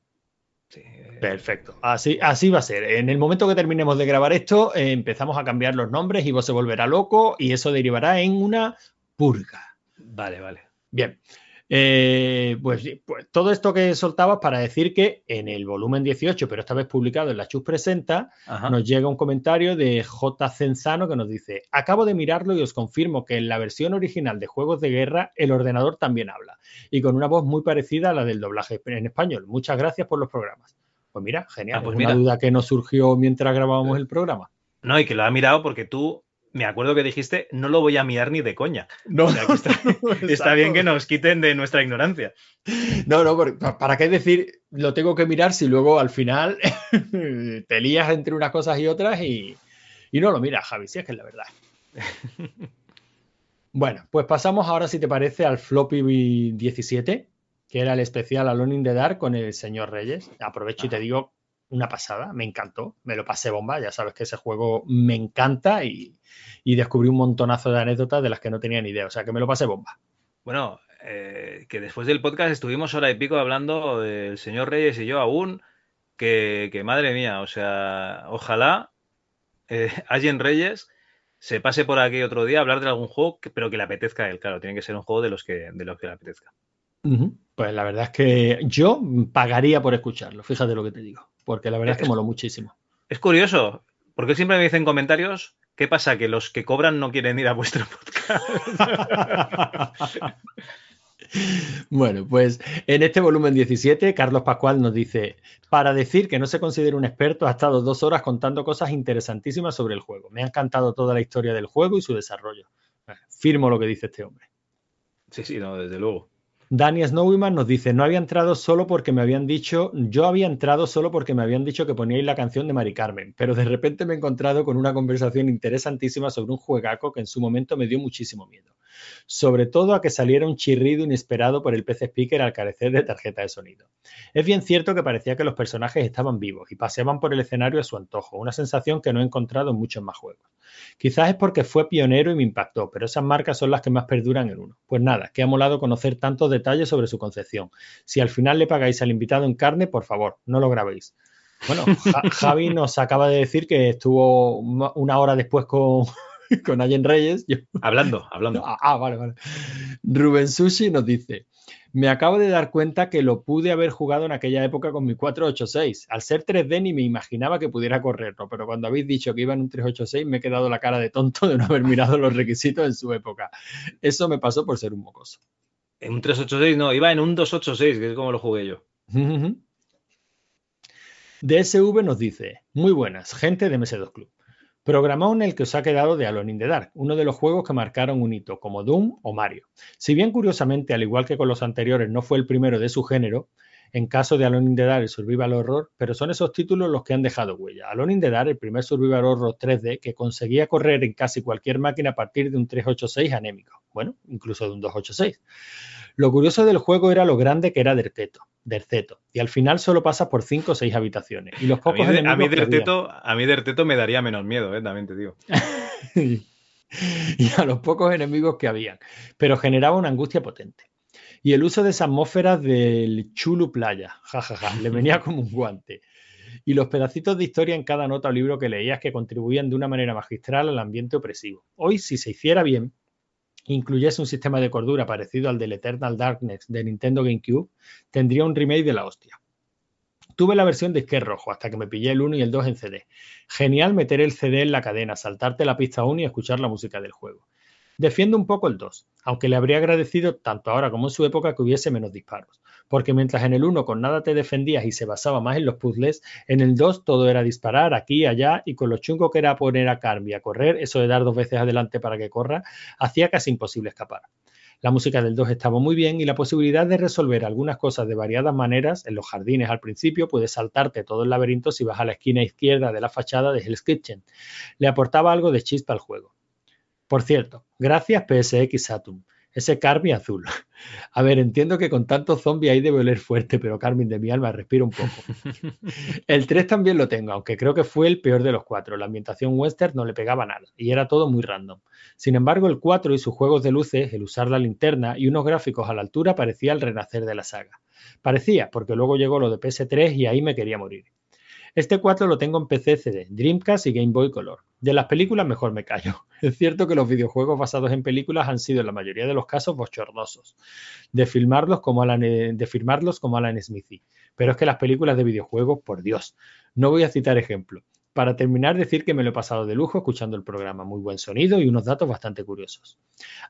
Perfecto. Así, así va a ser. En el momento que terminemos de grabar esto, eh, empezamos a cambiar los nombres y vos se volverá loco y eso derivará en una purga. Vale, vale. Bien. Eh, pues, pues todo esto que soltabas para decir que en el volumen 18, pero esta vez publicado en la Chus Presenta, Ajá. nos llega un comentario de J. Cenzano que nos dice: Acabo de mirarlo y os confirmo que en la versión original de Juegos de Guerra el ordenador también habla y con una voz muy parecida a la del doblaje en español. Muchas gracias por los programas. Pues mira, genial. Ah, pues es una mira. duda que nos surgió mientras grabábamos el programa. No, y que lo ha mirado porque tú me acuerdo que dijiste, no lo voy a mirar ni de coña. No, O sea, está, está bien que nos quiten de nuestra ignorancia. No, no, ¿para qué decir lo tengo que mirar si luego al final te lías entre unas cosas y otras y, y no lo miras, Javi, si es que es la verdad. Bueno, pues pasamos ahora, si te parece, al floppy 17, que era el especial Alone in the Dark con el señor Reyes. Aprovecho y te digo una pasada, me encantó, me lo pasé bomba, ya sabes que ese juego me encanta y, y descubrí un montonazo de anécdotas de las que no tenía ni idea, o sea que me lo pasé bomba. Bueno, eh, que después del podcast estuvimos hora y pico hablando del señor Reyes y yo aún, que, que madre mía, o sea, ojalá eh, Allen Reyes se pase por aquí otro día a hablar de algún juego, que- pero que le apetezca a él, claro, tiene que ser un juego de los que, de los que le apetezca. Pues la verdad es que yo pagaría por escucharlo, fíjate lo que te digo, porque la verdad es que moló muchísimo. Es curioso, porque siempre me dicen comentarios, ¿qué pasa? Que los que cobran no quieren ir a vuestro podcast. Bueno, pues en este volumen 17, Carlos Pascual nos dice, para decir que no se considera un experto, ha estado dos horas contando cosas interesantísimas sobre el juego. Me ha encantado toda la historia del juego y su desarrollo. Firmo lo que dice este hombre. Sí, sí, no, desde luego. Dani Snowman nos dice, no había entrado solo porque me habían dicho, yo había entrado solo porque me habían dicho que poníais la canción de Mari Carmen, pero de repente me he encontrado con una conversación interesantísima sobre un juegaco que en su momento me dio muchísimo miedo. Sobre todo a que saliera un chirrido inesperado por el PC Speaker al carecer de tarjeta de sonido. Es bien cierto que parecía que los personajes estaban vivos y paseaban por el escenario a su antojo, una sensación que no he encontrado en muchos más juegos. Quizás es porque fue pionero y me impactó, pero esas marcas son las que más perduran en uno. Pues nada, que ha molado conocer tantos detalles sobre su concepción. Si al final le pagáis al invitado en carne, por favor, no lo grabéis. Bueno, Ja- Javi nos acaba de decir que estuvo una una hora después con, con Allen Reyes. Yo- Hablando, hablando. Ah, ah, vale, vale. Rubén Sushi nos dice, me acabo de dar cuenta que lo pude haber jugado en aquella época con mi 486. Al ser 3D ni me imaginaba que pudiera correrlo, pero cuando habéis dicho que iba en un 386 me he quedado la cara de tonto de no haber mirado los requisitos en su época. Eso me pasó por ser un mocoso. En un 386, no, iba en un 286, que es como lo jugué yo. DSV nos dice, muy buenas, gente de MS2 Club. Programado en el que os ha quedado de Alone in the Dark, uno de los juegos que marcaron un hito, como Doom o Mario. Si bien curiosamente, al igual que con los anteriores, no fue el primero de su género, en caso de Alone in the Dark y Survival Horror, pero son esos títulos los que han dejado huella. Alone in the Dark, el primer Survival Horror 3D que conseguía correr en casi cualquier máquina a partir de un 386 anémico, bueno, incluso de un 286. Lo curioso del juego era lo grande que era Derteto, Derceto, y al final solo pasas por 5 o 6 habitaciones. Y los A pocos mí, de- a mí. Derteto, a mí Derteto me daría menos miedo, eh, también te digo. y a los pocos enemigos que habían, pero generaba una angustia potente. Y el uso de esas atmósferas del Chulu Playa, jajaja, le venía como un guante. Y los pedacitos de historia en cada nota o libro que leías que contribuían de una manera magistral al ambiente opresivo. Hoy, si se hiciera bien, incluyese un sistema de cordura parecido al del Eternal Darkness de Nintendo GameCube, tendría un remake de la hostia. Tuve la versión de disque rojo hasta que me pillé el 1 y el 2 en CD. Genial meter el CD en la cadena, saltarte la pista 1 y escuchar la música del juego. Defiendo un poco el 2, aunque le habría agradecido tanto ahora como en su época que hubiese menos disparos, porque mientras en el 1 con nada te defendías y se basaba más en los puzzles, en el 2 todo era disparar aquí, allá y con lo chungo que era poner a Carmi a correr, eso de dar dos veces adelante para que corra, hacía casi imposible escapar. La música del 2 estaba muy bien y la posibilidad de resolver algunas cosas de variadas maneras en los jardines al principio puedes saltarte todo el laberinto si vas a la esquina izquierda de la fachada de Hell's Kitchen. Le aportaba algo de chispa al juego. Por cierto, gracias PSX Saturn. Ese Carmi azul. A ver, entiendo que con tantos zombies ahí debe oler fuerte, pero Carmen de mi alma respira un poco. El 3 también lo tengo, aunque creo que fue el peor de los cuatro. La ambientación western no le pegaba nada y era todo muy random. Sin embargo, el 4 y sus juegos de luces, el usar la linterna y unos gráficos a la altura parecía el renacer de la saga. Parecía, porque luego llegó lo de PS3 y ahí me quería morir. Este 4 lo tengo en PC, CD, Dreamcast y Game Boy Color. De las películas mejor me callo. Es cierto que los videojuegos basados en películas han sido en la mayoría de los casos bochornosos, de filmarlos como Alan, eh, de firmarlos como Alan Smithy. Pero es que las películas de videojuegos, por Dios, no voy a citar ejemplo. Para terminar, decir que me lo he pasado de lujo escuchando el programa, muy buen sonido y unos datos bastante curiosos.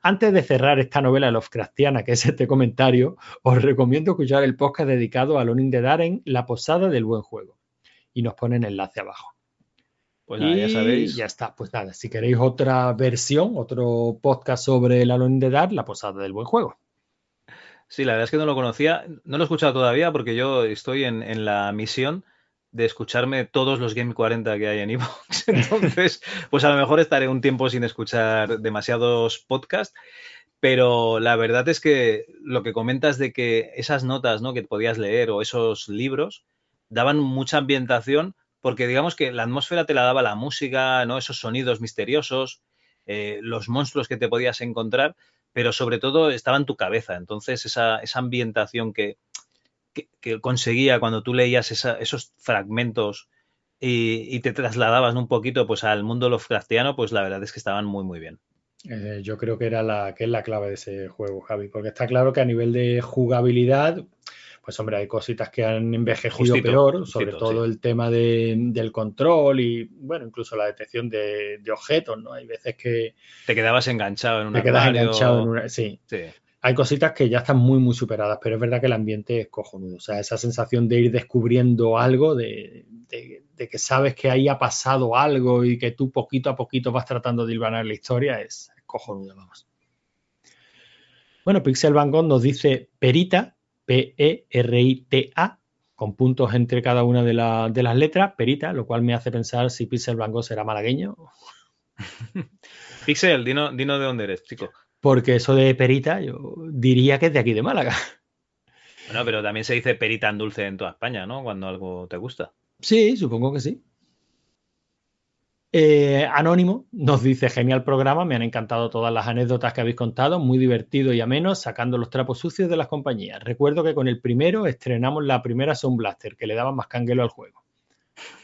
Antes de cerrar esta novela Lovecraftiana, que es este comentario, os recomiendo escuchar el podcast dedicado a Lonin de Darren, La Posada del Buen Juego. Y nos ponen enlace abajo. Pues nada, ya Y sabéis. Ya está. Pues nada, si queréis otra versión, otro podcast sobre el Alone the Dark, la posada del buen juego. Sí, la verdad es que no lo conocía, no lo he escuchado todavía porque yo estoy en, en la misión de escucharme todos los Game 40 que hay en Evox. Entonces, pues a lo mejor estaré un tiempo sin escuchar demasiados podcasts, pero la verdad es que lo que comentas de que esas notas ¿no? que podías leer o esos libros daban mucha ambientación porque digamos que la atmósfera te la daba la música, ¿no? esos sonidos misteriosos, eh, los monstruos que te podías encontrar, pero sobre todo estaba en tu cabeza. Entonces, esa, esa ambientación que, que, conseguía cuando tú leías esos fragmentos y, y te trasladabas un poquito pues, al mundo Lovecraftiano, pues la verdad es que estaban muy, muy bien. Eh, yo creo que era la que es la clave de ese juego, Javi, porque está claro que a nivel de jugabilidad, pues hombre, hay cositas que han envejecido Justito, peor, justito, sobre todo sí. el tema de- del control y, bueno, incluso la detección de, de objetos, ¿no? Hay veces que Te quedabas enganchado en un te quedas enganchado en una... Sí, Sí. hay cositas que ya están muy, muy superadas, pero es verdad que el ambiente es cojonudo. O sea, esa sensación de ir descubriendo algo, de, de- de que sabes que ahí ha pasado algo y que tú poquito a poquito vas tratando de hilvanar la historia, es, es cojonudo, vamos. Bueno, Pixel Van Gogh nos dice Perita, P-E-R-I-T-A, con puntos entre cada una de, la- de las letras, Perita, lo cual me hace pensar si Pixel Gogh será malagueño, Pixel, dino, dino de dónde eres, chico. porque eso de Perita yo diría que es de aquí de Málaga. Bueno, pero también se dice perita en dulce en toda España, ¿no? Cuando algo te gusta. Sí, supongo que sí. Eh, Anónimo nos dice, genial programa, me han encantado todas las anécdotas que habéis contado, muy divertido y ameno, sacando los trapos sucios de las compañías. Recuerdo que con el primero estrenamos la primera Sound Blaster, que le daba más canguelo al juego.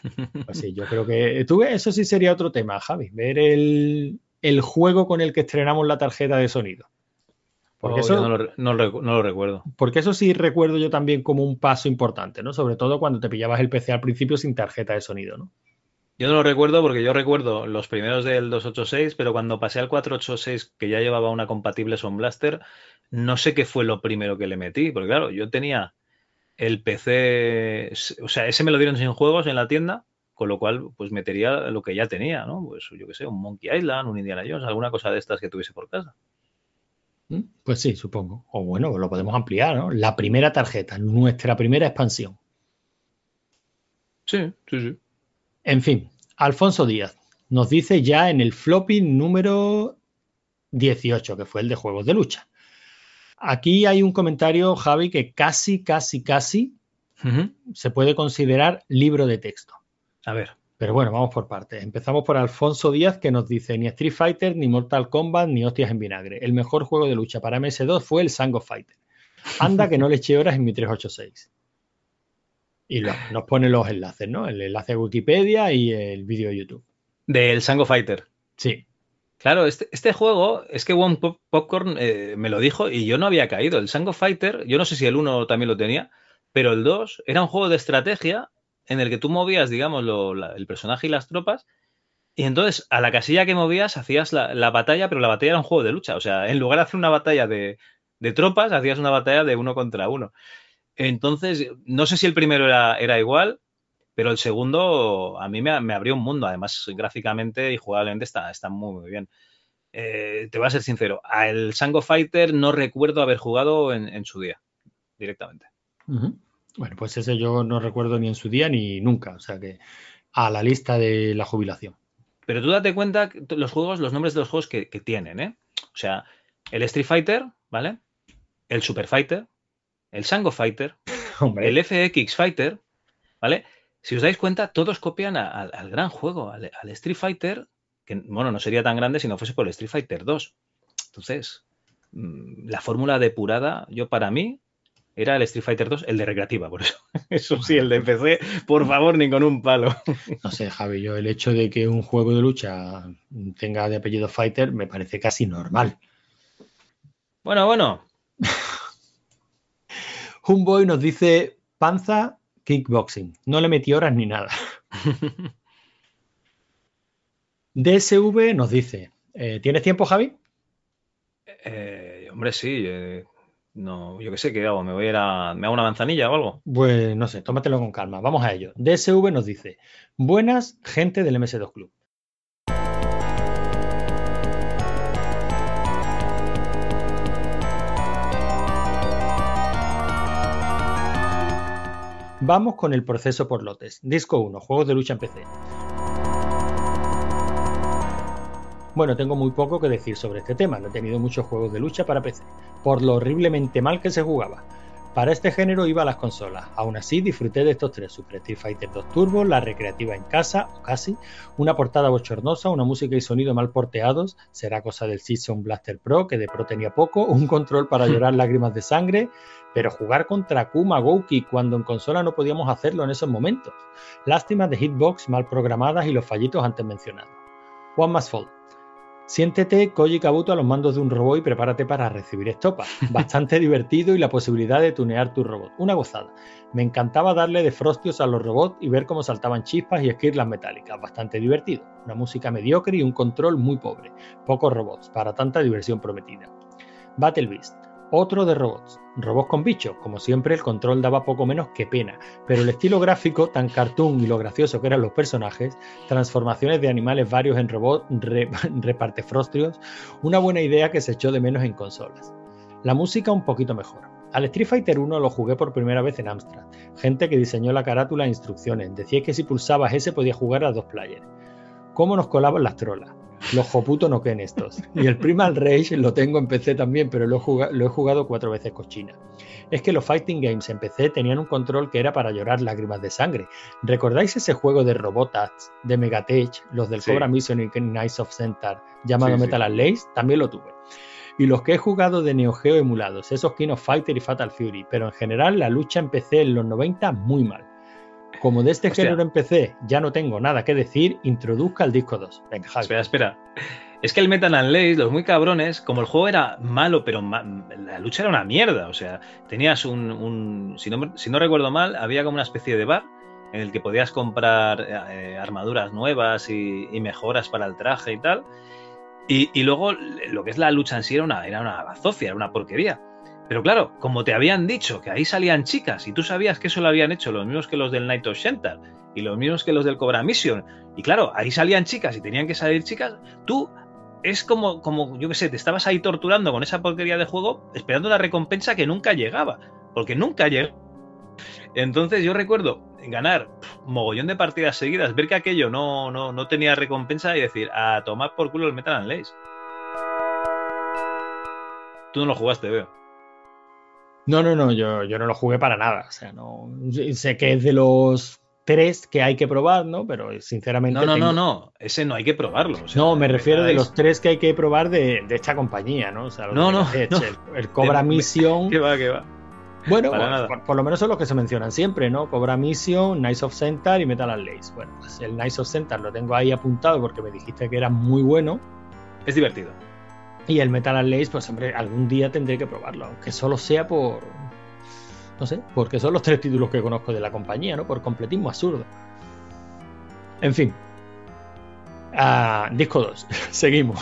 Pues sí, yo creo que tú, eso sí sería otro tema, Javi, ver el, el juego con el que estrenamos la tarjeta de sonido. Porque Oh, eso, yo no, lo, re- no lo recu- no lo recuerdo. porque eso sí recuerdo yo también como un paso importante, ¿no? Sobre todo cuando te pillabas el PC al principio sin tarjeta de sonido, ¿no? Yo no lo recuerdo porque yo recuerdo los primeros del 286, pero cuando pasé al 486, que ya llevaba una compatible Sound Blaster, no sé qué fue lo primero que le metí, porque claro, yo tenía el PC, o sea, ese me lo dieron sin juegos en la tienda, con lo cual pues metería lo que ya tenía, ¿no? Pues yo qué sé, un Monkey Island, un Indiana Jones, alguna cosa de estas que tuviese por casa. ¿Mm? Pues sí, supongo. O bueno, lo podemos ampliar, ¿no? La primera tarjeta, nuestra primera expansión. Sí, sí, sí. En fin, Alfonso Díaz nos dice ya en el floppy número 18, que fue el de juegos de lucha. Aquí hay un comentario, Javi, que casi, casi, casi se puede considerar libro de texto. A ver. Pero bueno, vamos por partes. Empezamos por Alfonso Díaz, que nos dice: ni Street Fighter, ni Mortal Kombat, ni hostias en vinagre. El mejor juego de lucha para MS2 fue el Sang of Fighter. Anda que no le eché horas en mi 386. Y lo- nos pone los enlaces, ¿no? El enlace a Wikipedia y el vídeo de YouTube. Del Sango Fighter. Sí. Claro, este, este juego, es que One Pop- Popcorn eh, me lo dijo y yo no había caído. El Sango Fighter, yo no sé si el 1 también lo tenía, pero el 2 era un juego de estrategia en el que tú movías, digamos, lo- la- el personaje y las tropas, y entonces a la casilla que movías hacías la, la batalla, pero la batalla era un juego de lucha. O sea, en lugar de hacer una batalla de, de tropas, hacías una batalla de uno contra uno. Entonces, no sé si el primero era, era igual, pero el segundo a mí me, me abrió un mundo. Además, gráficamente y jugablemente está, está muy, muy bien. Eh, te voy a ser sincero, al Sango Fighter no recuerdo haber jugado en, en su día, directamente. Bueno, pues ese yo no recuerdo ni en su día ni nunca. O sea que a la lista de la jubilación. Pero tú date cuenta los juegos, los nombres de los juegos que, que tienen, ¿eh? O sea, el Street Fighter, ¿vale? El Super Fighter, el Sango Fighter, Hombre. el FX Fighter, ¿vale? Si os dais cuenta, todos copian a- al- al gran juego, al, al Street Fighter, que bueno, no sería tan grande si no fuese por el Street Fighter 2. Entonces, mm, la fórmula depurada, yo para mí, era el Street Fighter 2, el de recreativa, por eso. Eso sí, el de PC, por favor, ni con un palo. No sé, Javi, yo el hecho de que un juego de lucha tenga de apellido Fighter me parece casi normal. Bueno, bueno. Humboy nos dice panza kickboxing. No le metí horas ni nada. DSV nos dice, eh, ¿tienes tiempo, Javi? Eh, hombre, sí. eh, no, yo qué sé, ¿qué hago? ¿Me voy a ir a. ¿Me hago una manzanilla o algo? Pues no sé, tómatelo con calma. Vamos a ello. DSV nos dice: Buenas, gente del MS2 Club. Vamos con el proceso por lotes. Disco 1, juegos de lucha en PC. Bueno, tengo muy poco que decir sobre este tema, no he tenido muchos juegos de lucha para PC, por lo horriblemente mal que se jugaba. Para este género iba a las consolas, aún así disfruté de estos tres, Super Street Fighter 2 Turbo, la recreativa en casa, o casi, una portada bochornosa, una música y sonido mal porteados, será cosa del Season Blaster Pro, que de Pro tenía poco, un control para llorar lágrimas de sangre, pero jugar contra Kuma Gouki cuando en consola no podíamos hacerlo en esos momentos. Lástima de hitbox mal programadas y los fallitos antes mencionados. One Must Fall. Siéntete Koji Kabuto a los mandos de un robot y prepárate para recibir estopa. Bastante divertido y la posibilidad de tunear tu robot. Una gozada. Me encantaba darle de frostios a los robots y ver cómo saltaban chispas y esquirlas metálicas. Bastante divertido. Una música mediocre y un control muy pobre. Pocos robots para tanta diversión prometida. Battle Beast. Otro de robots. Robots con bichos. Como siempre, el control daba poco menos que pena, pero el estilo gráfico, tan cartoon y lo gracioso que eran los personajes, transformaciones de animales varios en robots, re, repartefrostrios, una buena idea que se echó de menos en consolas. La música un poquito mejor. Al Street Fighter 1 lo jugué por primera vez en Amstrad. Gente que diseñó la carátula e instrucciones. Decía que si pulsabas ese podía jugar a dos players. ¿Cómo nos colaban las trolas? Los joputos no queden estos. Y el Primal Rage lo tengo en PC también, pero lo he, jugado, lo he jugado cuatro veces con China. Es que los Fighting Games en PC tenían un control que era para llorar lágrimas de sangre. ¿Recordáis ese juego de Robotats, de Megatech, los del Sí. Cobra Mission y Knights of Centaur, llamado Sí, sí. Metal Lace? También lo tuve. Y los que he jugado de Neo Geo emulados, esos King of Fighter y Fatal Fury, pero en general la lucha en PC en los 90 muy mal. Como de este Hostia. género en PC ya no tengo nada que decir, introduzca el disco 2. Venga, Javi. Espera, espera. Es que el Metal and Lace, los muy cabrones, como el juego era malo, pero ma- la lucha era una mierda. O sea, tenías un. un- si, no, si no recuerdo mal, había como una especie de bar en el que podías comprar eh, armaduras nuevas y, y mejoras para el traje y tal. Y, y luego lo que es la lucha en sí era una, era una bazofia, era una porquería. Pero claro, como te habían dicho que ahí salían chicas y tú sabías que eso lo habían hecho los mismos que los del Night of Shentar y los mismos que los del Cobra Mission, y claro, ahí salían chicas y tenían que salir chicas, tú es como, como yo qué sé, te estabas ahí torturando con esa porquería de juego esperando la recompensa que nunca llegaba, porque nunca llegó. Entonces yo recuerdo ganar mogollón de partidas seguidas, ver que aquello no, no, no tenía recompensa y decir, a tomar por culo el Metal and Lace. Tú no lo jugaste, veo. No, no, no, yo, yo no lo jugué para nada. O sea, no. Sé que es de los tres que hay que probar, ¿no? Pero sinceramente. No, no, tengo- no, no, ese no hay que probarlo. o sea, No, me refiero de los tres que hay que probar de, de esta compañía, ¿no? O sea, No, no, no. El, el Cobra Mission. Que va, que va. Bueno, por, lo menos son los que se mencionan siempre, ¿no? Cobra Mission, Knights of Centaur y Metal Lace. Bueno, pues el Knights of Centaur lo tengo ahí apuntado porque me dijiste que era muy bueno. Es divertido. Y el Metal Lace, pues hombre, algún día tendré que probarlo, aunque solo sea por. No sé, porque son los tres títulos que conozco de la compañía, ¿no? Por completismo absurdo. En fin. Ah, disco 2. Seguimos.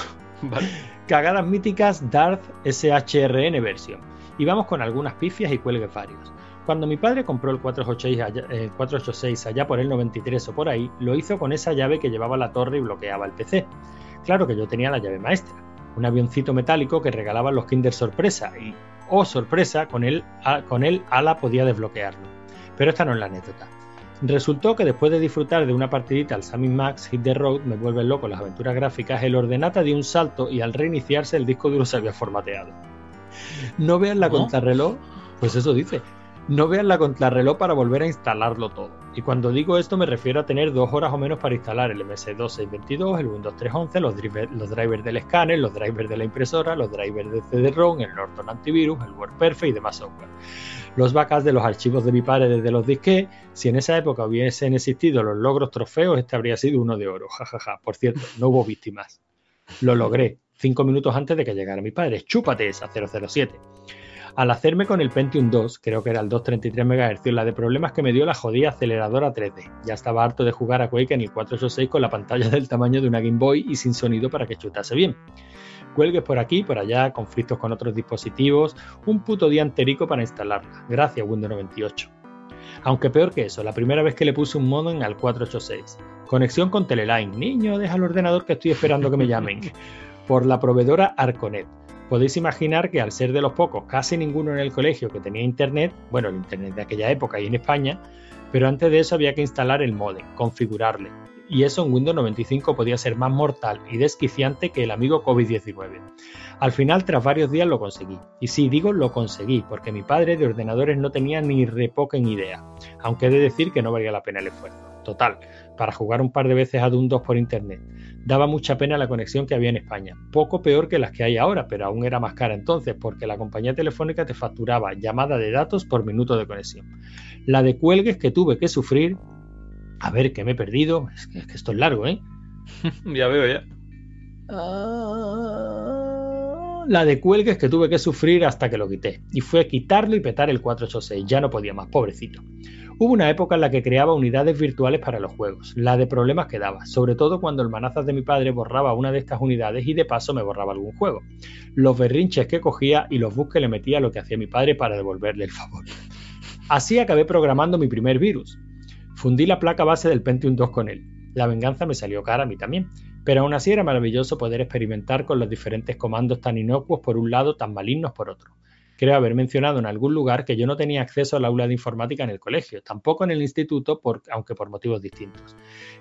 Cagadas míticas Darth SHRN versión. Y vamos con algunas pifias y cuelgues varios. Cuando mi padre compró el 486 allá, eh, 486 allá por el 93 o por ahí, lo hizo con esa llave que llevaba la torre y bloqueaba el PC. Claro que yo tenía la llave maestra, un avioncito metálico que regalaban los Kinder Sorpresa y, oh sorpresa, con él, a- con él Ala podía desbloquearlo. Pero esta no es la anécdota. Resultó que después de disfrutar de una partidita al Sammy Max Hit the Road, me vuelven loco las aventuras gráficas, el ordenata dio un salto y al reiniciarse el disco duro se había formateado. No vean la contrarreloj, pues eso dice. No vean la contrarreloj para volver a instalarlo todo. Y cuando digo esto me refiero a tener dos horas o menos para instalar el MS2622, el Windows 311, los, los drivers del escáner, los drivers de la impresora, los drivers de CD-ROM, el Norton Antivirus, el WordPerfect y demás software. Los backups de los archivos de mi padre desde los disques, si en esa época hubiesen existido los logros trofeos, este habría sido uno de oro, jajaja. Por cierto, no hubo víctimas. Lo logré, cinco minutos antes de que llegara mi padre. Chúpate esa 007. Al hacerme con el Pentium 2, creo que era el 233 MHz, la de problemas que me dio la jodida aceleradora 3D. Ya estaba harto de jugar a Quake en el 486 con la pantalla del tamaño de una Game Boy y sin sonido para que chutase bien. Cuelgues por aquí, por allá, conflictos con otros dispositivos, un puto día enterico para instalarla. Gracias Windows 98. Aunque peor que eso, la primera vez que le puse un modem al 486. Conexión con Teleline. Niño, deja el ordenador que estoy esperando que me llamen. Por la proveedora Arconet. Podéis imaginar que al ser de los pocos, casi ninguno en el colegio que tenía internet, bueno, el internet de aquella época y en España, pero antes de eso había que instalar el modem, configurarle. Y eso en Windows 95 podía ser más mortal y desquiciante que el amigo COVID-19. Al final, tras varios días, lo conseguí. Y sí, digo lo conseguí, porque mi padre de ordenadores no tenía ni repoca en idea, aunque he de decir que no valía la pena el esfuerzo. Total, para jugar un par de veces a Doom 2 por internet. Daba mucha pena la conexión que había en España, poco peor que las que hay ahora, pero aún era más cara entonces, porque la compañía telefónica te facturaba llamada de datos por minuto de conexión. La de cuelgues que tuve que sufrir. A ver, que me he perdido. Es que, es que esto es largo, ¿eh? ya veo, ya. La de cuelgues que tuve que sufrir hasta que lo quité. Y fue quitarlo y petar el 486. Ya no podía más, pobrecito. Hubo una época en la que creaba unidades virtuales para los juegos, la de problemas que daba, sobre todo cuando el manazas de mi padre borraba una de estas unidades y de paso me borraba algún juego. Los berrinches que cogía y los bugs que le metía lo que hacía mi padre para devolverle el favor. Así acabé programando mi primer virus. Fundí la placa base del Pentium 2 con él. La venganza me salió cara a mí también, pero aún así era maravilloso poder experimentar con los diferentes comandos tan inocuos por un lado, tan malignos por otro creo haber mencionado en algún lugar que yo no tenía acceso al aula de informática en el colegio, tampoco en el instituto, aunque por motivos distintos.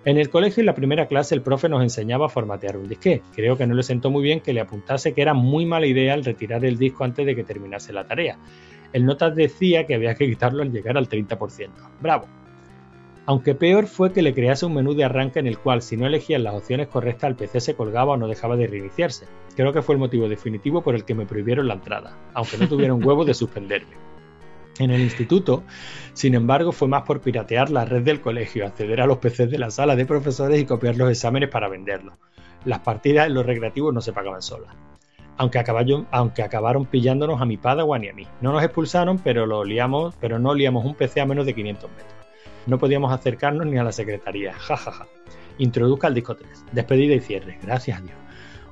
En el colegio, en la primera clase, el profe nos enseñaba a formatear un disque. Creo que no le sentó muy bien que le apuntase que era muy mala idea el retirar el disco antes de que terminase la tarea. El notas decía que había que quitarlo al llegar al 30%. Bravo. Aunque peor fue que le crease un menú de arranque en el cual si no elegías las opciones correctas el PC se colgaba o no dejaba de reiniciarse. Creo que fue el motivo definitivo por el que me prohibieron la entrada, aunque no tuvieron huevo de suspenderme. En el instituto, sin embargo, fue más por piratear la red del colegio, acceder a los PCs de la sala de profesores y copiar los exámenes para venderlos. Las partidas en los recreativos no se pagaban solas. Aunque, acabaron pillándonos a mi Padawan y a mí. No nos expulsaron, pero, lo pero no liamos un PC a menos de 500 metros. No podíamos acercarnos ni a la secretaría. Ja, ja, ja. Introduzca el disco 3. Despedida y cierre. Gracias a Dios.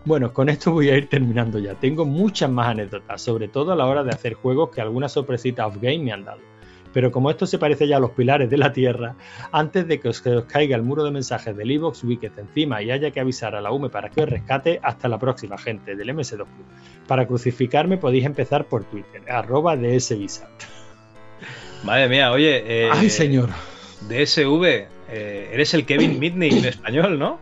Bueno, con esto voy a ir terminando ya. Tengo muchas más anécdotas, sobre todo a la hora de hacer juegos que alguna sorpresita off-game me han dado. Pero como esto se parece ya a los pilares de la Tierra, antes de que os, caiga el muro de mensajes del Evox Wicked encima y haya que avisar a la UME para que os rescate, hasta la próxima, gente, del MS2 Club. Para crucificarme podéis empezar por Twitter, arroba dsvisat. Madre mía, oye... Eh, ¡Ay, señor! DSV, eh, eres el Kevin Mitnick en español, ¿no?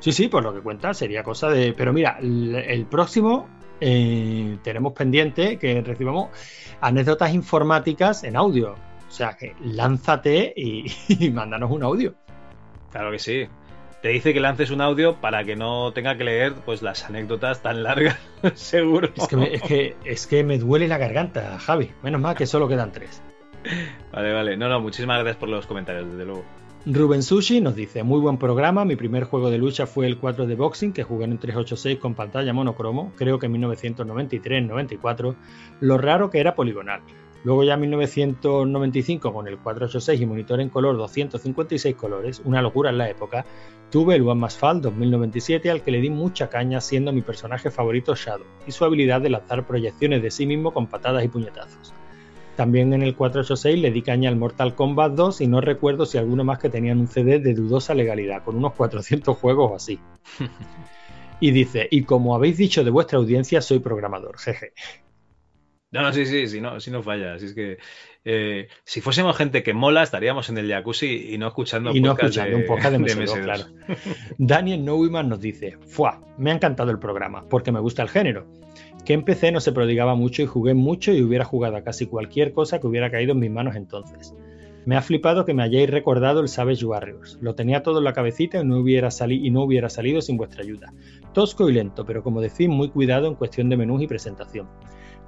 Sí, sí, por lo que cuenta sería cosa de... Pero mira, el, próximo eh, tenemos pendiente que recibamos anécdotas informáticas en audio. O sea, que lánzate y, y mándanos un audio. Claro que sí. Te dice que lances un audio para que no tenga que leer pues las anécdotas tan largas, seguro. Es que, me, es, que, es que me duele la garganta, Javi. Menos mal que solo quedan tres. Vale, vale. No, no, muchísimas gracias por los comentarios, desde luego. Rubén Sushi nos dice, muy buen programa, mi primer juego de lucha fue el 4 de boxing que jugué en un 386 con pantalla monocromo, creo que en 1993-94, lo raro que era poligonal. Luego ya en 1995 con el 486 y monitor en color 256 colores, una locura en la época, tuve el One Fall 2097 al que le di mucha caña siendo mi personaje favorito Shadow y su habilidad de lanzar proyecciones de sí mismo con patadas y puñetazos. También en el 486 le di caña al Mortal Kombat 2 y no recuerdo si alguno más que tenían un CD de dudosa legalidad, con unos 400 juegos o así. y dice, y como habéis dicho de vuestra audiencia, soy programador, jeje. No, no, sí, sí, sí, no, sí no falla. Así es que eh, si fuésemos gente que mola, estaríamos en el jacuzzi y no escuchando, y no escuchando un podcast de, claro. Daniel Neumann nos dice, ¡Fua! Me ha encantado el programa, porque me gusta el género que en PC no se prodigaba mucho y jugué mucho y hubiera jugado a casi cualquier cosa que hubiera caído en mis manos entonces. Me ha flipado que me hayáis recordado el Savage Warriors. Lo tenía todo en la cabecita y no hubiera, y no hubiera salido sin vuestra ayuda. Tosco y lento, pero como decís, muy cuidado en cuestión de menús y presentación.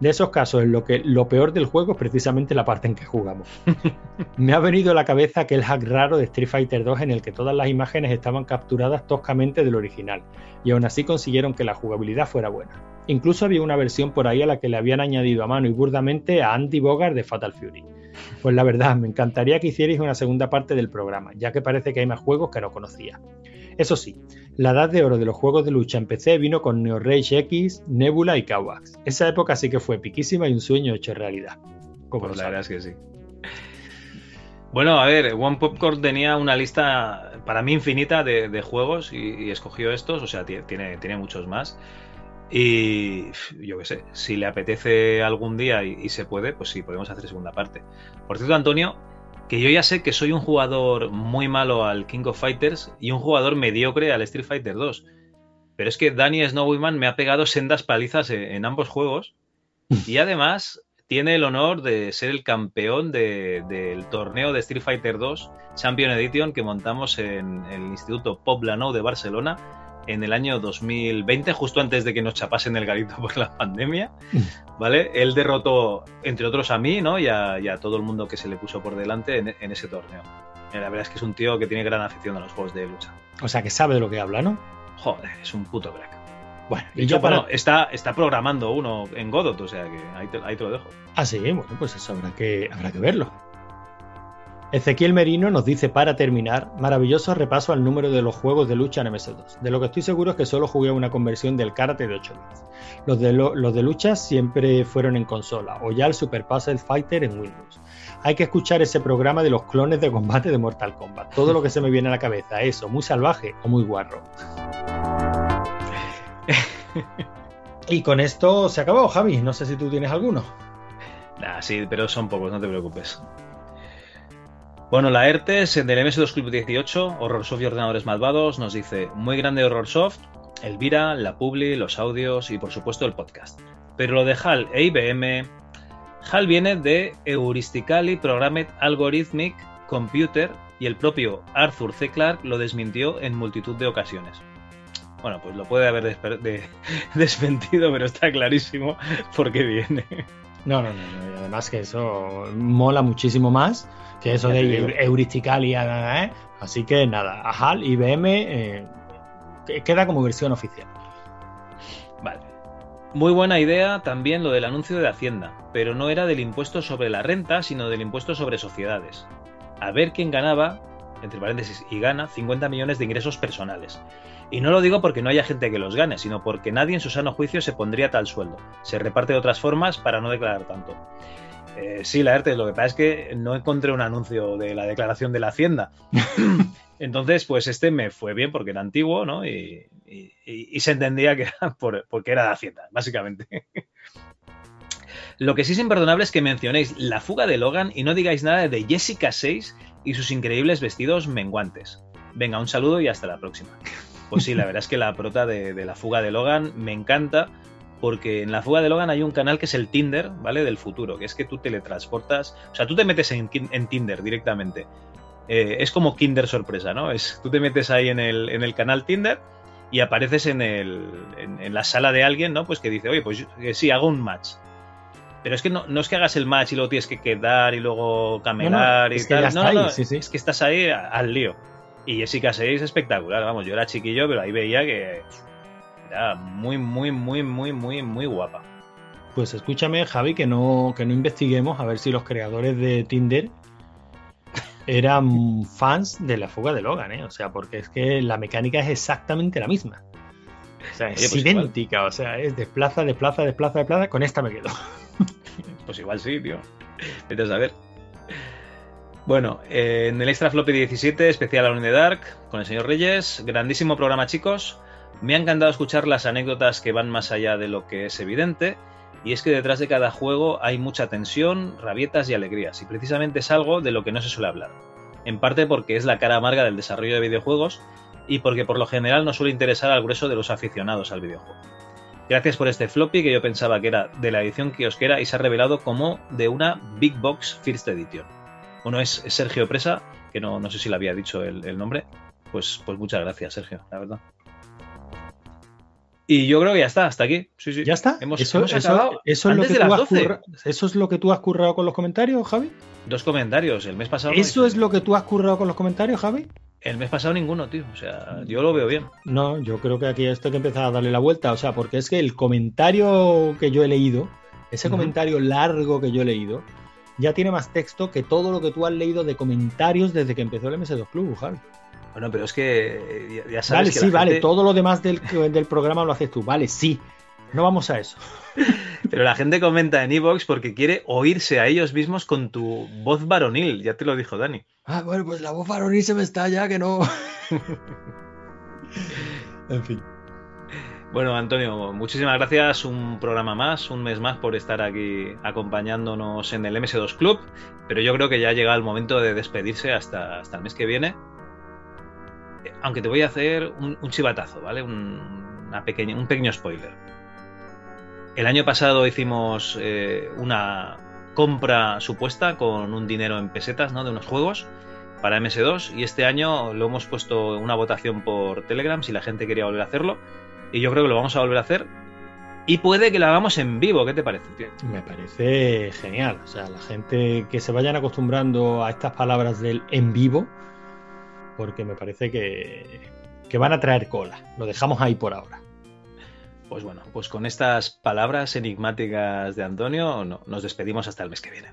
De esos casos en lo que lo peor del juego es precisamente la parte en que jugamos. Me ha venido a la cabeza aquel hack raro de Street Fighter 2 en el que todas las imágenes estaban capturadas toscamente del original, y aún así consiguieron que la jugabilidad fuera buena. Incluso había una versión por ahí a la que le habían añadido a mano y burdamente a Andy Bogart de Fatal Fury. Pues la verdad, me encantaría que hicierais una segunda parte del programa, ya que parece que hay más juegos que no conocía. Eso sí, la edad de oro de los juegos de lucha en PC vino con Neo Rage X, Nebula y Kawax. Esa época sí que fue piquísima y un sueño hecho realidad. Como Pues la verdad es que sí. Bueno, a ver, One Popcorn tenía una lista para mí infinita de, de juegos y, y escogió estos, o sea, ti- tiene, tiene muchos más. Y yo qué sé, si le apetece algún día y, y se puede, pues sí, podemos hacer segunda parte. Por cierto, Antonio, que yo ya sé que soy un jugador muy malo al King of Fighters y un jugador mediocre al Street Fighter 2. Pero es que Danny Snowman me ha pegado sendas palizas en, ambos juegos y además tiene el honor de ser el campeón de- del torneo de Street Fighter 2 Champion Edition que montamos en el Instituto Poblenou de Barcelona en el año 2020, justo antes de que nos chapasen el garito por la pandemia. ¿Vale? Él derrotó, entre otros, a mí, ¿no? Y a, y a todo el mundo que se le puso por delante en, en ese torneo. Y la verdad es que es un tío que tiene gran afición a los juegos de lucha. O sea, que sabe de lo que habla, ¿no? Joder, es un puto crack. Bueno, y yo para... bueno, está, está programando uno en Godot, o sea que ahí te, ahí te lo dejo. Ah, sí, bueno, pues eso habrá que, habrá que verlo. Ezequiel Merino nos dice para terminar, maravilloso repaso al número de los juegos de lucha en MS2. De lo que estoy seguro es que solo jugué una conversión del karate de 8 bits. Los de, lo- los de lucha siempre fueron en consola o ya el Super Puzzle Fighter en Windows. Hay que escuchar ese programa de los clones de combate de Mortal Kombat. Todo lo que se me viene a la cabeza, eso, muy salvaje o muy guarro. y con esto se acabó, Javi. No sé si tú tienes alguno. Nah, sí, pero son pocos, no te preocupes. Bueno, la ERTES del MS2 Club 18, Horrorsoft y Ordenadores Malvados, nos dice: Muy grande Horrorsoft, Elvira, la Publi, los audios y por supuesto el podcast. Pero lo de HAL e IBM. HAL viene de Heuristically Programmed Algorithmic Computer y el propio Arthur C. Clarke lo desmintió en multitud de ocasiones. Bueno, pues lo puede haber de- desmentido, pero está clarísimo por qué viene. No, no, no, no, y además que eso mola muchísimo más que eso de te digo. eu- Euristicalia, ¿eh? Así que nada, a HAL, IBM eh, que- queda como versión oficial. Vale. Muy buena idea también lo del anuncio de Hacienda, pero no era del impuesto sobre la renta, sino del impuesto sobre sociedades. A ver quién ganaba, entre paréntesis, y gana 50 millones de ingresos personales. Y no lo digo porque no haya gente que los gane, sino porque nadie en su sano juicio se pondría tal sueldo. Se reparte de otras formas para no declarar tanto. Eh, sí, la ERTE, lo que pasa es que no encontré un anuncio de la declaración de la Hacienda. Entonces, pues este me fue bien porque era antiguo, ¿no? Y, y- y- y se entendía que era por- porque era de Hacienda, básicamente. Lo que sí es imperdonable es que mencionéis la fuga de Logan y no digáis nada de Jessica 6 y sus increíbles vestidos menguantes. Venga, un saludo y hasta la próxima. Pues sí, la verdad es que la prota de, de la fuga de Logan me encanta porque en la fuga de Logan hay un canal que es el Tinder, ¿vale? Del futuro, que es que tú teletransportas, o sea, tú te metes en, Tinder directamente. Eh, es como Kinder sorpresa, ¿no? Es, tú te metes ahí en el, en el canal Tinder y apareces en, el, en, en la sala de alguien, ¿no? Pues que dice, oye, pues yo- que sí, hago un match. Pero es que no, no es que hagas el match y luego tienes que quedar y luego camelar y tal. no, no, ahí, no, sí, sí. es que estás ahí al lío. Y Jessica 6 espectacular, vamos, yo era chiquillo, pero ahí veía que era muy, muy, muy, muy, muy, muy guapa. Pues escúchame, Javi, que no, que no investiguemos a ver si los creadores de Tinder eran fans de la fuga de Logan, ¿eh? O sea, porque es que la mecánica es exactamente la misma. O sea, es Oye, pues igual. idéntica, o sea, es desplaza, desplaza, desplaza, desplaza, con esta me quedo. Pues igual sí, tío. Vete a saber. Bueno, eh, en el Extra Floppy 17, especial Alone in the Dark, con el señor Reyes. Grandísimo programa, chicos. Me ha encantado escuchar las anécdotas que van más allá de lo que es evidente. Y es que detrás de cada juego hay mucha tensión, rabietas y alegrías. Y precisamente es algo de lo que no se suele hablar. En parte porque es la cara amarga del desarrollo de videojuegos y porque por lo general no suele interesar al grueso de los aficionados al videojuego. Gracias por este floppy que yo pensaba que era de la edición kiosquera y se ha revelado como de una Big Box First Edition. Uno es Sergio Presa, que no, no sé si le había dicho el, el nombre. Pues, pues muchas gracias, Sergio, la verdad. Y yo creo que ya está, hasta aquí. Sí, sí. ¿Ya está? Hemos, eso, hemos eso- acabado eso es lo que tú has 12. curra- ¿Eso es lo que tú has currado con los comentarios, Javi? Dos comentarios, el mes pasado. no ¿Eso es lo que tú has currado con los comentarios, Javi? El mes pasado ninguno, tío. O sea, yo lo veo bien. No, yo creo que aquí esto hay que empezar a darle la vuelta. O sea, porque es que el comentario que yo he leído, ese comentario largo que yo he leído, ya tiene más texto que todo lo que tú has leído de comentarios desde que empezó el MS2 Club, Javi. Bueno, pero es que eh, ya, ya sabes Vale, que sí, la vale. gente- Todo lo demás del, del programa lo haces tú. Vale, sí. No vamos a eso. Pero la gente comenta en Evox porque quiere oírse a ellos mismos con tu voz varonil. Ya te lo dijo Dani. Ah, bueno, pues la voz varonil se me está ya que no. en fin. Bueno, Antonio, muchísimas gracias. Un programa más, un mes más por estar aquí acompañándonos en el MS2 Club. Pero yo creo que ya llega el momento de despedirse hasta, hasta el mes que viene. Aunque te voy a hacer un, chivatazo, ¿vale? Un, un pequeño spoiler. El año pasado hicimos eh, una compra supuesta con un dinero en pesetas, ¿no? De unos juegos para MS2 y este año lo hemos puesto una votación por Telegram si la gente quería volver a hacerlo y yo creo que lo vamos a volver a hacer y puede que lo hagamos en vivo, ¿qué te parece, tío? Me parece genial. O sea, la gente que se vayan acostumbrando a estas palabras del en vivo, porque me parece que, que van a traer cola. Lo dejamos ahí por ahora. Pues bueno, pues con estas palabras enigmáticas de Antonio no- nos despedimos hasta el mes que viene.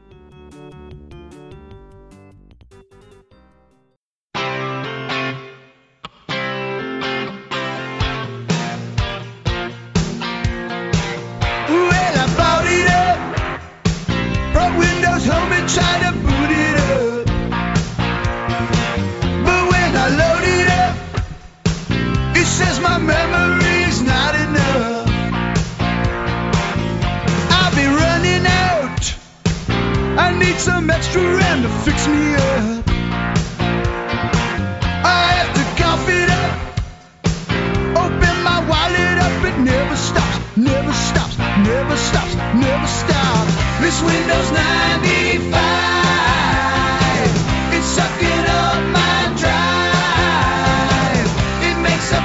Memory's not enough. I'll be running out. I need some extra to fix me up. I have to cough it up. Open my wallet up, it never stops, never stops, never stops, never stops. This Windows 95, it's sucking up my drive. It makes a